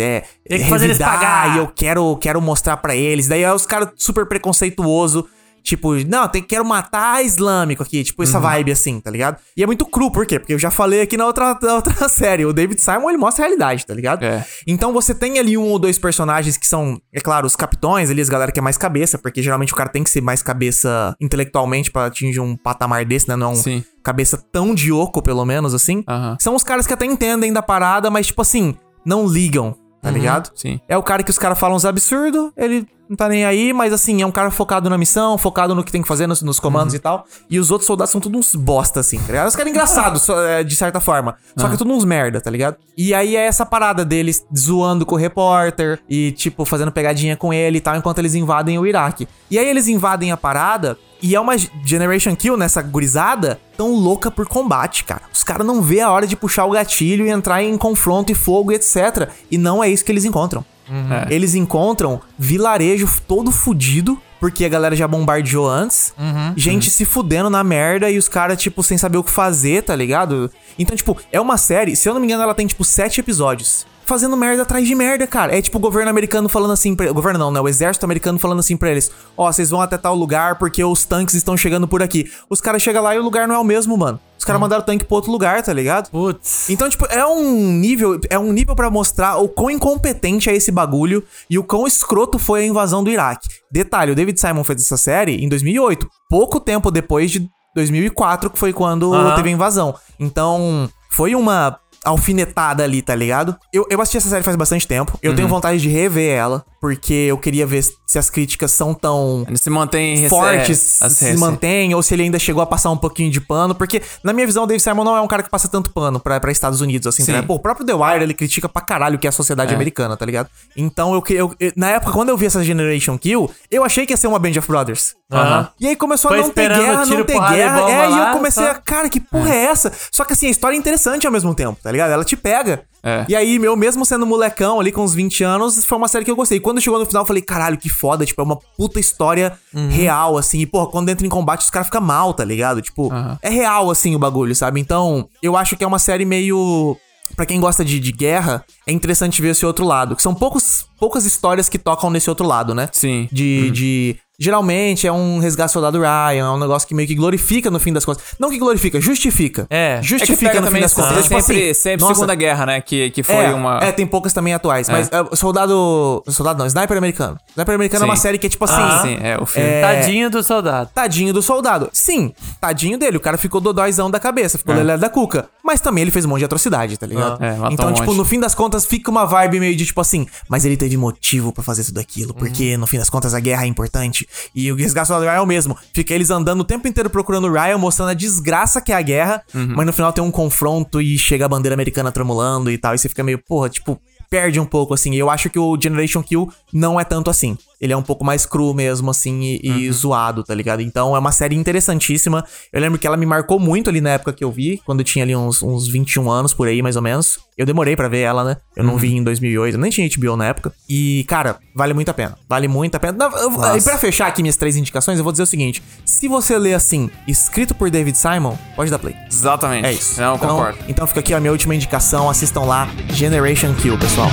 Speaker 1: é,
Speaker 2: Tem que fazer eles pagar.
Speaker 1: E eu quero, quero mostrar pra eles. Daí é os caras super preconceituoso. Tipo, não, tem, quero matar islâmico aqui. Tipo,
Speaker 3: Uhum.
Speaker 1: essa vibe assim, tá ligado? E é muito cru, por quê? Porque eu já falei aqui na outra, na outra série. O David Simon, ele mostra a realidade, tá ligado?
Speaker 3: É.
Speaker 1: Então você tem ali um ou dois personagens que são, é claro, os capitões ali, as galera que é mais cabeça, porque geralmente o cara tem que ser mais cabeça intelectualmente pra atingir um patamar desse, né? Não
Speaker 3: Sim.
Speaker 1: cabeça tão de oco, pelo menos, assim.
Speaker 3: Aham.
Speaker 1: São os caras que até entendem da parada, mas, tipo assim, não ligam, tá ligado?
Speaker 3: Uhum. Sim.
Speaker 1: É o cara que os caras falam uns absurdos, ele não tá nem aí, mas assim, é um cara focado na missão, focado no que tem que fazer nos, nos comandos
Speaker 3: Uhum.
Speaker 1: e tal. E os outros soldados são todos uns bosta, assim, tá ligado? Os caras engraçados, é, de certa forma. Só que é tudo uns merda, tá ligado? E aí é essa parada deles zoando com o repórter e, tipo, fazendo pegadinha com ele e tal, enquanto eles invadem o Iraque. E aí eles invadem a parada. E é uma Generation Kill nessa gurizada tão louca por combate, cara. Os caras não vê a hora de puxar o gatilho e entrar em confronto e fogo e etc. E não é isso que eles encontram.
Speaker 3: É.
Speaker 1: Eles encontram vilarejo todo fudido, porque a galera já bombardeou antes. Gente se fudendo na merda e os caras, tipo, sem saber o que fazer, tá ligado? Então, tipo, é uma série, se eu não me engano, ela tem, tipo, sete episódios. Fazendo merda atrás de merda, cara. É tipo o governo americano falando assim pra... O governo não, né? O exército americano falando assim pra eles. Ó, vocês vão até tal lugar porque os tanques estão chegando por aqui. Os caras chegam lá e o lugar não é o mesmo, mano. Os caras mandaram o tanque pro outro lugar, tá ligado?
Speaker 2: Putz.
Speaker 1: Então, tipo, é um nível, é um nível pra mostrar o quão incompetente é esse bagulho e o quão escroto foi a invasão do Iraque. Detalhe, o David Simon fez essa série em 2008, pouco tempo depois de 2004, que foi quando teve a invasão. Então, foi uma alfinetada ali, tá ligado? Eu, eu assisti essa série faz bastante tempo. Eu tenho vontade de rever ela, porque eu queria ver se as críticas são tão
Speaker 3: Ele se mantém
Speaker 1: fortes,
Speaker 3: é,
Speaker 1: se
Speaker 3: rece-
Speaker 1: mantém, ou se ele ainda chegou a passar um pouquinho de pano, porque, na minha visão, o Dave Simon não é um cara que passa tanto pano pra Estados Unidos, assim,
Speaker 3: Sim.
Speaker 1: tá ligado? Pô, o próprio The Wire, ele critica pra caralho o que é a sociedade
Speaker 3: É.
Speaker 1: americana, tá ligado? Então, eu, que- eu, eu- na época, quando eu vi essa Generation Kill, eu achei que ia ser uma Band of Brothers.
Speaker 2: Aham.
Speaker 1: E aí começou
Speaker 2: Foi
Speaker 1: a não ter guerra, não ter guerra. É, e eu comecei
Speaker 2: só-
Speaker 1: a, cara, que porra é essa? Só que assim, a história é interessante ao mesmo tempo, tá ligado? Ela te pega.
Speaker 3: É.
Speaker 1: E aí, meu, mesmo sendo molecão ali com uns 20 anos, foi uma série que eu gostei. E quando chegou no final, eu falei, caralho, que foda. Tipo, é uma puta história
Speaker 3: Uhum.
Speaker 1: real, assim. E, porra, quando entra em combate, os caras ficam mal, tá ligado? Tipo,
Speaker 3: Aham.
Speaker 1: é real, assim, o bagulho, sabe? Então, eu acho que é uma série meio. Pra quem gosta de, de guerra, é interessante ver esse outro lado. Que são poucos, poucas histórias que tocam nesse outro lado, né?
Speaker 3: Sim.
Speaker 1: De, de, geralmente é um resgate soldado Ryan, é um negócio que meio que glorifica no fim das contas. Não que glorifica, justifica.
Speaker 2: É.
Speaker 3: É
Speaker 1: Justifica
Speaker 3: pega
Speaker 1: no fim
Speaker 3: também
Speaker 1: das contas.
Speaker 3: é
Speaker 1: Tipo
Speaker 3: sempre,
Speaker 1: assim,
Speaker 3: sempre
Speaker 1: nossa,
Speaker 3: Segunda Guerra, né? Que, que foi
Speaker 1: é,
Speaker 3: uma...
Speaker 1: É, tem poucas também atuais. Mas é, Soldado. Soldado não, Sniper Americano. Sniper Americano é uma
Speaker 3: Sim.
Speaker 1: série que é tipo assim.
Speaker 3: Ah, sim, é, o filme.
Speaker 1: é,
Speaker 2: Tadinho do soldado.
Speaker 1: Tadinho do soldado. Sim, tadinho dele. O cara ficou dodóizão da cabeça, ficou lelé da cuca. Mas também ele fez um monte de atrocidade, tá ligado?
Speaker 3: Ah, é, matou
Speaker 1: então,
Speaker 3: um
Speaker 1: tipo,
Speaker 3: monte.
Speaker 1: no fim das contas, fica uma vibe meio de tipo assim, mas ele teve motivo pra fazer tudo aquilo, porque
Speaker 3: Uhum.
Speaker 1: no fim das contas a guerra é importante. E o resgate soldado Ryan é o mesmo. Fica eles andando o tempo inteiro procurando o Ryan, mostrando a desgraça que é a guerra,
Speaker 3: Uhum.
Speaker 1: mas no final tem um confronto e chega a bandeira americana tremulando e tal. E você fica meio, porra, tipo, perde um pouco, assim. E eu acho que o Generation Kill não é tanto assim. Ele é um pouco mais cru mesmo, assim, e, e
Speaker 3: Uhum.
Speaker 1: zoado, tá ligado? Então é uma série interessantíssima. Eu lembro que ela me marcou muito ali na época que eu vi, quando eu tinha ali uns, uns 21 anos por aí, mais ou menos. Eu demorei pra ver ela, né? Eu
Speaker 3: Uhum.
Speaker 1: não vi em 2008, eu nem tinha HBO na época. E, cara, vale muito a pena. Vale muito a pena. Não, eu- e pra fechar aqui minhas três indicações, eu vou dizer o seguinte: se você lê assim, escrito por David Simon, pode dar play.
Speaker 3: Exatamente.
Speaker 1: É isso.
Speaker 3: Não,
Speaker 1: então,
Speaker 3: concordo.
Speaker 1: Então fica aqui a minha última indicação. Assistam lá Generation Kill, pessoal.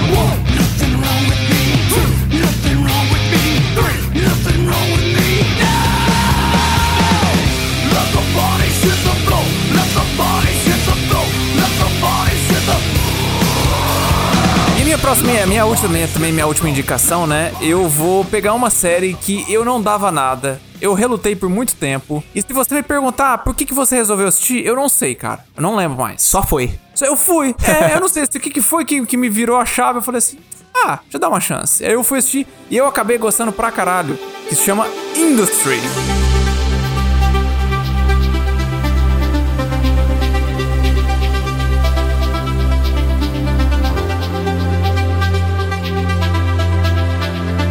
Speaker 3: E próxima, minha, minha última, minha, também minha última indicação, né? Eu vou pegar uma série que eu não dava nada. Eu relutei por muito tempo. E se você me perguntar ah, por que, que você resolveu assistir, eu não sei, cara. Eu não lembro mais.
Speaker 1: Só foi.
Speaker 3: Só Eu fui. É, eu não sei o que, que foi que, que me virou a chave. Eu falei assim: ah, deixa eu dar uma chance. Aí eu fui assistir e eu acabei gostando pra caralho. Que se chama Industry.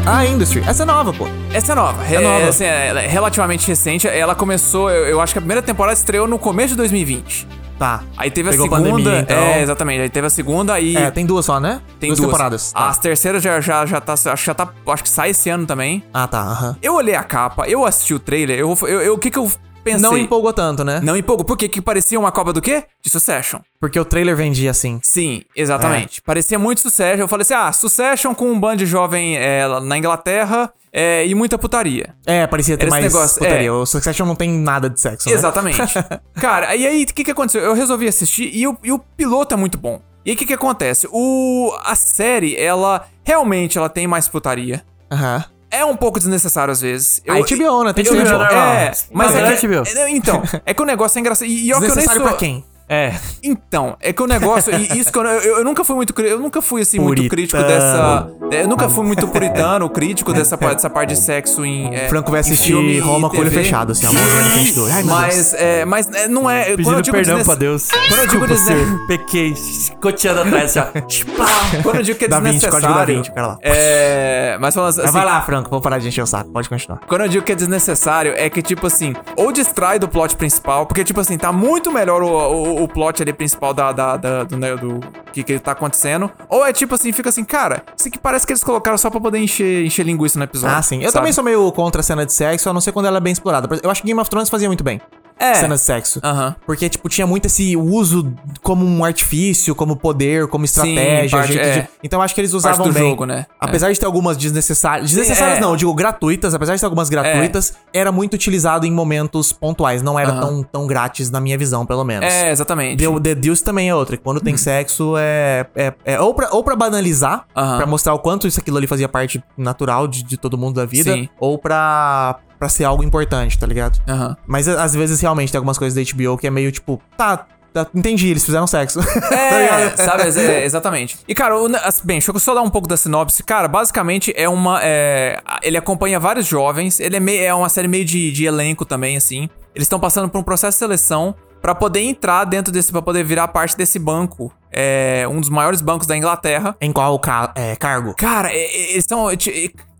Speaker 1: Ah, Industry. Essa é nova, pô.
Speaker 3: Essa é nova. É,
Speaker 1: nova.
Speaker 3: assim, ela é relativamente recente. Ela começou, eu, eu acho que a primeira temporada estreou no começo de 2020.
Speaker 1: Tá.
Speaker 3: Aí teve
Speaker 1: Pegou
Speaker 3: a segunda.
Speaker 1: pandemia, então.
Speaker 3: É, exatamente. Aí teve a segunda e.
Speaker 1: É, tem duas só, né?
Speaker 3: tem
Speaker 1: duas,
Speaker 3: duas
Speaker 1: temporadas. Tá.
Speaker 3: As terceiras já, já, já tá. Acho que já tá. Acho que sai esse ano também.
Speaker 1: Ah, tá. aham.
Speaker 3: Eu olhei a capa, eu assisti o trailer, eu, eu, eu- o que que eu pensei?
Speaker 1: Não empolgou tanto, né?
Speaker 3: Não empolgou. Por quê? Que parecia uma cópia do quê? De Succession.
Speaker 1: Porque o trailer vendia assim.
Speaker 3: Sim, exatamente. Parecia muito Succession. Eu falei assim, ah, Succession com um band jovem é, na Inglaterra é, e muita putaria.
Speaker 1: É, parecia ter
Speaker 3: Esse
Speaker 1: mais
Speaker 3: negócio,
Speaker 1: putaria.
Speaker 3: é.
Speaker 1: O Succession não tem nada de sexo, né?
Speaker 3: Exatamente. Cara, e aí o que que aconteceu? Eu resolvi assistir e o, e o piloto é muito bom. E aí o que que acontece? O, a série, ela realmente ela tem mais putaria.
Speaker 1: Aham.
Speaker 3: É um pouco desnecessário às vezes.
Speaker 1: A HBO, né? Tem
Speaker 3: eu- eu-
Speaker 1: HBO.
Speaker 3: É, mas é que, é, Então, é que o negócio é engraçado. E, e ó, que eu nem sou...
Speaker 1: pra quem?
Speaker 2: É.
Speaker 3: Então, é que o negócio, e isso que eu, eu, eu nunca fui muito, eu nunca fui assim muito
Speaker 1: Puritano.
Speaker 3: crítico dessa, é, eu nunca fui muito puritano, crítico dessa parte, dessa parte de sexo em é,
Speaker 1: Franco vai assistir
Speaker 3: filme
Speaker 1: Roma com o olho fechado, assim, morrendo de dor. Ai,
Speaker 3: Mas, é, mas é, não é. quando eu
Speaker 2: Pedindo
Speaker 3: digo
Speaker 2: perdão pra Deus.
Speaker 3: Quando eu digo
Speaker 2: Desculpa,
Speaker 3: desne-
Speaker 2: senhor. Pequei. Coteando atrás, já.
Speaker 3: Quando eu digo que é desnecessário.
Speaker 1: lá.
Speaker 3: É. Mas falando assim.
Speaker 1: Mas vai lá, Franco. Vou parar de encher o saco. Pode continuar.
Speaker 3: Quando eu digo que é desnecessário, é que, tipo assim, ou distrai do plot principal, porque, tipo assim, tá muito melhor o, o, o plot ali principal da, da, da- do, né, do que, que tá acontecendo. Ou é tipo assim, fica assim, cara, isso aqui parece que eles colocaram só pra poder encher, encher linguiça no episódio.
Speaker 1: Ah, sim. Eu
Speaker 3: sabe?
Speaker 1: também sou meio contra a cena de sexo, a não ser quando ela é bem explorada. Eu acho que Game of Thrones fazia muito bem.
Speaker 3: É.
Speaker 1: Cenas de sexo.
Speaker 3: Aham.
Speaker 1: Porque, tipo, tinha muito esse uso como um artifício, como poder, como estratégia.
Speaker 3: parte-
Speaker 1: jeito
Speaker 3: é.
Speaker 1: de... Então acho que eles usavam
Speaker 3: do
Speaker 1: bem.
Speaker 3: jogo, né?
Speaker 1: Apesar de ter algumas desnecessárias. Desnecessárias
Speaker 3: é.
Speaker 1: não, eu digo gratuitas. Apesar de ter algumas gratuitas, era muito utilizado em momentos pontuais. Não era
Speaker 3: Aham.
Speaker 1: tão, tão grátis na minha visão, pelo menos.
Speaker 3: É, exatamente.
Speaker 1: The, The Deuce também é outra. Quando tem sexo, é, é, é ou, pra, ou pra banalizar,
Speaker 3: Aham.
Speaker 1: pra mostrar o quanto isso aquilo ali fazia parte natural de, de todo mundo da vida,
Speaker 3: Sim.
Speaker 1: ou pra, pra ser algo importante, tá ligado?
Speaker 3: Aham.
Speaker 1: Mas às vezes realmente tem algumas coisas da HBO que é meio tipo, tá, tá, entendi, eles fizeram sexo. Tá
Speaker 3: É,
Speaker 1: ligado?
Speaker 3: sabe? é, exatamente. E, cara, o- bem, deixa eu só dar um pouco da sinopse. Cara, basicamente é uma. é, ele acompanha vários jovens. Ele é, meio, é uma série meio de, de elenco também, assim. Eles estão passando por um processo de seleção pra poder entrar dentro desse. pra poder virar parte desse banco. É, um dos maiores bancos da Inglaterra.
Speaker 1: Em qual ca- é, cargo?
Speaker 3: Cara, eles estão.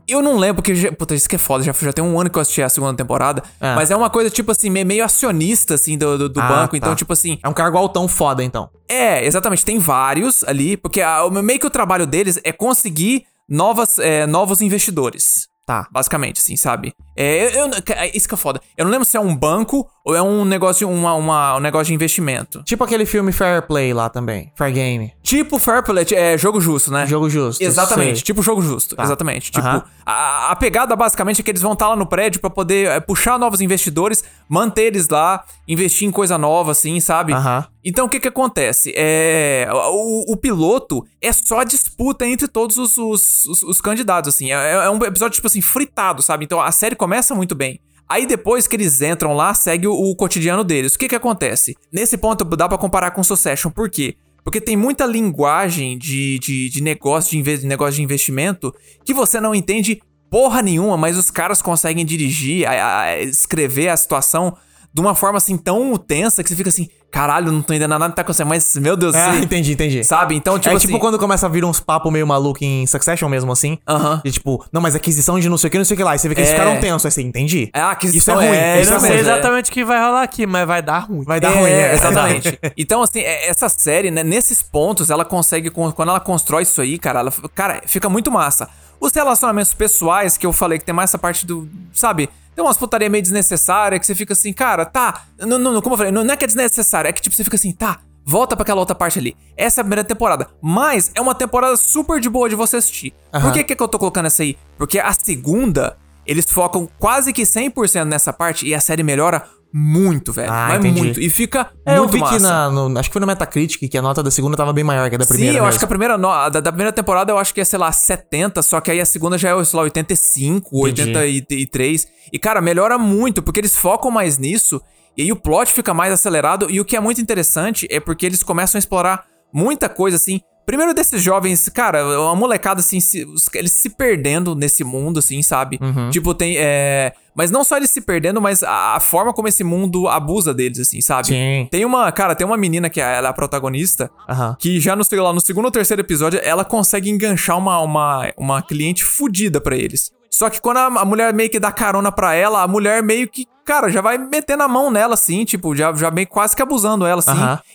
Speaker 3: Eu não lembro, porque. Já, puta, isso que é foda. Já, já tem um ano que eu assisti a segunda temporada.
Speaker 1: Ah.
Speaker 3: Mas é uma coisa, tipo assim, meio, meio acionista, assim, do, do, do
Speaker 1: Ah,
Speaker 3: banco.
Speaker 1: tá.
Speaker 3: Então, tipo assim.
Speaker 1: É um cargo altão foda, então.
Speaker 3: É, exatamente. Tem vários ali, porque a- meio que o trabalho deles é conseguir novas, é, novos investidores.
Speaker 1: Tá.
Speaker 3: Basicamente, assim, sabe? É, eu, eu- é isso que é foda. Eu não lembro se é um banco ou é um negócio, uma, uma- um negócio de investimento.
Speaker 1: Tipo aquele filme Fair Play lá também. Fair Game.
Speaker 3: Tipo Fair Play, é jogo justo, né?
Speaker 1: Jogo justo.
Speaker 3: Exatamente,
Speaker 1: sei.
Speaker 3: tipo jogo justo, exatamente. Tipo,
Speaker 1: Aham.
Speaker 3: a, a pegada basicamente é que eles vão estar lá no prédio pra poder é, puxar novos investidores, manter eles lá, investir em coisa nova, assim, sabe?
Speaker 1: Aham.
Speaker 3: Então o que que acontece? É, o, o piloto é só disputa entre todos os, os, os- os candidatos, assim. É, é um episódio, tipo assim, fritado, sabe? Então a série começa muito bem. Aí depois que eles entram lá, segue o, o cotidiano deles. O que que acontece? Nesse ponto dá pra comparar com Succession, por quê? Porque tem muita linguagem de, de, de negócio, de, de negócio de investimento que você não entende porra nenhuma, mas os caras conseguem dirigir, a- a- escrever a situação de uma forma assim tão tensa que você fica assim, caralho, não tô entendendo nada que tá acontecendo, mas meu Deus,
Speaker 1: Ah,
Speaker 3: você-
Speaker 1: entendi, entendi.
Speaker 3: sabe? Então, tipo
Speaker 1: é
Speaker 3: assim,
Speaker 1: tipo quando começa a vir uns papos meio maluco em Succession mesmo, assim.
Speaker 3: Aham.
Speaker 1: E tipo, não, mas aquisição de não sei o que, não sei o que lá. E você vê que eles
Speaker 3: É.
Speaker 1: ficaram tensos, aí você entendi.
Speaker 3: É, aquisição
Speaker 1: Isso é ruim,
Speaker 3: é-
Speaker 1: isso
Speaker 2: Eu não
Speaker 1: é
Speaker 2: sei
Speaker 3: é.
Speaker 2: exatamente o que vai rolar aqui, mas vai dar ruim.
Speaker 1: Vai dar
Speaker 3: É,
Speaker 1: ruim, né?
Speaker 3: Exatamente. então, assim, é- essa série, né, nesses pontos, ela consegue, con- quando ela constrói isso aí, cara, ela, cara, fica muito massa. Os relacionamentos pessoais, que eu falei que tem mais essa parte do, sabe? Tem umas putaria meio desnecessária que você fica assim, cara, tá. Não, não, como eu falei, não, não é que é desnecessário, é que tipo, você fica assim, tá. Volta pra aquela outra parte ali. Essa é a primeira temporada. Mas é uma temporada super de boa de você assistir. Por que, que eu tô colocando essa aí? Porque a segunda, eles focam quase que 100% nessa parte e a série melhora muito, velho.
Speaker 1: Ah,
Speaker 3: Mas
Speaker 1: entendi.
Speaker 3: muito. E fica
Speaker 1: É, eu
Speaker 3: muito
Speaker 1: vi
Speaker 3: massa.
Speaker 1: que na, no- acho que foi no Metacritic que a nota da segunda tava bem maior que a da primeira.
Speaker 3: Sim, eu acho
Speaker 1: mesmo.
Speaker 3: que a primeira no- da, da primeira temporada eu acho que é, sei lá, 70, só que aí a segunda já é, sei lá, 85,
Speaker 1: Entendi.
Speaker 3: 83. E, cara, melhora muito, porque eles focam mais nisso, e aí o plot fica mais acelerado, e o que é muito interessante é porque eles começam a explorar muita coisa, assim. Primeiro desses jovens, cara, uma molecada, assim, se- eles se perdendo nesse mundo, assim, sabe?
Speaker 1: Uhum.
Speaker 3: Tipo, tem. É... Mas não só eles se perdendo, mas a, a forma como esse mundo abusa deles, assim, sabe?
Speaker 1: Sim.
Speaker 3: Tem uma, cara, tem uma menina que é, ela é a protagonista,
Speaker 1: Aham.
Speaker 3: que já no, sei lá, no segundo ou terceiro episódio, ela consegue enganchar uma, uma, uma cliente fudida pra eles. Só que quando a, mulher meio que dá carona pra ela, a mulher meio que, cara, já vai metendo a mão nela, assim, tipo, já, já meio quase que abusando ela, assim.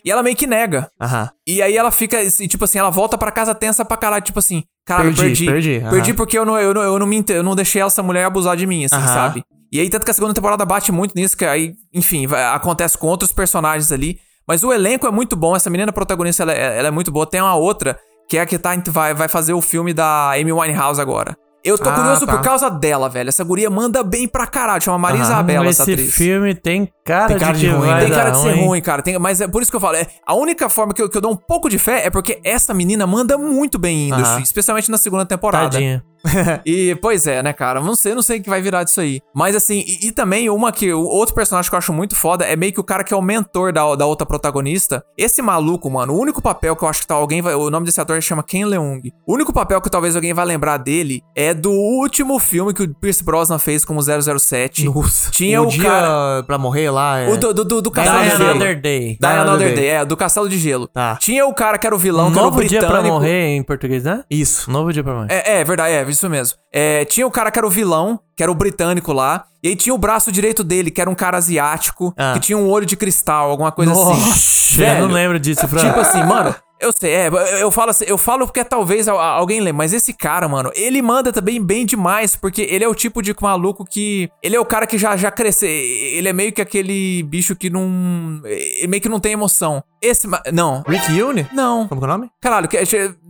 Speaker 3: E ela meio que nega. E aí ela fica, tipo assim, ela volta pra casa tensa pra caralho, tipo assim, caralho,
Speaker 1: Perdi,
Speaker 3: perdi.
Speaker 1: perdi,
Speaker 3: Perdi, porque eu não, eu, não, eu, não me, eu não deixei essa mulher abusar de mim, assim, sabe? E aí, tanto que a segunda temporada bate muito nisso, que aí, enfim, vai- acontece com outros personagens ali. Mas o elenco é muito bom, essa menina protagonista, ela, é- ela é muito boa. Tem uma outra, que é a que tá, vai, vai fazer o filme da Amy Winehouse agora. Eu tô
Speaker 1: Ah,
Speaker 3: curioso
Speaker 1: tá.
Speaker 3: por causa dela, velho. Essa guria manda bem pra caralho. Chama Maria
Speaker 1: Aham.
Speaker 3: Isabela, essa
Speaker 2: Esse
Speaker 3: atriz.
Speaker 2: filme tem cara,
Speaker 1: Tem cara
Speaker 2: de
Speaker 1: de ruim, né?
Speaker 3: Tem cara de ser ruim, cara. Tem- mas é por isso que eu falo. É, a única forma que eu, que eu dou um pouco de fé é porque essa menina manda muito bem indo,
Speaker 1: Aham.
Speaker 3: especialmente na segunda temporada.
Speaker 2: Tadinha.
Speaker 3: E, pois é, né, cara? Não sei, não sei o que vai virar disso aí. Mas, assim, e, e também uma que. O outro personagem que eu acho muito foda é meio que o cara que é o mentor da, da outra protagonista. Esse maluco, mano, o único papel que eu acho que tá alguém vai. O nome desse ator chama Ken Leung. O único papel que talvez alguém vai lembrar dele é do último filme que o Pierce Brosnan fez como 007.
Speaker 1: Nossa.
Speaker 3: Tinha o,
Speaker 1: dia
Speaker 3: cara.
Speaker 1: pra morrer lá. É...
Speaker 3: O do, do, do, do
Speaker 2: Die
Speaker 3: Castelo de Gelo.
Speaker 2: Another Day.
Speaker 3: Die
Speaker 1: Die
Speaker 3: Another
Speaker 1: Another
Speaker 3: Day,
Speaker 1: Day.
Speaker 3: é, do Castelo de Gelo.
Speaker 1: Tá.
Speaker 3: Tinha o cara que era o vilão,
Speaker 2: Um
Speaker 3: que era o
Speaker 2: novo dia
Speaker 3: britânico.
Speaker 2: pra morrer em português, né?
Speaker 1: Isso.
Speaker 2: Novo dia pra morrer.
Speaker 3: É, é verdade, é, isso mesmo. É, tinha o cara que era o vilão, que era o britânico lá. E aí tinha o braço direito dele, que era um cara asiático,
Speaker 1: Ah.
Speaker 3: que tinha um olho de cristal, alguma coisa assim.
Speaker 2: Nossa, eu não lembro disso, Fran.
Speaker 3: Tipo assim, mano, eu sei, é, eu- falo assim, eu falo porque talvez al- alguém lembre, mas esse cara, mano, ele manda também bem demais, porque ele é o tipo de maluco que. Ele é o cara que já, já cresceu. Ele é meio que aquele bicho que não. Meio que não tem emoção. Esse. Não.
Speaker 1: Rick Yune?
Speaker 3: Não.
Speaker 1: Como que é o nome?
Speaker 3: Caralho, que,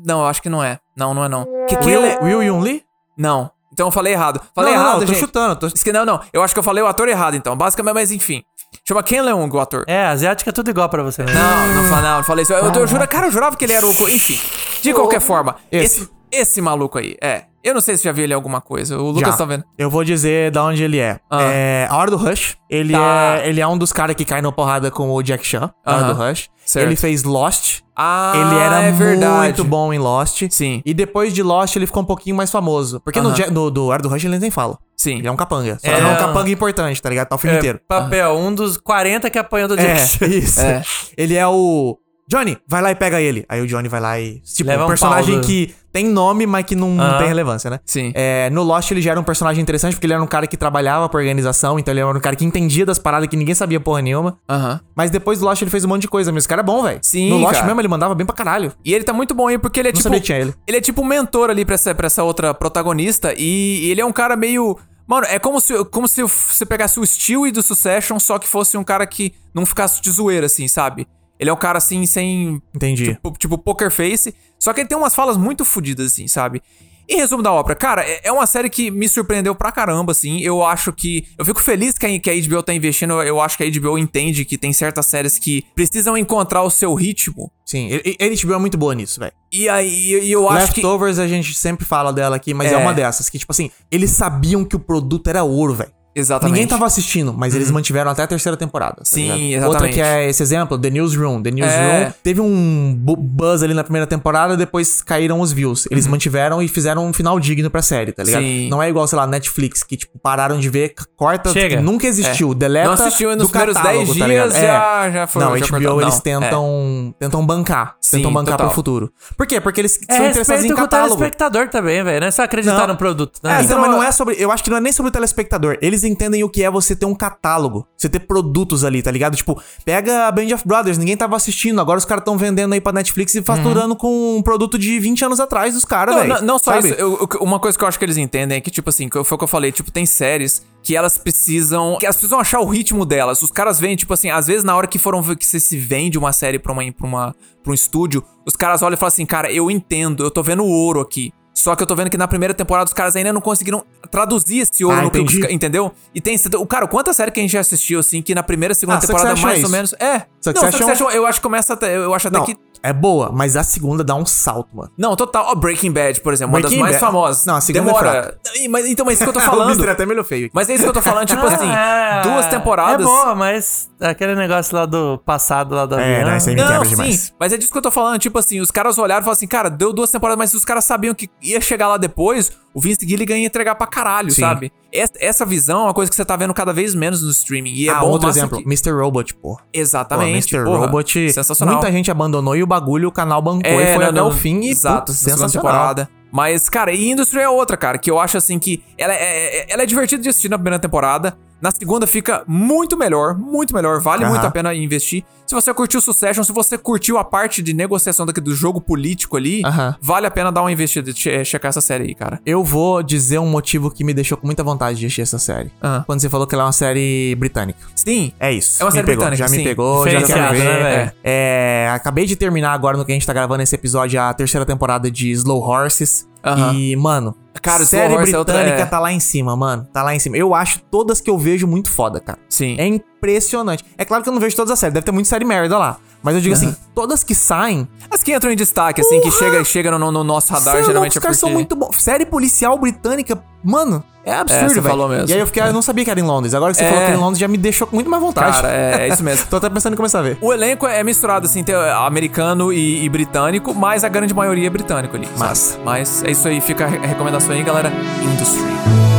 Speaker 3: não, eu acho que não é. Não, não é não. Que, que
Speaker 1: Will,
Speaker 3: ele é-
Speaker 1: Will Yun Lee?
Speaker 3: Não. Então eu falei errado. Falei
Speaker 1: não, não,
Speaker 3: errado,
Speaker 1: não, tô
Speaker 3: gente.
Speaker 1: chutando. Tô...
Speaker 3: Isso que não, não. Eu acho que eu falei o ator errado, então. Basicamente, mas enfim. Chama Ken Leung, o ator.
Speaker 2: É, asiática é tudo igual pra você, né?
Speaker 3: Não, não falei, não, não falei isso. Eu, eu, juro, cara, eu jurava que ele era o. Enfim. De qualquer forma,
Speaker 1: Esse.
Speaker 3: esse, esse maluco aí, é. Eu não sei se já viu ele em alguma coisa. O Lucas
Speaker 1: Já.
Speaker 3: tá vendo.
Speaker 1: Eu vou dizer da onde ele é.
Speaker 3: Ah.
Speaker 1: É a hora do Rush. Ele,
Speaker 3: Tá.
Speaker 1: é, ele é um dos caras que cai na porrada com o Jack Chan. Na hora do Rush.
Speaker 3: Certo.
Speaker 1: Ele fez Lost.
Speaker 3: Ah,
Speaker 1: ele era
Speaker 3: é verdade.
Speaker 1: muito bom em Lost.
Speaker 3: Sim.
Speaker 1: E depois de Lost ele ficou um pouquinho mais famoso. Porque no,
Speaker 3: Aham.
Speaker 1: Ja- no do Hora do Rush ele nem fala.
Speaker 3: Sim.
Speaker 1: Ele é um capanga. Só
Speaker 2: É.
Speaker 1: é um capanga importante, tá ligado? Tá o filme
Speaker 2: É,
Speaker 1: inteiro.
Speaker 2: papel, um dos 40 que apanhou do
Speaker 1: É,
Speaker 2: Jack Chan.
Speaker 1: isso.
Speaker 3: É.
Speaker 1: Ele é o. Johnny, vai lá e pega ele. Aí o Johnny vai lá e. Tipo,
Speaker 2: Leva
Speaker 1: um personagem que tem nome, mas que não, não tem relevância, né?
Speaker 3: Sim.
Speaker 1: É, no Lost ele já era um personagem interessante porque ele era um cara que trabalhava pra organização, então ele era um cara que entendia das paradas que ninguém sabia porra nenhuma.
Speaker 3: Aham.
Speaker 1: Mas depois do Lost ele fez um monte de coisa, mas esse cara é bom, velho.
Speaker 3: Sim,
Speaker 1: No Lost
Speaker 3: cara.
Speaker 1: mesmo ele mandava bem pra caralho.
Speaker 3: E ele tá muito bom aí porque ele é
Speaker 1: Não
Speaker 3: tipo.
Speaker 1: sabia que tinha ele.
Speaker 3: Ele é tipo um mentor ali pra essa, pra essa outra protagonista. E ele é um cara meio. Mano, é como se, como se você pegasse o Stewie do Succession, só que fosse um cara que não ficasse de zoeira, assim, sabe? Ele é um cara assim, sem.
Speaker 1: Entendi.
Speaker 3: Tipo, tipo poker face. Só que ele tem umas falas muito fodidas, assim, sabe? Em resumo da obra, cara, é é uma série que me surpreendeu pra caramba, assim. Eu acho que. Eu fico feliz que a, HBO tá investindo. Eu acho que a HBO entende que tem certas séries que precisam encontrar o seu ritmo.
Speaker 1: Sim, a HBO é muito boa nisso, velho.
Speaker 3: E aí e eu acho que.
Speaker 1: Leftovers a gente sempre fala dela aqui, mas é.
Speaker 3: É.
Speaker 1: uma dessas que, tipo assim, eles sabiam que o produto era ouro, velho.
Speaker 3: Exatamente. Uhum.
Speaker 1: Ninguém tava assistindo, mas eles mantiveram até a terceira temporada. tá
Speaker 3: Sim,
Speaker 1: ligado?
Speaker 3: exatamente.
Speaker 1: Outra que é esse exemplo, The Newsroom. The Newsroom
Speaker 3: É.
Speaker 1: teve um bu- buzz ali na primeira temporada, depois caíram os views. Eles mantiveram e fizeram um final digno pra série, tá ligado?
Speaker 3: Uhum. Sim.
Speaker 1: Não é igual, sei lá, Netflix, que, tipo, pararam de ver, corta,
Speaker 2: Chega.
Speaker 1: nunca existiu, deleta
Speaker 3: Não assistiu nos primeiros
Speaker 1: catálogo,
Speaker 3: 10
Speaker 1: tá
Speaker 3: dias já- já foi-
Speaker 1: Não,
Speaker 3: já
Speaker 1: HBO
Speaker 3: cortou.
Speaker 1: eles
Speaker 3: Não,
Speaker 1: tentam, tentam bancar.
Speaker 3: Sim,
Speaker 1: tentam bancar
Speaker 3: total.
Speaker 1: pro futuro. Por quê? Porque eles
Speaker 2: É
Speaker 1: são interessados em
Speaker 2: com o
Speaker 1: catálogo.
Speaker 2: telespectador também, velho. Não é só acreditar
Speaker 1: Não.
Speaker 2: no produto.
Speaker 1: É,
Speaker 2: Né?
Speaker 1: então, mas não é sobre. Eu acho que não é nem sobre o telespectador. Eles entendem o que é você ter um catálogo. Você ter produtos ali, tá ligado? Tipo, pega a Band of Brothers, ninguém tava assistindo. Agora os caras tão vendendo aí pra Netflix e faturando com um produto de 20 anos atrás dos caras, velho.
Speaker 3: não, não só
Speaker 1: Sabe?
Speaker 3: isso. eu- uma coisa que eu acho que eles entendem é que, tipo assim, foi o que eu falei, tipo, tem séries que elas precisam. que elas precisam achar o ritmo delas. Os caras veem, tipo assim, às vezes na hora que foram ver que você se vende uma série pra, uma, pra, uma, pra um estúdio, os caras olham e falam assim, cara, eu entendo, eu tô vendo o ouro aqui. Só que eu tô vendo que na primeira temporada os caras ainda não conseguiram traduzir esse ouro
Speaker 1: Ah,
Speaker 3: no que os entendeu? E tem. O cara, quanta série que a gente já assistiu, assim, que na primeira, segunda
Speaker 1: Ah,
Speaker 3: temporada,
Speaker 1: Succession
Speaker 3: mais
Speaker 1: é
Speaker 3: ou menos. É.
Speaker 1: Succession-
Speaker 3: Não, Succession, eu acho que começa até. Eu acho até
Speaker 1: Não,
Speaker 3: que.
Speaker 1: É boa, mas a segunda dá um salto, mano.
Speaker 3: Não, total. Ó, Breaking Bad, por exemplo, uma
Speaker 1: Breaking
Speaker 3: das mais
Speaker 1: Bad-
Speaker 3: famosas.
Speaker 1: Não, a segunda é
Speaker 3: Demora. Ih, mas, então, mas isso que eu tô
Speaker 1: o
Speaker 3: falando.
Speaker 1: Mister até melhor feio.
Speaker 3: Mas é isso que eu tô falando, tipo assim,
Speaker 2: É,
Speaker 3: duas temporadas.
Speaker 2: É boa, mas aquele negócio lá do passado, lá do
Speaker 1: É, né, isso aí me
Speaker 3: Não,
Speaker 1: quebra
Speaker 3: sim,
Speaker 1: demais.
Speaker 3: mas é disso que eu tô falando, tipo assim, os caras olharam e falaram assim, cara, deu duas temporadas, mas os caras sabiam que ia chegar lá depois, o Vince Gilligan ia entregar pra caralho,
Speaker 1: Sim.
Speaker 3: sabe? Essa, visão é uma coisa que você tá vendo cada vez menos no streaming, e é
Speaker 1: ah,
Speaker 3: bom
Speaker 1: outro exemplo,
Speaker 3: que-
Speaker 1: Mr. Robot, pô.
Speaker 3: Exatamente,
Speaker 1: Pô, Mr.
Speaker 3: porra,
Speaker 1: Robot,
Speaker 3: sensacional.
Speaker 1: muita gente abandonou e o bagulho, o canal bancou e
Speaker 3: É,
Speaker 1: foi
Speaker 3: não,
Speaker 1: até
Speaker 3: não,
Speaker 1: o fim e,
Speaker 3: exato, segunda
Speaker 1: sensacional.
Speaker 3: temporada. Mas, cara, e Industry é outra, cara, que eu acho assim que ela é, é- ela é divertida de assistir na primeira temporada. Na segunda fica muito melhor, muito melhor, vale
Speaker 1: Aham.
Speaker 3: muito a pena investir. Se você curtiu o Succession, se você curtiu a parte de negociação daqui do jogo político ali,
Speaker 1: Aham.
Speaker 3: vale a pena dar uma investida, che- checar essa série aí, cara.
Speaker 1: Eu vou dizer um motivo que me deixou com muita vontade de assistir essa série.
Speaker 3: Ah.
Speaker 1: Quando você falou que ela é uma série britânica.
Speaker 3: Sim,
Speaker 1: É isso.
Speaker 3: É uma
Speaker 1: me
Speaker 3: série
Speaker 1: pegou,
Speaker 3: britânica,
Speaker 1: Já me
Speaker 3: sim.
Speaker 1: pegou, já quero ver.
Speaker 2: né?
Speaker 1: É, acabei de terminar agora no que a gente tá gravando esse episódio, a terceira temporada de Slow Horses.
Speaker 3: Aham.
Speaker 1: E, mano,
Speaker 3: Cara,
Speaker 1: série
Speaker 3: é outra-
Speaker 1: britânica
Speaker 3: é.
Speaker 1: tá lá em cima, mano. Tá lá em cima. Eu acho todas que eu vejo muito foda, cara.
Speaker 3: sim.
Speaker 1: É impressionante. É claro que eu não vejo todas as séries, deve ter muita série merda lá. Mas eu digo assim, todas que saem,
Speaker 3: As que entram em destaque, assim, que chega, chega no, no nosso radar,
Speaker 1: Cê é louco,
Speaker 3: geralmente
Speaker 1: os
Speaker 3: é
Speaker 1: caras
Speaker 3: porque...
Speaker 1: são muito bons. Série policial britânica, mano, é absurdo,
Speaker 3: você
Speaker 1: velho.
Speaker 3: falou mesmo.
Speaker 1: E aí eu fiquei, eu não sabia que era em Londres. Agora que você
Speaker 3: É.
Speaker 1: falou que era em Londres, já me deixou com muito mais vontade.
Speaker 3: Cara, é, é isso mesmo.
Speaker 1: Tô até pensando em começar a ver.
Speaker 3: O elenco é misturado, assim, tem americano e, e britânico, mas a grande maioria é britânico ali.
Speaker 1: Massa.
Speaker 3: Mas é isso aí, fica a re- recomendação aí, galera. Industry.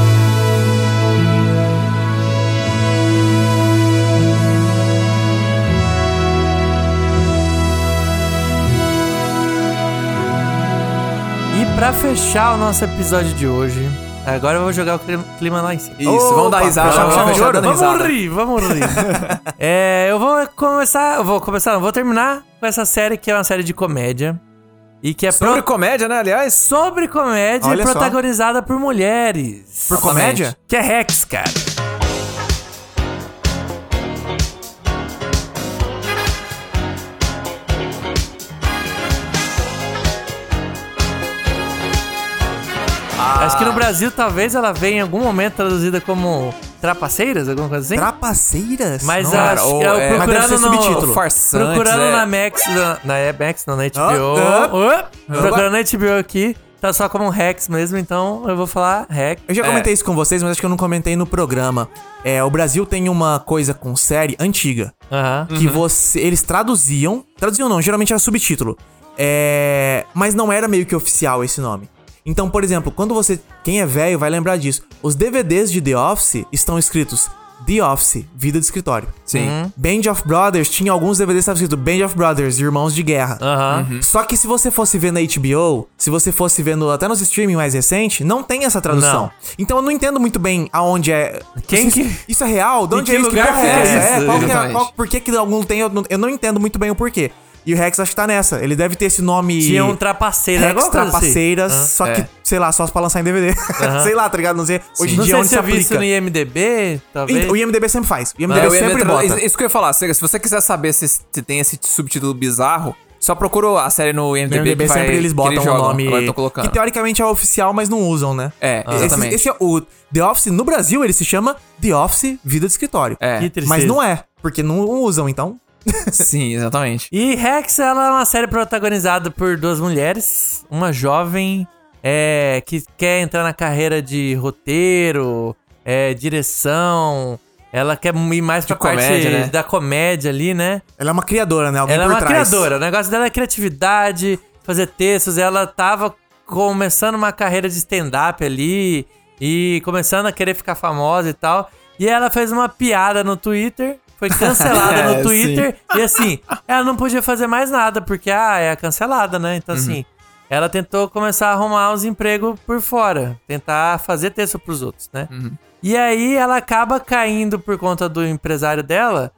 Speaker 2: Pra fechar o nosso episódio de hoje, agora eu vou jogar o clima- lá em cima.
Speaker 3: Isso, vamos dar risada. Vamos, vamos, dando
Speaker 2: Vamos
Speaker 3: risada.
Speaker 2: rir, vamos rir. é, eu vou começar, eu vou começar, não, vou terminar com essa série que é uma série de comédia e que é pro-
Speaker 3: Sobre comédia, né, aliás?
Speaker 2: sobre comédia
Speaker 1: Olha
Speaker 2: e
Speaker 1: só.
Speaker 2: protagonizada por mulheres.
Speaker 1: Por comédia?
Speaker 2: Que é Rex, cara. Acho que no Brasil talvez ela venha em algum momento traduzida como trapaceiras, alguma coisa assim.
Speaker 1: Trapaceiras?
Speaker 2: Mas
Speaker 1: Não,
Speaker 3: cara, ou
Speaker 2: eu
Speaker 3: é-
Speaker 1: deve
Speaker 2: procurando no
Speaker 1: subtítulo.
Speaker 3: Farsantes,
Speaker 2: procurando
Speaker 3: é.
Speaker 2: na Max, na, na é, Max, não, na HBO.
Speaker 1: Ah,
Speaker 2: Opa, procurando na HBO aqui, tá só como Rex mesmo, então eu vou falar Rex.
Speaker 1: Eu já comentei isso com vocês, mas acho que eu não comentei no programa. É, o Brasil tem uma coisa com série antiga. Que você. Eles traduziam. Traduziam não, geralmente era subtítulo. É. Mas não era meio que oficial esse nome. Então, por exemplo, quando você. Quem é velho vai lembrar disso. Os DVDs de The Office estão escritos The Office, Vida de Escritório.
Speaker 3: Sim.
Speaker 1: Band of Brothers tinha alguns DVDs que estavam escrito Band of Brothers, Irmãos de Guerra.
Speaker 2: Aham.
Speaker 1: Só que se você fosse ver na HBO, se você fosse vendo até nos streaming mais recente, não tem essa tradução.
Speaker 2: Não.
Speaker 1: Então eu não entendo muito bem aonde é.
Speaker 2: Quem
Speaker 1: isso,
Speaker 2: que-
Speaker 1: isso é real? De onde
Speaker 2: que
Speaker 1: é isso?
Speaker 2: lugar
Speaker 1: porra
Speaker 2: que é
Speaker 1: essa?
Speaker 2: isso?
Speaker 1: qual que é, qual- por que, que algum tem? Eu não, eu não entendo muito bem o porquê. E o Rex acho que tá nessa. Ele deve ter esse nome.
Speaker 2: Tinha um trapaceiro,
Speaker 1: Rex
Speaker 2: assim.
Speaker 1: Trapaceiras,
Speaker 2: Aham.
Speaker 1: só que,
Speaker 3: É.
Speaker 1: sei lá, só pra lançar em DVD. sei lá, tá ligado? Não sei. Hoje em dia
Speaker 2: sei
Speaker 1: onde
Speaker 2: se vi isso
Speaker 1: aplica.
Speaker 2: no IMDB, talvez.
Speaker 1: O IMDB sempre faz. O IMDB
Speaker 3: ia
Speaker 1: sempre
Speaker 3: entrar-
Speaker 1: bota.
Speaker 3: Isso que eu ia falar, se você quiser saber se, se tem esse subtítulo bizarro, só procura a série no
Speaker 1: No
Speaker 3: IMDB,
Speaker 1: IMDB
Speaker 3: que vai-
Speaker 1: sempre eles botam o
Speaker 3: jogam.
Speaker 1: nome.
Speaker 3: Agora eu tô colocando.
Speaker 1: Que teoricamente é oficial, mas não usam, né?
Speaker 3: É,
Speaker 1: Esse-
Speaker 3: exatamente.
Speaker 1: Esse, é o The Office no Brasil, ele se chama The Office Vida de Escritório.
Speaker 3: É.
Speaker 1: Mas não é, porque não usam, então.
Speaker 3: Sim, exatamente.
Speaker 2: E Rex, ela é uma série protagonizada por duas mulheres. Uma jovem é, que quer entrar na carreira de roteiro, é, direção. Ela quer ir mais pra parte
Speaker 3: comédia, né?
Speaker 2: da comédia ali, né?
Speaker 1: Ela é uma criadora, né? Alguém
Speaker 2: ela é uma
Speaker 1: trás.
Speaker 2: criadora. O negócio dela é criatividade, fazer textos. Ela tava começando uma carreira de stand-up ali e começando a querer ficar famosa e tal. E ela fez uma piada no Twitter. Foi cancelada
Speaker 3: É,
Speaker 2: no Twitter. E assim, ela não podia fazer mais nada, porque ah, é cancelada, né? Então, assim, ela tentou começar a arrumar uns empregos por fora. Tentar fazer texto pros outros, né? E aí ela acaba caindo por conta do empresário dela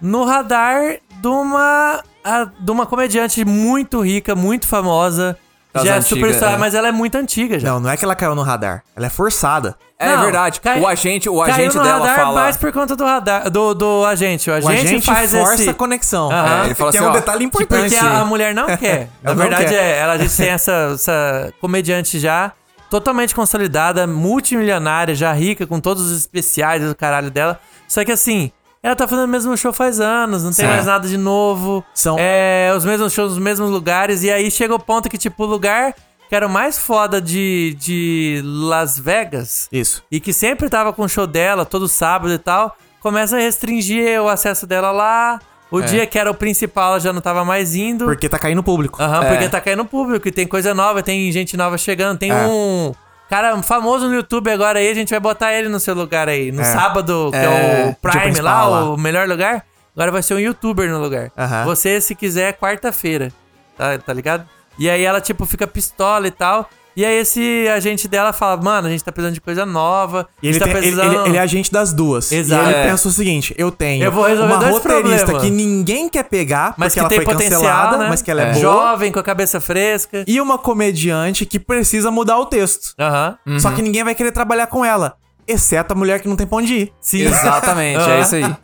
Speaker 2: no radar de uma, a- de uma comediante muito rica, muito famosa.
Speaker 3: Das
Speaker 2: já é
Speaker 3: antigas,
Speaker 2: superstar,
Speaker 3: é.
Speaker 2: mas ela é muito antiga já.
Speaker 1: Não, não é que ela caiu no radar. Ela é forçada.
Speaker 3: É
Speaker 2: Não,
Speaker 3: verdade.
Speaker 2: cai-
Speaker 3: o agente, o
Speaker 2: Caiu
Speaker 3: agente
Speaker 2: no
Speaker 3: dela
Speaker 2: radar
Speaker 3: fala.
Speaker 2: mais por conta do radar, do, do agente. O
Speaker 1: O
Speaker 2: agente,
Speaker 1: agente
Speaker 2: faz
Speaker 1: força
Speaker 2: esse...
Speaker 1: a conexão.
Speaker 3: É, ele fala
Speaker 1: que
Speaker 3: assim,
Speaker 1: é um
Speaker 3: ó,
Speaker 1: detalhe
Speaker 2: Porque
Speaker 1: importante.
Speaker 2: a, a mulher não quer. Na verdade,
Speaker 1: quer.
Speaker 2: é, ela, a gente tem essa, essa comediante já totalmente consolidada, multimilionária, já rica, com todos os especiais do caralho dela. Só que assim, ela tá fazendo o mesmo show faz anos, não tem
Speaker 1: Sim.
Speaker 2: mais nada de novo.
Speaker 1: São-
Speaker 2: É, os mesmos shows nos mesmos lugares. E aí chega o ponto que, tipo, o lugar que era o mais foda de, de Las Vegas
Speaker 1: Isso.
Speaker 2: e que sempre tava com o show dela todo sábado e tal, começa a restringir o acesso dela lá. O dia que era o principal, ela já não tava mais indo.
Speaker 1: Porque tá caindo público.
Speaker 2: Aham,
Speaker 3: É.
Speaker 2: porque tá caindo público e tem coisa nova, tem gente nova chegando. Tem
Speaker 1: É.
Speaker 2: um cara famoso no YouTube agora aí, a gente vai botar ele no seu lugar aí. No
Speaker 1: É.
Speaker 2: sábado, que é,
Speaker 3: É,
Speaker 2: o Prime lá,
Speaker 1: lá.
Speaker 2: o melhor lugar. Agora vai ser um youtuber no lugar.
Speaker 1: Aham.
Speaker 2: Você, se quiser, quarta-feira. Tá, tá ligado? E aí ela, tipo, fica pistola e tal. E aí esse agente dela fala, mano, a gente tá precisando de coisa nova.
Speaker 1: E
Speaker 2: a
Speaker 1: ele,
Speaker 2: tá
Speaker 1: tem-
Speaker 2: precisando...
Speaker 1: ele- ele é agente das duas.
Speaker 2: Exato.
Speaker 1: E ele
Speaker 2: É.
Speaker 1: pensa o seguinte: eu tenho
Speaker 2: Eu vou resolver
Speaker 1: uma
Speaker 2: dois
Speaker 1: roteirista
Speaker 2: problemas.
Speaker 1: que ninguém quer pegar,
Speaker 2: mas
Speaker 1: porque
Speaker 2: que
Speaker 1: ela
Speaker 2: tem
Speaker 1: foi
Speaker 2: potencial,
Speaker 1: cancelada,
Speaker 2: né?
Speaker 1: mas que ela é,
Speaker 3: É.
Speaker 1: boa.
Speaker 2: Jovem, com a cabeça fresca.
Speaker 1: E uma comediante que precisa mudar o texto.
Speaker 2: Aham.
Speaker 1: Só que ninguém vai querer trabalhar com ela. Exceto a mulher que não tem pra onde ir.
Speaker 2: Sim.
Speaker 3: Exatamente, é isso aí.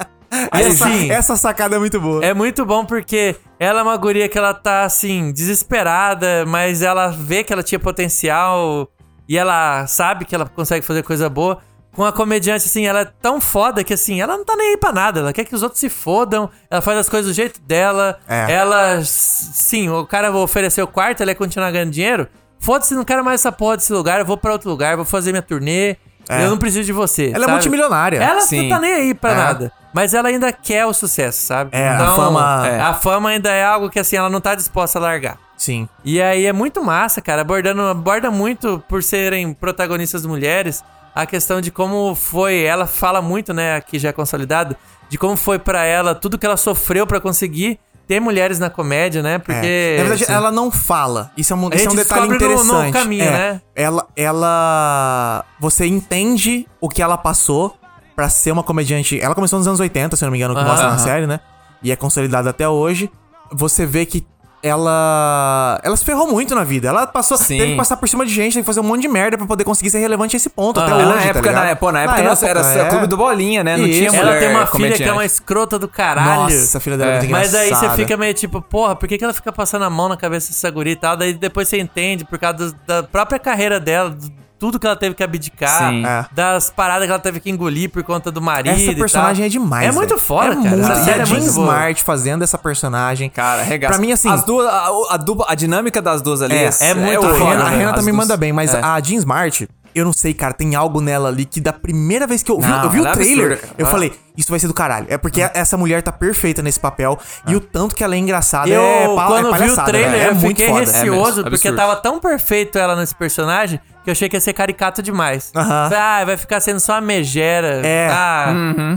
Speaker 2: E assim,
Speaker 1: Essa sacada é muito boa.
Speaker 2: É muito bom porque ela é uma guria que ela tá, assim, desesperada, mas ela vê que ela tinha potencial e ela sabe que ela consegue fazer coisa boa. Com a comediante, assim, ela é tão foda que, assim, ela não tá nem aí pra nada. Ela quer que os outros se fodam. Ela faz as coisas do jeito dela.
Speaker 1: É.
Speaker 2: Ela, sim, o cara vai oferecer o quarto, ela ia continuar ganhando dinheiro. Foda-se, não quero mais essa porra desse lugar. Eu vou pra outro lugar, vou fazer minha turnê.
Speaker 1: É.
Speaker 2: Eu não preciso de você.
Speaker 1: Ela é
Speaker 2: sabe?
Speaker 1: multimilionária.
Speaker 2: Ela
Speaker 3: Sim.
Speaker 2: não tá nem aí pra
Speaker 1: É.
Speaker 2: nada. Mas ela ainda quer o sucesso, sabe?
Speaker 1: É, a fama-
Speaker 3: é.
Speaker 2: A fama ainda é algo que, assim, ela não tá disposta a largar.
Speaker 1: Sim.
Speaker 2: E aí é muito massa, cara. Abordando, aborda muito por serem protagonistas mulheres. A questão de como foi. Ela fala muito, né? Aqui já é consolidado. De como foi pra ela, tudo que ela sofreu pra conseguir ter mulheres na comédia, né? Porque.
Speaker 1: É. Na verdade,
Speaker 2: assim,
Speaker 1: ela não fala. Isso é um,
Speaker 2: A
Speaker 1: isso é um detalhe
Speaker 2: descobre no- no
Speaker 1: interessante.
Speaker 2: caminho,
Speaker 1: É,
Speaker 2: né?
Speaker 1: Ela, ela. Você entende o que ela passou pra ser uma comediante. Ela começou nos anos 80, se eu não me engano, que
Speaker 2: Aham.
Speaker 1: mostra na série, né? E é consolidada até hoje. Você vê que ela. Ela se ferrou muito na vida. Ela passou.
Speaker 3: Sim.
Speaker 1: Teve que passar por cima de gente, teve que fazer um monte de merda pra poder conseguir ser relevante a esse ponto. Até
Speaker 2: Aham.
Speaker 1: hoje.
Speaker 3: na
Speaker 1: tá
Speaker 3: época, na, pô, na época, nossa, era
Speaker 1: é.
Speaker 3: clube do bolinha, né? Não
Speaker 1: Isso.
Speaker 3: tinha mulher
Speaker 2: Ela tem uma filha que é uma escrota do caralho.
Speaker 1: Nossa, a filha dela é, muito
Speaker 2: Mas aí você fica meio tipo, porra, por que, que ela fica passando a mão na cabeça dessa guria e tal? Daí depois você entende, por causa do- da própria carreira dela, do- tudo que ela teve que abdicar,
Speaker 3: Sim.
Speaker 1: É.
Speaker 2: das paradas que ela teve que engolir por conta do marido.
Speaker 1: Essa
Speaker 2: e
Speaker 1: personagem
Speaker 2: tal.
Speaker 1: é demais.
Speaker 2: É muito
Speaker 1: velho.
Speaker 2: foda,
Speaker 1: é
Speaker 2: cara.
Speaker 1: Muito,
Speaker 2: Essa
Speaker 1: e
Speaker 2: série
Speaker 1: a
Speaker 2: é
Speaker 1: Jean
Speaker 2: muito boa.
Speaker 1: Smart fazendo essa personagem.
Speaker 3: Cara, regaça.
Speaker 1: Pra mim, assim.
Speaker 3: As duas, a, a, dupla- a dinâmica das duas ali
Speaker 1: É,
Speaker 3: é,
Speaker 2: é muito foda,
Speaker 1: Renan, a
Speaker 3: As
Speaker 1: também
Speaker 3: duas-
Speaker 1: manda bem, mas
Speaker 3: é.
Speaker 1: a Jean Smart, eu não sei, cara, tem algo nela ali que da primeira vez que eu vi,
Speaker 3: Não,
Speaker 1: eu vi o
Speaker 3: é
Speaker 1: trailer,
Speaker 3: absurda,
Speaker 1: eu
Speaker 3: Ah.
Speaker 1: falei, isso vai ser do caralho. É porque essa mulher tá perfeita nesse papel e o tanto que ela é engraçada
Speaker 2: Eu,
Speaker 1: é, pa-
Speaker 2: quando
Speaker 1: é
Speaker 2: vi o
Speaker 1: palhaçada,
Speaker 2: trailer.
Speaker 1: É
Speaker 2: eu
Speaker 1: muito
Speaker 2: fiquei receoso,
Speaker 3: É
Speaker 2: porque tava tão perfeito ela nesse personagem que eu achei que ia ser caricato demais.
Speaker 1: Aham.
Speaker 2: Falei, Ah, vai ficar sendo só a megera.
Speaker 1: É.
Speaker 2: Ah,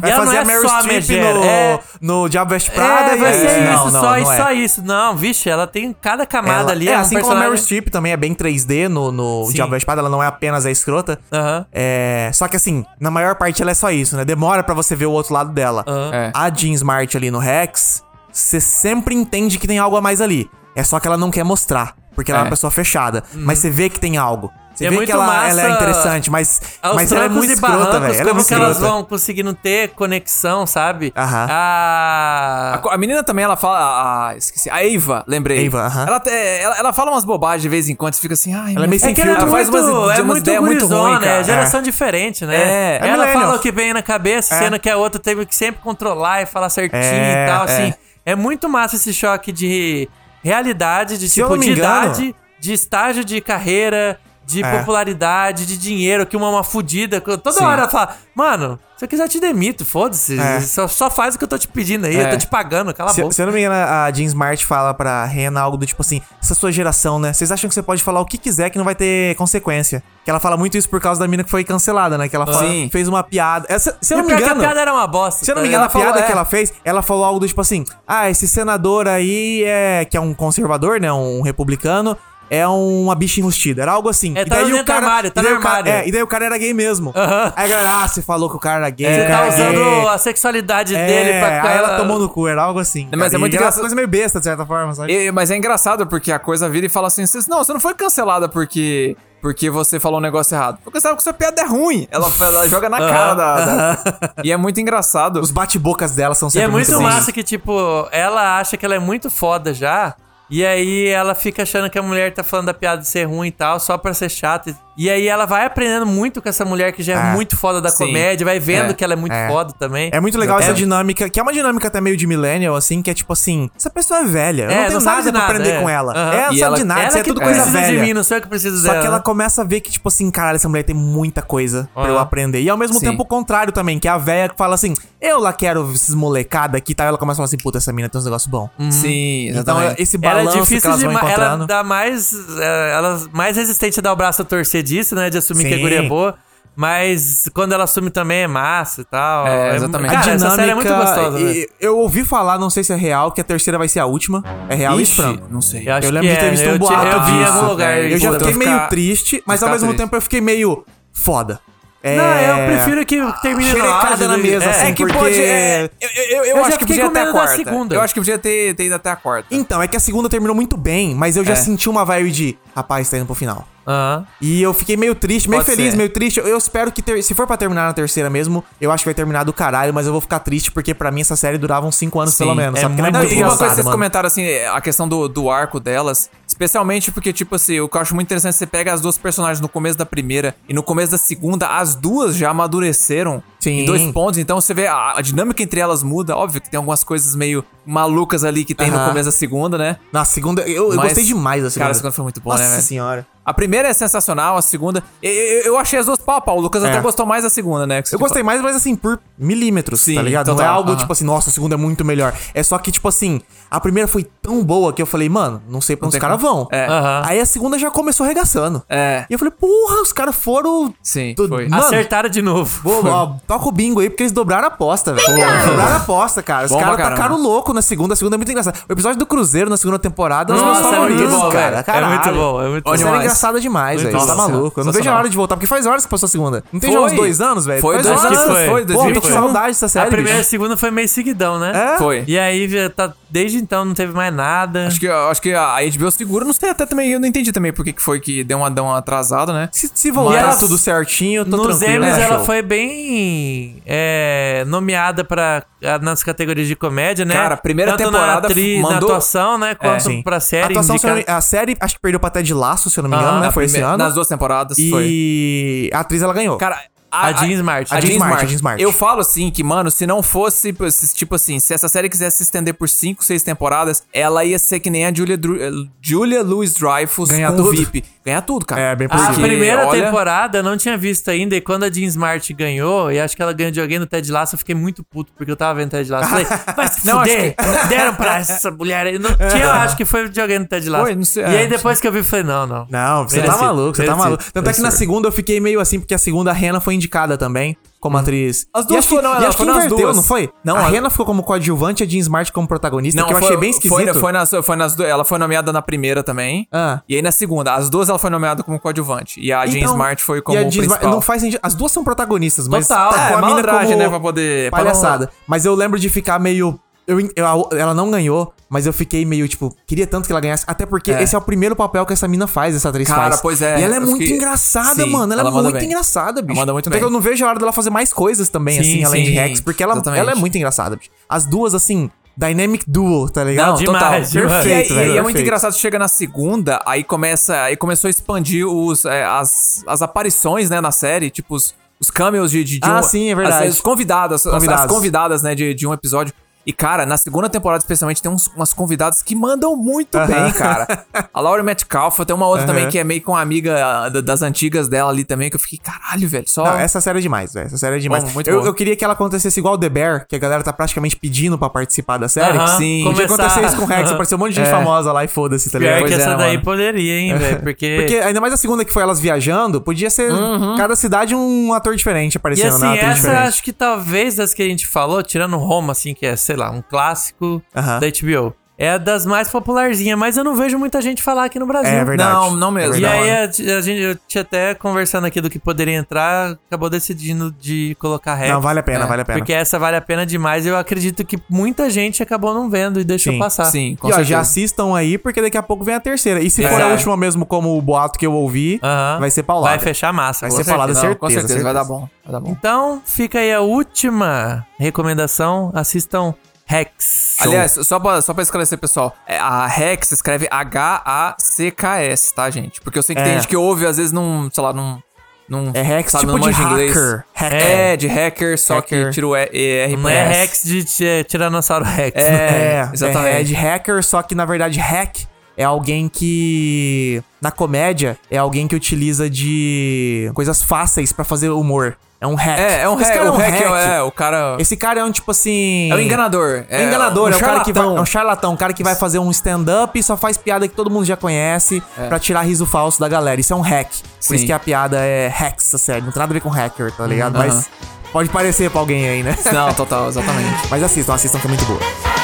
Speaker 1: Vai
Speaker 2: e ela não
Speaker 1: fazer
Speaker 2: é
Speaker 1: a
Speaker 2: a
Speaker 1: Streep
Speaker 2: megera.
Speaker 1: no,
Speaker 2: É,
Speaker 1: no Diabo Veste Prada
Speaker 2: é,
Speaker 1: e
Speaker 2: vai
Speaker 1: é
Speaker 2: ser
Speaker 1: Não,
Speaker 2: isso,
Speaker 1: não,
Speaker 2: só
Speaker 1: não
Speaker 2: isso,
Speaker 1: é.
Speaker 2: só isso. Não, vixe, ela tem cada camada
Speaker 1: Ela-
Speaker 2: ali.
Speaker 1: é,
Speaker 2: um
Speaker 1: assim como a Meryl Streep também é bem 3D no, no
Speaker 2: Sim.
Speaker 1: Diabo Veste Prada, ela não é apenas a escrota.
Speaker 2: Aham.
Speaker 1: É, só que assim, na maior parte ela é só isso, né? Demora pra você ver o outro lado dela.
Speaker 3: É.
Speaker 1: A Jean Smart ali no Rex, você sempre entende que tem algo a mais ali. É só que ela não quer mostrar, porque ela é,
Speaker 3: É.
Speaker 1: uma pessoa fechada. Mas você vê que tem algo. Você
Speaker 2: É
Speaker 1: vê
Speaker 2: muito
Speaker 1: que ela,
Speaker 2: massa
Speaker 1: ela é interessante, mas, mas ela é muito escrota, velho. Ela é
Speaker 2: como
Speaker 1: muito
Speaker 2: que elas
Speaker 1: escrota.
Speaker 2: vão conseguindo ter conexão, sabe?
Speaker 1: Aham.
Speaker 2: A...
Speaker 3: A, co- a menina também, ela fala. A, a- esqueci. A Eva, lembrei.
Speaker 1: Eva, aham.
Speaker 3: ela, te- ela, ela fala umas bobagens de vez em quando, você fica assim, ai,
Speaker 1: Ela é meio
Speaker 2: É
Speaker 1: sem
Speaker 2: ela é
Speaker 1: filtro.
Speaker 3: faz
Speaker 2: muito,
Speaker 3: umas-
Speaker 2: é
Speaker 3: umas
Speaker 2: muito
Speaker 3: ideias muito ruim, cara.
Speaker 2: é geração diferente, né?
Speaker 3: É.
Speaker 1: É
Speaker 2: ela
Speaker 1: millennial.
Speaker 2: fala o que vem na cabeça,
Speaker 1: É.
Speaker 2: sendo que a outra teve que sempre controlar e falar certinho
Speaker 1: É,
Speaker 2: e tal,
Speaker 1: é.
Speaker 2: assim. É muito massa esse choque de realidade, de
Speaker 1: Se
Speaker 2: tipo, de
Speaker 1: engano-
Speaker 2: idade, de estágio de carreira, de
Speaker 1: É.
Speaker 2: popularidade, de dinheiro, que uma é uma fudida. Toda
Speaker 3: Sim.
Speaker 2: hora ela fala, mano, se eu quiser te demito, foda-se.
Speaker 1: É.
Speaker 2: Só, só faz o que eu tô te pedindo aí, eu
Speaker 3: É.
Speaker 2: tô te pagando, cala a
Speaker 1: Se,
Speaker 2: boca.
Speaker 1: se eu não me engano, a Jean Smart fala pra Rena algo do tipo assim: essa sua geração, né? Vocês acham que você pode falar o que quiser que não vai ter consequência? Que ela fala muito isso por causa da mina que foi cancelada, né? Que ela fala- fez uma piada. Essa, se eu não me engano.
Speaker 2: a piada era uma bosta.
Speaker 1: Se eu não me
Speaker 2: tá
Speaker 1: engano, a piada
Speaker 3: falou,
Speaker 1: que
Speaker 3: é.
Speaker 1: ela fez, ela falou algo do tipo assim: Ah, esse senador aí é. que é um conservador, né? Um republicano. É uma bicha enrustida. Era algo assim.
Speaker 2: É, tá dentro do armário, tá
Speaker 1: e daí
Speaker 2: no
Speaker 1: o cara-
Speaker 2: armário.
Speaker 1: é, e daí o cara era gay mesmo.
Speaker 2: Aham.
Speaker 1: Aí a galera, ah, você falou que o cara era gay.
Speaker 2: Você
Speaker 1: o
Speaker 2: tá
Speaker 1: cara é
Speaker 2: usando
Speaker 1: gay.
Speaker 2: a sexualidade
Speaker 1: É,
Speaker 2: dele pra
Speaker 1: aí ela tomou no cu, era algo assim.
Speaker 3: Mas
Speaker 1: cara.
Speaker 3: é muito
Speaker 1: E era
Speaker 3: engraçado-
Speaker 1: coisa meio besta, de certa forma, sabe?
Speaker 3: E- mas é engraçado porque a coisa vira e fala assim: "Cês- não, você não foi cancelada porque. Porque você falou um negócio errado. Porque sabe que sua piada é ruim. Ela, ela joga na cara da, da- E é muito engraçado.
Speaker 1: Os bate-bocas dela são
Speaker 2: E
Speaker 1: sempre
Speaker 2: é muito
Speaker 1: bons.
Speaker 2: massa que, tipo, ela acha que ela é muito foda já. E aí ela fica achando que a mulher tá falando da piada de ser ruim e tal, só pra ser chata. E aí ela vai aprendendo muito com essa mulher que já é
Speaker 1: É,
Speaker 2: muito foda da
Speaker 3: sim.
Speaker 2: comédia, vai vendo
Speaker 3: É,
Speaker 2: que ela é muito
Speaker 1: é.
Speaker 2: foda também.
Speaker 1: É muito legal essa
Speaker 2: É.
Speaker 1: dinâmica, que é uma dinâmica até meio de millennial, assim, que é tipo assim, essa pessoa é velha, eu
Speaker 2: É,
Speaker 1: não tenho
Speaker 2: não
Speaker 1: nada pra aprender
Speaker 2: é.
Speaker 1: com ela.
Speaker 2: Aham.
Speaker 1: É, ela
Speaker 3: E
Speaker 1: sabe
Speaker 3: ela-
Speaker 1: de nada,
Speaker 2: ela
Speaker 1: isso é
Speaker 2: que
Speaker 1: tudo coisa
Speaker 2: precisa
Speaker 1: velha.
Speaker 2: de mim, não sei o que precisa
Speaker 1: Só
Speaker 2: dela.
Speaker 1: que ela
Speaker 2: né?
Speaker 1: começa a ver que, tipo assim, caralho, essa mulher tem muita coisa pra eu aprender. E ao mesmo
Speaker 3: Sim.
Speaker 1: tempo o contrário também, que é a velha que fala assim, eu lá quero esses molecada aqui, tá? E ela começa a falar assim, puta, essa mina tem uns negócios bons.
Speaker 3: Sim,
Speaker 1: Então
Speaker 3: exatamente.
Speaker 1: esse
Speaker 2: Ela é
Speaker 1: que
Speaker 2: difícil
Speaker 1: elas
Speaker 2: de
Speaker 1: vão
Speaker 2: ma- ela dá mais. é, ela é mais resistente a dar o braço a torcer disso, né? De assumir que a
Speaker 1: Sim.
Speaker 2: guria é boa. Mas quando ela assume também é massa e tal.
Speaker 3: É, exatamente.
Speaker 2: Cara,
Speaker 1: a
Speaker 2: essa
Speaker 1: dinâmica,
Speaker 2: série é muito gostosa, velho.
Speaker 1: Eu ouvi falar, não sei se é real, que a terceira vai ser a última. É real
Speaker 3: Ixi,
Speaker 1: isso,
Speaker 3: não sei.
Speaker 2: Eu
Speaker 1: Eu lembro
Speaker 2: que
Speaker 1: de ter
Speaker 2: é,
Speaker 1: visto um boato
Speaker 2: eu vi em
Speaker 1: disso.
Speaker 2: algum lugar.
Speaker 1: Eu já fiquei meio triste, mas ao mesmo
Speaker 3: triste.
Speaker 1: tempo eu fiquei meio foda. É...
Speaker 2: Não, eu prefiro que termine
Speaker 1: Xerecada
Speaker 2: auge,
Speaker 1: na mesa,
Speaker 2: É,
Speaker 1: assim,
Speaker 3: É que
Speaker 1: porque...
Speaker 3: pode. é, eu, eu, eu,
Speaker 2: Eu
Speaker 3: acho que podia até a quarta.
Speaker 2: segunda.
Speaker 3: Eu acho que podia ter, ter ido até a quarta.
Speaker 1: Então, é que a segunda terminou muito bem, mas eu já
Speaker 3: É.
Speaker 1: senti uma vibe de, rapaz, tá indo pro final.
Speaker 2: Aham.
Speaker 1: E eu fiquei meio triste, meio
Speaker 3: Pode
Speaker 1: feliz,
Speaker 3: ser.
Speaker 1: meio triste. Eu espero que, ter- se for pra terminar na terceira mesmo, eu acho que vai terminar do caralho, mas eu vou ficar triste porque pra mim essa série durava uns 5 anos
Speaker 3: Sim,
Speaker 1: pelo menos.
Speaker 2: é
Speaker 1: sabe? Ela
Speaker 2: muito
Speaker 3: Não,
Speaker 1: muito
Speaker 3: e uma coisa que vocês
Speaker 1: mano.
Speaker 3: comentaram, assim, a questão do, do arco delas, especialmente porque, tipo assim, o que eu acho muito interessante, você pega as duas personagens no começo da primeira e no começo da segunda, as duas já amadureceram
Speaker 1: Sim.
Speaker 3: em dois pontos, então você vê a, a dinâmica entre elas muda, óbvio que tem algumas coisas meio malucas ali que tem no
Speaker 1: Aham.
Speaker 3: começo da segunda, né?
Speaker 1: Na segunda, eu, eu
Speaker 3: Mas-
Speaker 1: gostei demais da segunda.
Speaker 3: Cara, a segunda foi muito boa,
Speaker 1: Nossa
Speaker 3: né, velho?
Speaker 1: senhora.
Speaker 3: A primeira é sensacional, a segunda. Eu, eu, eu achei as duas pau a pau. O Lucas
Speaker 1: É.
Speaker 3: até gostou mais da segunda, né?
Speaker 1: Eu gostei mais, mas assim, por milímetros,
Speaker 3: Sim,
Speaker 1: tá ligado? Não é
Speaker 3: total,
Speaker 1: algo tipo assim, nossa, a segunda é muito melhor. É só que, tipo assim, a primeira foi tão boa que eu falei, mano, não sei pra onde os caras
Speaker 3: como.
Speaker 1: Vão.
Speaker 3: É.
Speaker 2: Aham.
Speaker 1: Aí a segunda já começou arregaçando.
Speaker 3: É.
Speaker 1: E eu falei, porra, os caras foram.
Speaker 3: Sim,
Speaker 1: do-
Speaker 3: foi.
Speaker 1: Mano,
Speaker 2: Acertaram de novo.
Speaker 1: Pô, ó, toca o bingo aí, porque eles dobraram a aposta, velho. Dobraram a aposta, cara. Os caras tacaram louco na segunda. A segunda é muito engraçada. O episódio do Cruzeiro na segunda temporada é um dos meus
Speaker 2: Nossa, é muito
Speaker 1: favoritos,
Speaker 2: bom,
Speaker 1: cara.
Speaker 2: velho. É
Speaker 1: Caralho.
Speaker 2: muito bom, é muito
Speaker 1: A
Speaker 3: bom.
Speaker 1: série é engraçada demais, velho. Você tá maluco. Eu não vejo a hora de voltar, porque faz horas que passou a segunda. Não tem já
Speaker 3: Foi.
Speaker 1: uns dois anos, velho?
Speaker 3: Foi
Speaker 1: faz
Speaker 3: dois
Speaker 1: horas.
Speaker 3: anos, foi,
Speaker 1: Pô, eu tô com
Speaker 3: 2021.
Speaker 1: saudade dessa série,
Speaker 2: a primeira e a segunda foi meio seguidão, né?
Speaker 1: É?
Speaker 3: Foi.
Speaker 2: E aí, tá, desde então, não teve mais nada.
Speaker 3: Acho que, acho que a HBO segura, não sei até também, eu não entendi também por que foi que deu uma, deu uma atrasada, né?
Speaker 1: Se, se voltar
Speaker 2: Mas-
Speaker 1: tudo certinho, tô
Speaker 2: Nos
Speaker 1: tranquilo.
Speaker 2: Emmys,
Speaker 1: né,
Speaker 2: ela foi bem é, nomeada pra, nas categorias de comédia, né?
Speaker 3: Cara, primeira
Speaker 2: Tanto
Speaker 3: temporada
Speaker 2: na, atriz, na
Speaker 3: mandou-
Speaker 2: atuação, né? Quanto
Speaker 1: Sim.
Speaker 2: pra série.
Speaker 1: A, atuação, não a série, acho que perdeu pra Ted Laço, se eu não me engano,
Speaker 2: Ah,
Speaker 1: né?
Speaker 3: Na
Speaker 1: Foi esse
Speaker 3: primeira-
Speaker 1: ano.
Speaker 3: Nas duas temporadas foi.
Speaker 1: E a atriz, ela ganhou.
Speaker 3: Cara,
Speaker 2: A Jean Smart.
Speaker 1: A Jean Smart, a Jean Smart.
Speaker 3: Eu falo assim que, mano, se não fosse, se- tipo assim, se essa série quisesse se estender por 5, 6 temporadas, ela ia ser que nem a Julia, Dru- eh, Julia Louis Dreyfus
Speaker 1: Ganhar
Speaker 3: com o
Speaker 1: tudo.
Speaker 3: VIP. Ganhar tudo, cara.
Speaker 1: É, bem
Speaker 2: A
Speaker 1: possível.
Speaker 2: primeira
Speaker 3: olha-
Speaker 2: temporada eu não tinha visto ainda, e quando a Jean Smart ganhou, e acho que ela ganhou de alguém no Ted Lasso, eu fiquei muito puto, porque eu tava vendo Ted Lasso. Falei, vai se
Speaker 3: Não,
Speaker 2: fuder, deram pra essa mulher aí. Não, tinha, eu acho que foi de alguém no Ted Lasso.
Speaker 3: Foi, não sei,
Speaker 2: e
Speaker 3: é,
Speaker 2: aí
Speaker 3: não
Speaker 2: depois que eu vi, eu falei, não, não.
Speaker 1: Não, você
Speaker 2: Merecido,
Speaker 1: tá maluco, você tá
Speaker 2: merecido,
Speaker 1: maluco. Tanto é que na
Speaker 2: merecido.
Speaker 1: segunda eu fiquei meio assim, porque a segunda a Rena foi indicada também, como atriz.
Speaker 3: As duas foram,
Speaker 1: e
Speaker 3: ela
Speaker 1: que
Speaker 3: foi nas duas.
Speaker 1: não foi?
Speaker 3: Não,
Speaker 1: a
Speaker 3: a-
Speaker 1: Rena ficou como coadjuvante e a Jean Smart como protagonista, que eu
Speaker 3: foi-
Speaker 1: achei bem esquisito.
Speaker 3: Foi, foi, nas, foi nas duas. Ela foi nomeada na primeira também.
Speaker 1: Ah.
Speaker 3: E aí na segunda. As duas ela foi nomeada como coadjuvante. E a Jean
Speaker 1: Então,
Speaker 3: Smart foi
Speaker 1: e
Speaker 3: como
Speaker 1: a Jean Smart-
Speaker 3: principal.
Speaker 1: Não faz sentido. As duas são protagonistas, mas
Speaker 2: Total.
Speaker 1: tá
Speaker 3: É,
Speaker 1: com a mina como
Speaker 3: né, pra poder- pra não-
Speaker 1: Palhaçada. Mas eu lembro de ficar meio eu, eu- ela não ganhou, mas eu fiquei meio, tipo, queria tanto que ela ganhasse. Até porque
Speaker 3: É.
Speaker 1: esse é o primeiro papel que essa mina faz, essa atriz
Speaker 3: Cara,
Speaker 1: faz.
Speaker 3: pois é,
Speaker 1: E ela é muito
Speaker 3: fiquei-
Speaker 1: engraçada,
Speaker 3: Sim,
Speaker 1: mano. Ela,
Speaker 3: ela
Speaker 1: é muito
Speaker 3: bem.
Speaker 1: engraçada, bicho.
Speaker 3: Ela manda muito
Speaker 1: Até que
Speaker 3: bem.
Speaker 1: eu não vejo a hora dela fazer mais coisas também,
Speaker 2: Sim,
Speaker 1: assim, além de Rex. Porque ela,
Speaker 3: exatamente.
Speaker 1: ela é muito engraçada, bicho. As duas, assim, Dynamic Duo, tá ligado?
Speaker 3: Não,
Speaker 2: demais,
Speaker 3: total.
Speaker 2: demais.
Speaker 3: Perfeito, e, aí-
Speaker 1: Perfeito,
Speaker 3: e é muito engraçado, chega na segunda, aí começa, aí começou a expandir os, é, as, as aparições, né, na série, tipo os, os cameos de, de, de
Speaker 1: Ah,
Speaker 3: um-
Speaker 1: sim, é verdade.
Speaker 3: As, os convidados, as-
Speaker 1: Convidados.
Speaker 3: as convidadas, né, de, de um episódio. E, cara, na segunda temporada, especialmente, tem uns, umas convidadas que mandam muito bem, cara. A Laura Metcalf, tem uma outra
Speaker 1: Aham.
Speaker 3: também que é meio com uma amiga ah, da- das antigas dela ali também, que eu fiquei, caralho, velho, só...
Speaker 1: Não, essa série é demais, velho. Essa série é demais.
Speaker 3: Bom, muito
Speaker 1: eu,
Speaker 3: bom.
Speaker 1: eu queria que ela acontecesse igual The Bear, que a galera tá praticamente pedindo pra participar da série.
Speaker 2: Aham,
Speaker 3: Sim.
Speaker 1: Podia acontecer isso com o Rex, apareceu um monte de gente
Speaker 3: É.
Speaker 1: famosa lá e foda-se, tá ligado?
Speaker 2: Pior que
Speaker 3: é,
Speaker 2: essa daí
Speaker 3: mano.
Speaker 2: poderia, hein, velho? Porque.
Speaker 1: Porque ainda mais a segunda que foi elas viajando, podia ser cada cidade um ator diferente
Speaker 2: E
Speaker 1: aparecendo
Speaker 2: assim,
Speaker 1: na atriz
Speaker 2: essa
Speaker 1: diferente.
Speaker 2: acho que talvez das que a gente falou, tirando Roma, assim, que é, lá, um clássico
Speaker 1: Aham.
Speaker 2: da HBO. É a das mais popularzinhas, mas eu não vejo muita gente falar aqui no Brasil.
Speaker 1: É verdade.
Speaker 3: Não, não mesmo.
Speaker 1: É
Speaker 2: E aí, a, a gente, eu tinha até conversando aqui do que poderia entrar, acabou decidindo de colocar Rex.
Speaker 1: Não, vale a pena,
Speaker 3: É,
Speaker 1: vale a pena.
Speaker 2: Porque essa vale a pena demais e eu acredito que muita gente acabou não vendo e deixou
Speaker 1: Sim,
Speaker 2: passar.
Speaker 3: Sim, com
Speaker 1: E ó,
Speaker 3: certeza.
Speaker 1: já assistam aí, porque daqui a pouco vem a terceira. E se
Speaker 3: É.
Speaker 1: for a última mesmo, como o boato que eu ouvi,
Speaker 2: Aham.
Speaker 1: vai ser paulada.
Speaker 2: Vai fechar massa.
Speaker 1: Vai ser
Speaker 2: certeza.
Speaker 1: falada
Speaker 3: Não,
Speaker 1: certeza,
Speaker 3: com certeza, vai
Speaker 1: certeza.
Speaker 3: dar bom, vai dar bom.
Speaker 2: Então, fica aí a última recomendação. Assistam Rex.
Speaker 3: Aliás, só pra, só pra esclarecer, pessoal, é, a Rex escreve H-A-C-K-S, tá, gente? Porque eu sei que tem
Speaker 1: É.
Speaker 3: gente que ouve, às vezes não, sei lá, não. não
Speaker 1: É Rex
Speaker 3: sabe,
Speaker 1: tipo de
Speaker 3: manja inglês.
Speaker 1: hacker. Hacker.
Speaker 3: É, de hacker, só
Speaker 1: Hacker.
Speaker 3: que tira o ER
Speaker 2: não é
Speaker 3: S.
Speaker 2: Rex de ti- Tiranossauro Rex.
Speaker 3: É,
Speaker 1: É,
Speaker 3: exatamente.
Speaker 1: é de hacker, só que na verdade hack é alguém que na comédia é alguém que utiliza de coisas fáceis pra fazer humor. É um hack.
Speaker 3: É, é um
Speaker 1: Esse
Speaker 3: hack,
Speaker 1: cara
Speaker 3: o hack,
Speaker 1: hack.
Speaker 3: é, o cara...
Speaker 1: Esse cara é um tipo assim.
Speaker 3: É um enganador.
Speaker 1: É um enganador,
Speaker 3: um
Speaker 1: é um cara que vai.
Speaker 3: charlatão.
Speaker 1: É um charlatão, um cara que vai fazer um stand-up e só faz piada que todo mundo já conhece pra tirar riso falso da galera. Isso é um hack. Por
Speaker 3: Sim.
Speaker 1: isso que a piada é hacks, sério. Não tem nada a ver com hacker, tá ligado?
Speaker 3: Aham.
Speaker 1: Mas pode parecer pra alguém aí, né?
Speaker 3: Não, total, exatamente.
Speaker 1: Mas assistam, assistam que é muito boa.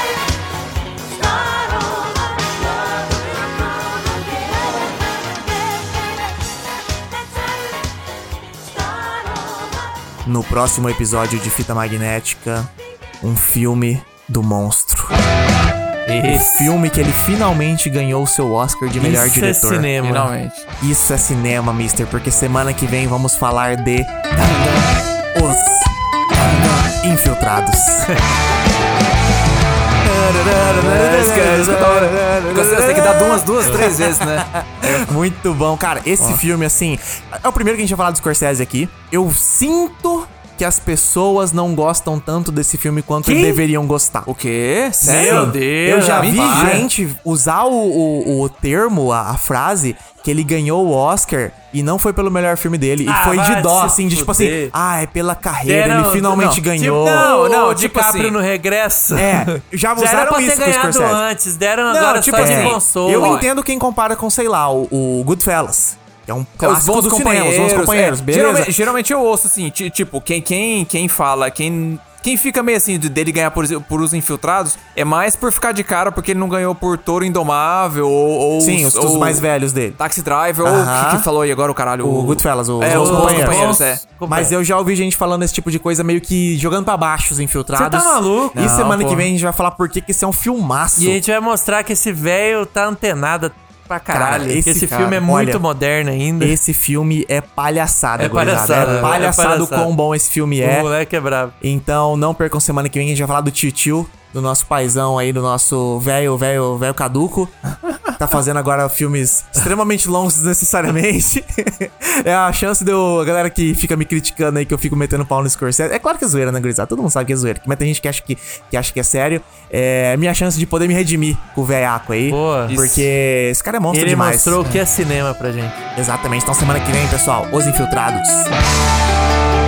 Speaker 1: No próximo episódio de Fita Magnética, um filme do monstro. O filme que ele finalmente ganhou o seu Oscar de melhor
Speaker 2: Isso
Speaker 1: diretor.
Speaker 2: é cinema.
Speaker 3: Finalmente.
Speaker 1: Isso é cinema, mister, porque semana que vem vamos falar de Os Infiltrados.
Speaker 3: Você tem que dar duas, duas, três vezes, né?
Speaker 1: Muito bom. Cara, esse filme, assim, é o primeiro que a gente vai falar do Scorsese aqui. Eu sinto que as pessoas não gostam tanto desse filme quanto deveriam gostar.
Speaker 3: O quê?
Speaker 1: Sim,
Speaker 2: Meu Deus,
Speaker 1: Eu já vi
Speaker 2: para.
Speaker 1: gente usar o, o, o termo, a, a frase, que ele ganhou o Oscar e não foi pelo melhor filme dele.
Speaker 2: Ah,
Speaker 1: e foi de dó, assim, de tipo assim, ah, é pela carreira,
Speaker 2: Deram-
Speaker 1: ele finalmente
Speaker 2: não,
Speaker 1: ganhou.
Speaker 2: Tipo, não, não, tipo
Speaker 3: tipo
Speaker 2: DiCaprio
Speaker 3: assim.
Speaker 2: no regresso.
Speaker 1: É, já usaram
Speaker 2: pra ter
Speaker 1: isso com o
Speaker 2: ganhado
Speaker 1: Scorsese.
Speaker 2: antes, deram
Speaker 1: Não,
Speaker 2: agora
Speaker 1: tipo
Speaker 2: só
Speaker 1: assim,
Speaker 2: de consolo.
Speaker 1: eu entendo quem compara com, sei lá, o, o Goodfellas. É um
Speaker 3: Os
Speaker 1: clássico
Speaker 3: bons
Speaker 1: do cinema, os bons companheiros,
Speaker 3: é.
Speaker 1: beleza?
Speaker 3: Geralmente, geralmente eu ouço assim, ti- tipo, quem, quem, quem fala, quem, quem fica meio assim de- dele ganhar por, por os infiltrados é mais por ficar de cara porque ele não ganhou por Touro Indomável ou. ou
Speaker 1: Sim, os, os
Speaker 3: ou
Speaker 1: mais velhos dele.
Speaker 3: Taxi Driver, ou o que, que falou aí agora o caralho?
Speaker 1: O Goodfellas, o-
Speaker 3: é,
Speaker 1: os
Speaker 3: os
Speaker 1: companheiros.
Speaker 3: companheiros, é.
Speaker 1: Mas eu já ouvi gente falando esse tipo de coisa meio que jogando pra baixo os infiltrados.
Speaker 2: Você tá maluco?
Speaker 1: E
Speaker 2: Não,
Speaker 1: semana que vem a gente vai falar por que que esse é um filmaço.
Speaker 2: E a gente vai mostrar que esse velho tá antenado pra caralho.
Speaker 1: Cara, esse
Speaker 2: esse
Speaker 1: cara,
Speaker 2: filme é muito
Speaker 1: olha,
Speaker 2: moderno ainda.
Speaker 1: Esse filme é palhaçada,
Speaker 2: É palhaçada,
Speaker 1: É
Speaker 2: é
Speaker 1: palhaçado o
Speaker 2: palhaçada.
Speaker 1: quão bom esse filme
Speaker 2: O
Speaker 1: é.
Speaker 2: moleque é brabo.
Speaker 1: Então não percam semana que vem, a gente vai falar do Tio Tio, do nosso paizão aí, do nosso velho, velho, velho caduco. Tá fazendo agora filmes extremamente longos desnecessariamente. é a chance de eu. A galera que fica me criticando aí que eu fico metendo pau no Scorsese. É claro que é zoeira, né, gurizada? Todo mundo sabe que é zoeira. Mas tem gente que acha que, que acha que é sério. É minha chance de poder me redimir com o velhaco aí.
Speaker 2: Boa.
Speaker 1: Porque esse cara é monstro
Speaker 2: Ele
Speaker 1: demais.
Speaker 2: mostrou o que é cinema pra gente.
Speaker 1: Exatamente. Então semana que vem, pessoal, Os Infiltrados.
Speaker 5: Fita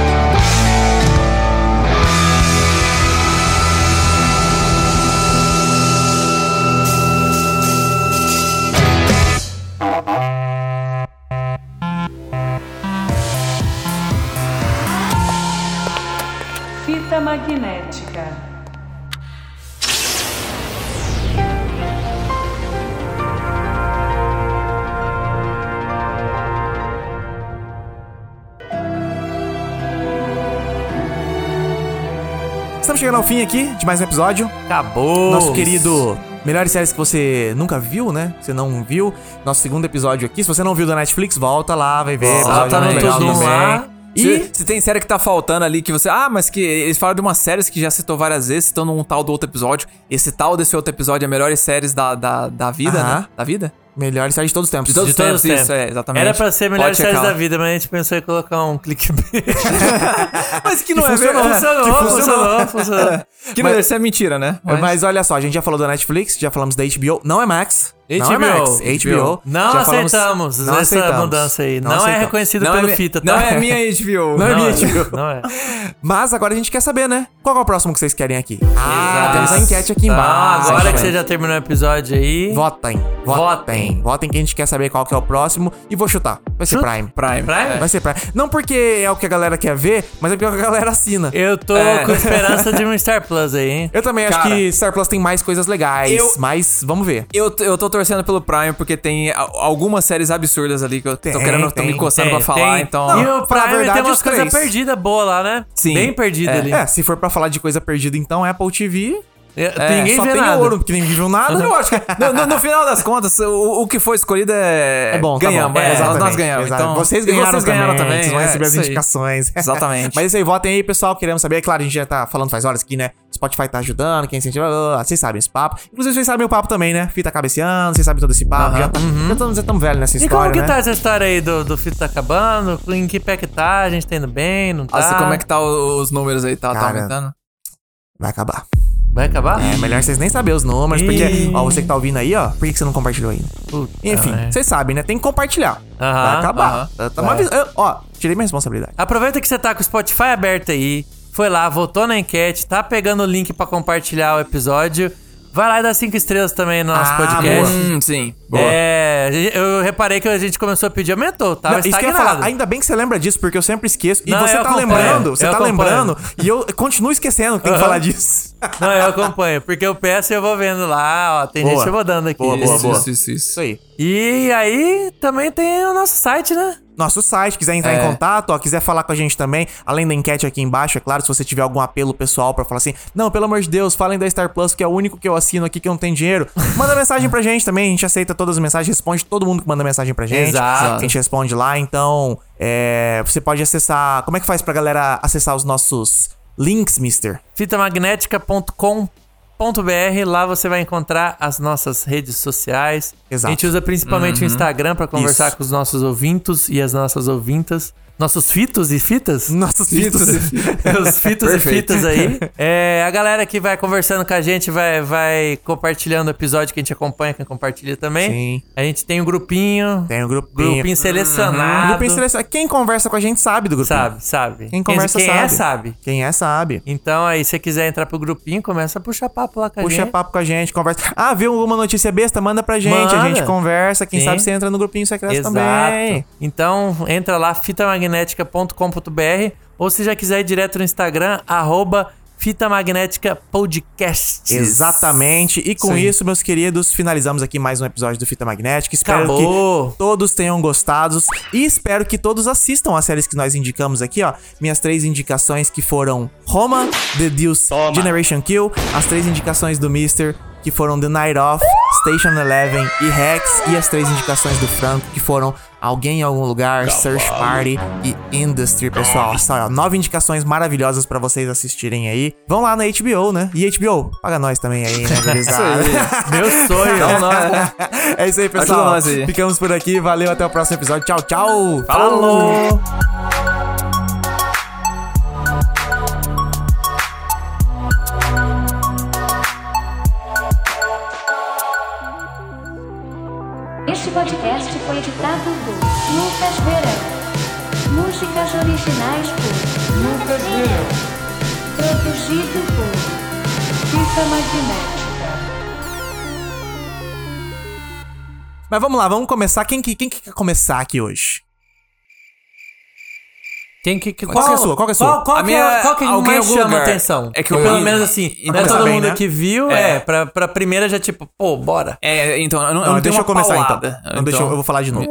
Speaker 1: Estamos chegando ao fim aqui de mais um episódio.
Speaker 2: Acabou.
Speaker 1: Nosso querido Melhores séries que você nunca viu, né? Você não viu. Nosso segundo episódio aqui. Se você não viu da Netflix, volta lá, vai ver.
Speaker 2: Volta no lá.
Speaker 1: E
Speaker 3: Se, tem série que tá faltando ali que você. Ah, mas que eles falaram de umas séries que já citou várias vezes, citando um tal do outro episódio. Esse tal desse outro episódio é melhores séries da, da, da vida,
Speaker 1: Aham.
Speaker 3: né? Da vida?
Speaker 1: Melhores séries de todos os tempos.
Speaker 3: De todos
Speaker 2: os
Speaker 3: tempos, isso,
Speaker 2: tempos.
Speaker 3: é, exatamente.
Speaker 2: Era pra ser
Speaker 3: Pode
Speaker 2: séries
Speaker 3: checar
Speaker 2: da vida, mas a gente pensou em colocar um clickbait.
Speaker 3: Mas que
Speaker 1: não é verdade.
Speaker 2: funcionou,
Speaker 1: Que funcionou.
Speaker 2: funcionou, funcionou.
Speaker 3: Que não, isso é mentira, né?
Speaker 1: Mas... olha só, a gente já falou da Netflix, já falamos da HBO. Não é Max. Não é
Speaker 2: HBO.
Speaker 1: Max. HBO.
Speaker 2: Não
Speaker 1: Já falamos-
Speaker 2: aceitamos
Speaker 1: não
Speaker 2: essa
Speaker 1: aceitamos.
Speaker 2: mudança aí. Não, é
Speaker 1: aceitamos.
Speaker 2: reconhecido
Speaker 3: Não
Speaker 2: pelo
Speaker 3: é,
Speaker 2: Fita, tá?
Speaker 3: não é minha HBO.
Speaker 1: Não é minha
Speaker 2: é,
Speaker 1: HBO.
Speaker 2: Não é.
Speaker 1: Mas agora a gente quer saber, né? Qual é o próximo que vocês querem aqui? Ah,
Speaker 2: Exato.
Speaker 1: temos a enquete aqui embaixo.
Speaker 2: agora que você já terminou o episódio aí.
Speaker 1: Votem. Votem. Votem que a gente quer saber qual que é o próximo. E vou chutar. Vai ser
Speaker 2: Chuta.
Speaker 1: Prime.
Speaker 3: Prime.
Speaker 2: Prime?
Speaker 1: Vai ser Prime. Não porque é o que a galera quer ver, mas é porque é a galera assina.
Speaker 2: Eu tô
Speaker 3: É.
Speaker 2: com esperança de um Star Plus aí, hein?
Speaker 1: Eu também acho
Speaker 3: Cara,
Speaker 1: que Star Plus tem mais coisas legais,
Speaker 3: eu-
Speaker 1: mas vamos ver.
Speaker 3: Eu, eu tô torcendo pelo Prime porque tem a- algumas séries absurdas ali que eu
Speaker 1: Tem,
Speaker 3: tô querendo, tô me
Speaker 1: tem,
Speaker 3: coçando
Speaker 2: Tem,
Speaker 3: pra falar,
Speaker 2: tem.
Speaker 3: então.
Speaker 2: E o Prime
Speaker 1: verdade,
Speaker 2: tem umas coisas perdidas boas lá, né?
Speaker 3: Sim.
Speaker 2: Bem perdida
Speaker 3: É.
Speaker 2: ali.
Speaker 1: É, se for pra falar de coisa perdida, então Apple TV.
Speaker 2: É, Ninguém
Speaker 1: só
Speaker 2: vê
Speaker 1: tem
Speaker 2: nada.
Speaker 1: ouro, porque ninguém viu nada.
Speaker 3: Eu acho que no, no- no final das contas, o, o que foi escolhido é.
Speaker 1: É bom, tá
Speaker 3: ganhamos.
Speaker 1: bom.
Speaker 3: é,
Speaker 1: É,
Speaker 3: nós-
Speaker 1: exatamente,
Speaker 3: nós ganhamos.
Speaker 1: exato.
Speaker 3: Então,
Speaker 1: vocês
Speaker 3: e
Speaker 1: ganharam,
Speaker 3: vocês
Speaker 1: também,
Speaker 3: ganharam também.
Speaker 1: Vocês vão
Speaker 3: é,
Speaker 1: receber as indicações.
Speaker 3: Exatamente.
Speaker 1: Mas é isso aí, votem aí, pessoal. Queremos saber. É claro, a gente já tá falando faz horas aqui, né? Spotify tá ajudando, quem incentiva. blá. Vocês sabem esse papo. Inclusive, vocês sabem o papo também, né? Fita cabeceando, vocês sabem todo esse papo. Já tá- já estamos já tamo velho nessa
Speaker 2: E
Speaker 1: história.
Speaker 2: como que
Speaker 1: né?
Speaker 2: tá essa história aí do, do Fito tá acabando? Em que pé que tá? A gente tá indo bem, não tá?
Speaker 3: Assim, como é que tá os números aí? Tá, tá
Speaker 1: Cara,
Speaker 3: aumentando?
Speaker 1: Vai acabar.
Speaker 2: Vai acabar?
Speaker 1: É melhor vocês nem saber os números, porque,
Speaker 2: Ih.
Speaker 1: ó, você que tá ouvindo aí, ó, por que você não compartilhou ainda?
Speaker 2: Puta,
Speaker 1: Enfim, vocês sabem, né? Tem que compartilhar. Vai acabar. Tá- avis- eu- Ó, tirei minha responsabilidade.
Speaker 2: Aproveita que você tá com o Spotify aberto aí, foi lá, votou na enquete, tá pegando o link pra compartilhar o episódio. Vai lá e dá cinco estrelas também no nosso
Speaker 1: Ah,
Speaker 2: podcast.
Speaker 3: Hum, sim. Boa.
Speaker 2: É, eu reparei que a gente começou a pedir, aumentou, tava
Speaker 1: Não,
Speaker 2: estagnado.
Speaker 1: falar, ainda bem que você lembra disso, porque eu sempre esqueço. E
Speaker 2: Não,
Speaker 1: você tá
Speaker 2: acompanho,
Speaker 1: lembrando, você
Speaker 2: eu
Speaker 1: tá
Speaker 2: acompanho.
Speaker 1: lembrando, e eu continuo esquecendo que tem que falar disso.
Speaker 2: Não, eu acompanho, porque eu peço e eu vou vendo lá, ó, tem
Speaker 1: Boa.
Speaker 2: gente rodando aqui.
Speaker 1: Boa, boa,
Speaker 3: Isso,
Speaker 1: boa.
Speaker 3: isso, isso, isso.
Speaker 1: Isso aí.
Speaker 2: E aí também tem o nosso site, né?
Speaker 1: Nosso site, quiser entrar
Speaker 3: É.
Speaker 1: em contato, ó, quiser falar com a gente também, além da enquete aqui embaixo, é claro, se você tiver algum apelo pessoal pra falar assim, não, pelo amor de Deus, falem da Star Plus, que é o único que eu assino aqui que não tem dinheiro, manda mensagem pra gente também, a gente aceita todas as mensagens, responde todo mundo que manda mensagem pra gente.
Speaker 2: Exato.
Speaker 1: A gente responde lá, então, é, você pode acessar, como é que faz pra galera acessar os nossos links, mister?
Speaker 2: fitamagnética.com.br, lá você vai encontrar as nossas redes sociais.
Speaker 1: Exato.
Speaker 2: A gente usa principalmente o Instagram pra conversar
Speaker 1: Isso.
Speaker 2: com os nossos ouvintos e as nossas ouvintas. Nossos fitos e fitas?
Speaker 1: Nossos fitos.
Speaker 2: Os fitos e fitas aí. É, a galera que vai conversando com a gente vai, vai compartilhando o episódio que a gente acompanha, quem compartilha também.
Speaker 1: Sim.
Speaker 2: A gente tem um grupinho.
Speaker 1: Tem o grupinho.
Speaker 2: Grupinho selecionado.
Speaker 1: Grupinho selecionado. Quem conversa com a gente sabe do grupinho.
Speaker 2: Sabe, sabe.
Speaker 1: Quem conversa
Speaker 2: quem
Speaker 1: sabe.
Speaker 2: é, sabe.
Speaker 1: Quem é, sabe.
Speaker 2: Então aí, se você quiser entrar pro grupinho, começa a puxar papo lá com a
Speaker 1: Puxa
Speaker 2: gente.
Speaker 1: papo com a gente, conversa. Ah, viu alguma notícia besta? Manda pra gente.
Speaker 2: Manda.
Speaker 1: A gente conversa. Quem
Speaker 2: Sim.
Speaker 1: sabe você entra no grupinho secreto
Speaker 2: Exato.
Speaker 1: também.
Speaker 2: Então, entra lá, fitamagnética.com.br ou se já quiser ir direto no Instagram, arroba Fitamagnética Podcasts.
Speaker 1: Exatamente. E com
Speaker 2: Sim.
Speaker 1: isso, meus queridos, finalizamos aqui mais um episódio do Fita Magnética. Espero
Speaker 2: Acabou.
Speaker 1: que todos tenham gostado e espero que todos assistam as séries que nós indicamos aqui, ó. Minhas três indicações que foram Roma, The Deuce, Generation Kill, as três indicações do Mister que foram The Night Off, Station Eleven e Rex e as três indicações do Franco que foram Alguém em Algum Lugar, Search Party e Industry, pessoal. Só, ó, nove indicações maravilhosas pra vocês assistirem aí. Vão lá na HBO, né? E HBO, paga nós também aí, né?
Speaker 2: Meu sonho.
Speaker 3: Então, nós,
Speaker 1: É isso aí, pessoal.
Speaker 3: Nós aí.
Speaker 1: Ficamos por aqui. Valeu, até o próximo episódio. Tchau, tchau.
Speaker 2: Falou!
Speaker 7: Este podcast foi editado. Músicas originais por Lucas Verão. Produzido por
Speaker 5: Fita magnética.
Speaker 1: Mas vamos lá, vamos começar. Quem que, quem que quer começar aqui hoje?
Speaker 2: Quem que, que,
Speaker 1: Qual que é a sua? Qual que é a sua?
Speaker 2: Qual, qual
Speaker 3: A
Speaker 2: que,
Speaker 3: minha-
Speaker 2: é, qual que
Speaker 3: alguém em
Speaker 2: mais
Speaker 3: algum
Speaker 2: chama
Speaker 3: lugar.
Speaker 2: atenção?
Speaker 3: É que eu-
Speaker 2: pelo menos assim, não é
Speaker 1: começar
Speaker 2: todo
Speaker 1: bem,
Speaker 2: mundo
Speaker 1: né?
Speaker 2: que viu,
Speaker 3: É.
Speaker 2: é, pra, pra primeira já tipo, pô, bora.
Speaker 3: É, então, eu não, eu
Speaker 1: Não,
Speaker 3: tenho
Speaker 1: deixa eu começar
Speaker 3: paulada.
Speaker 1: então. Não, deixa eu, eu vou falar de novo.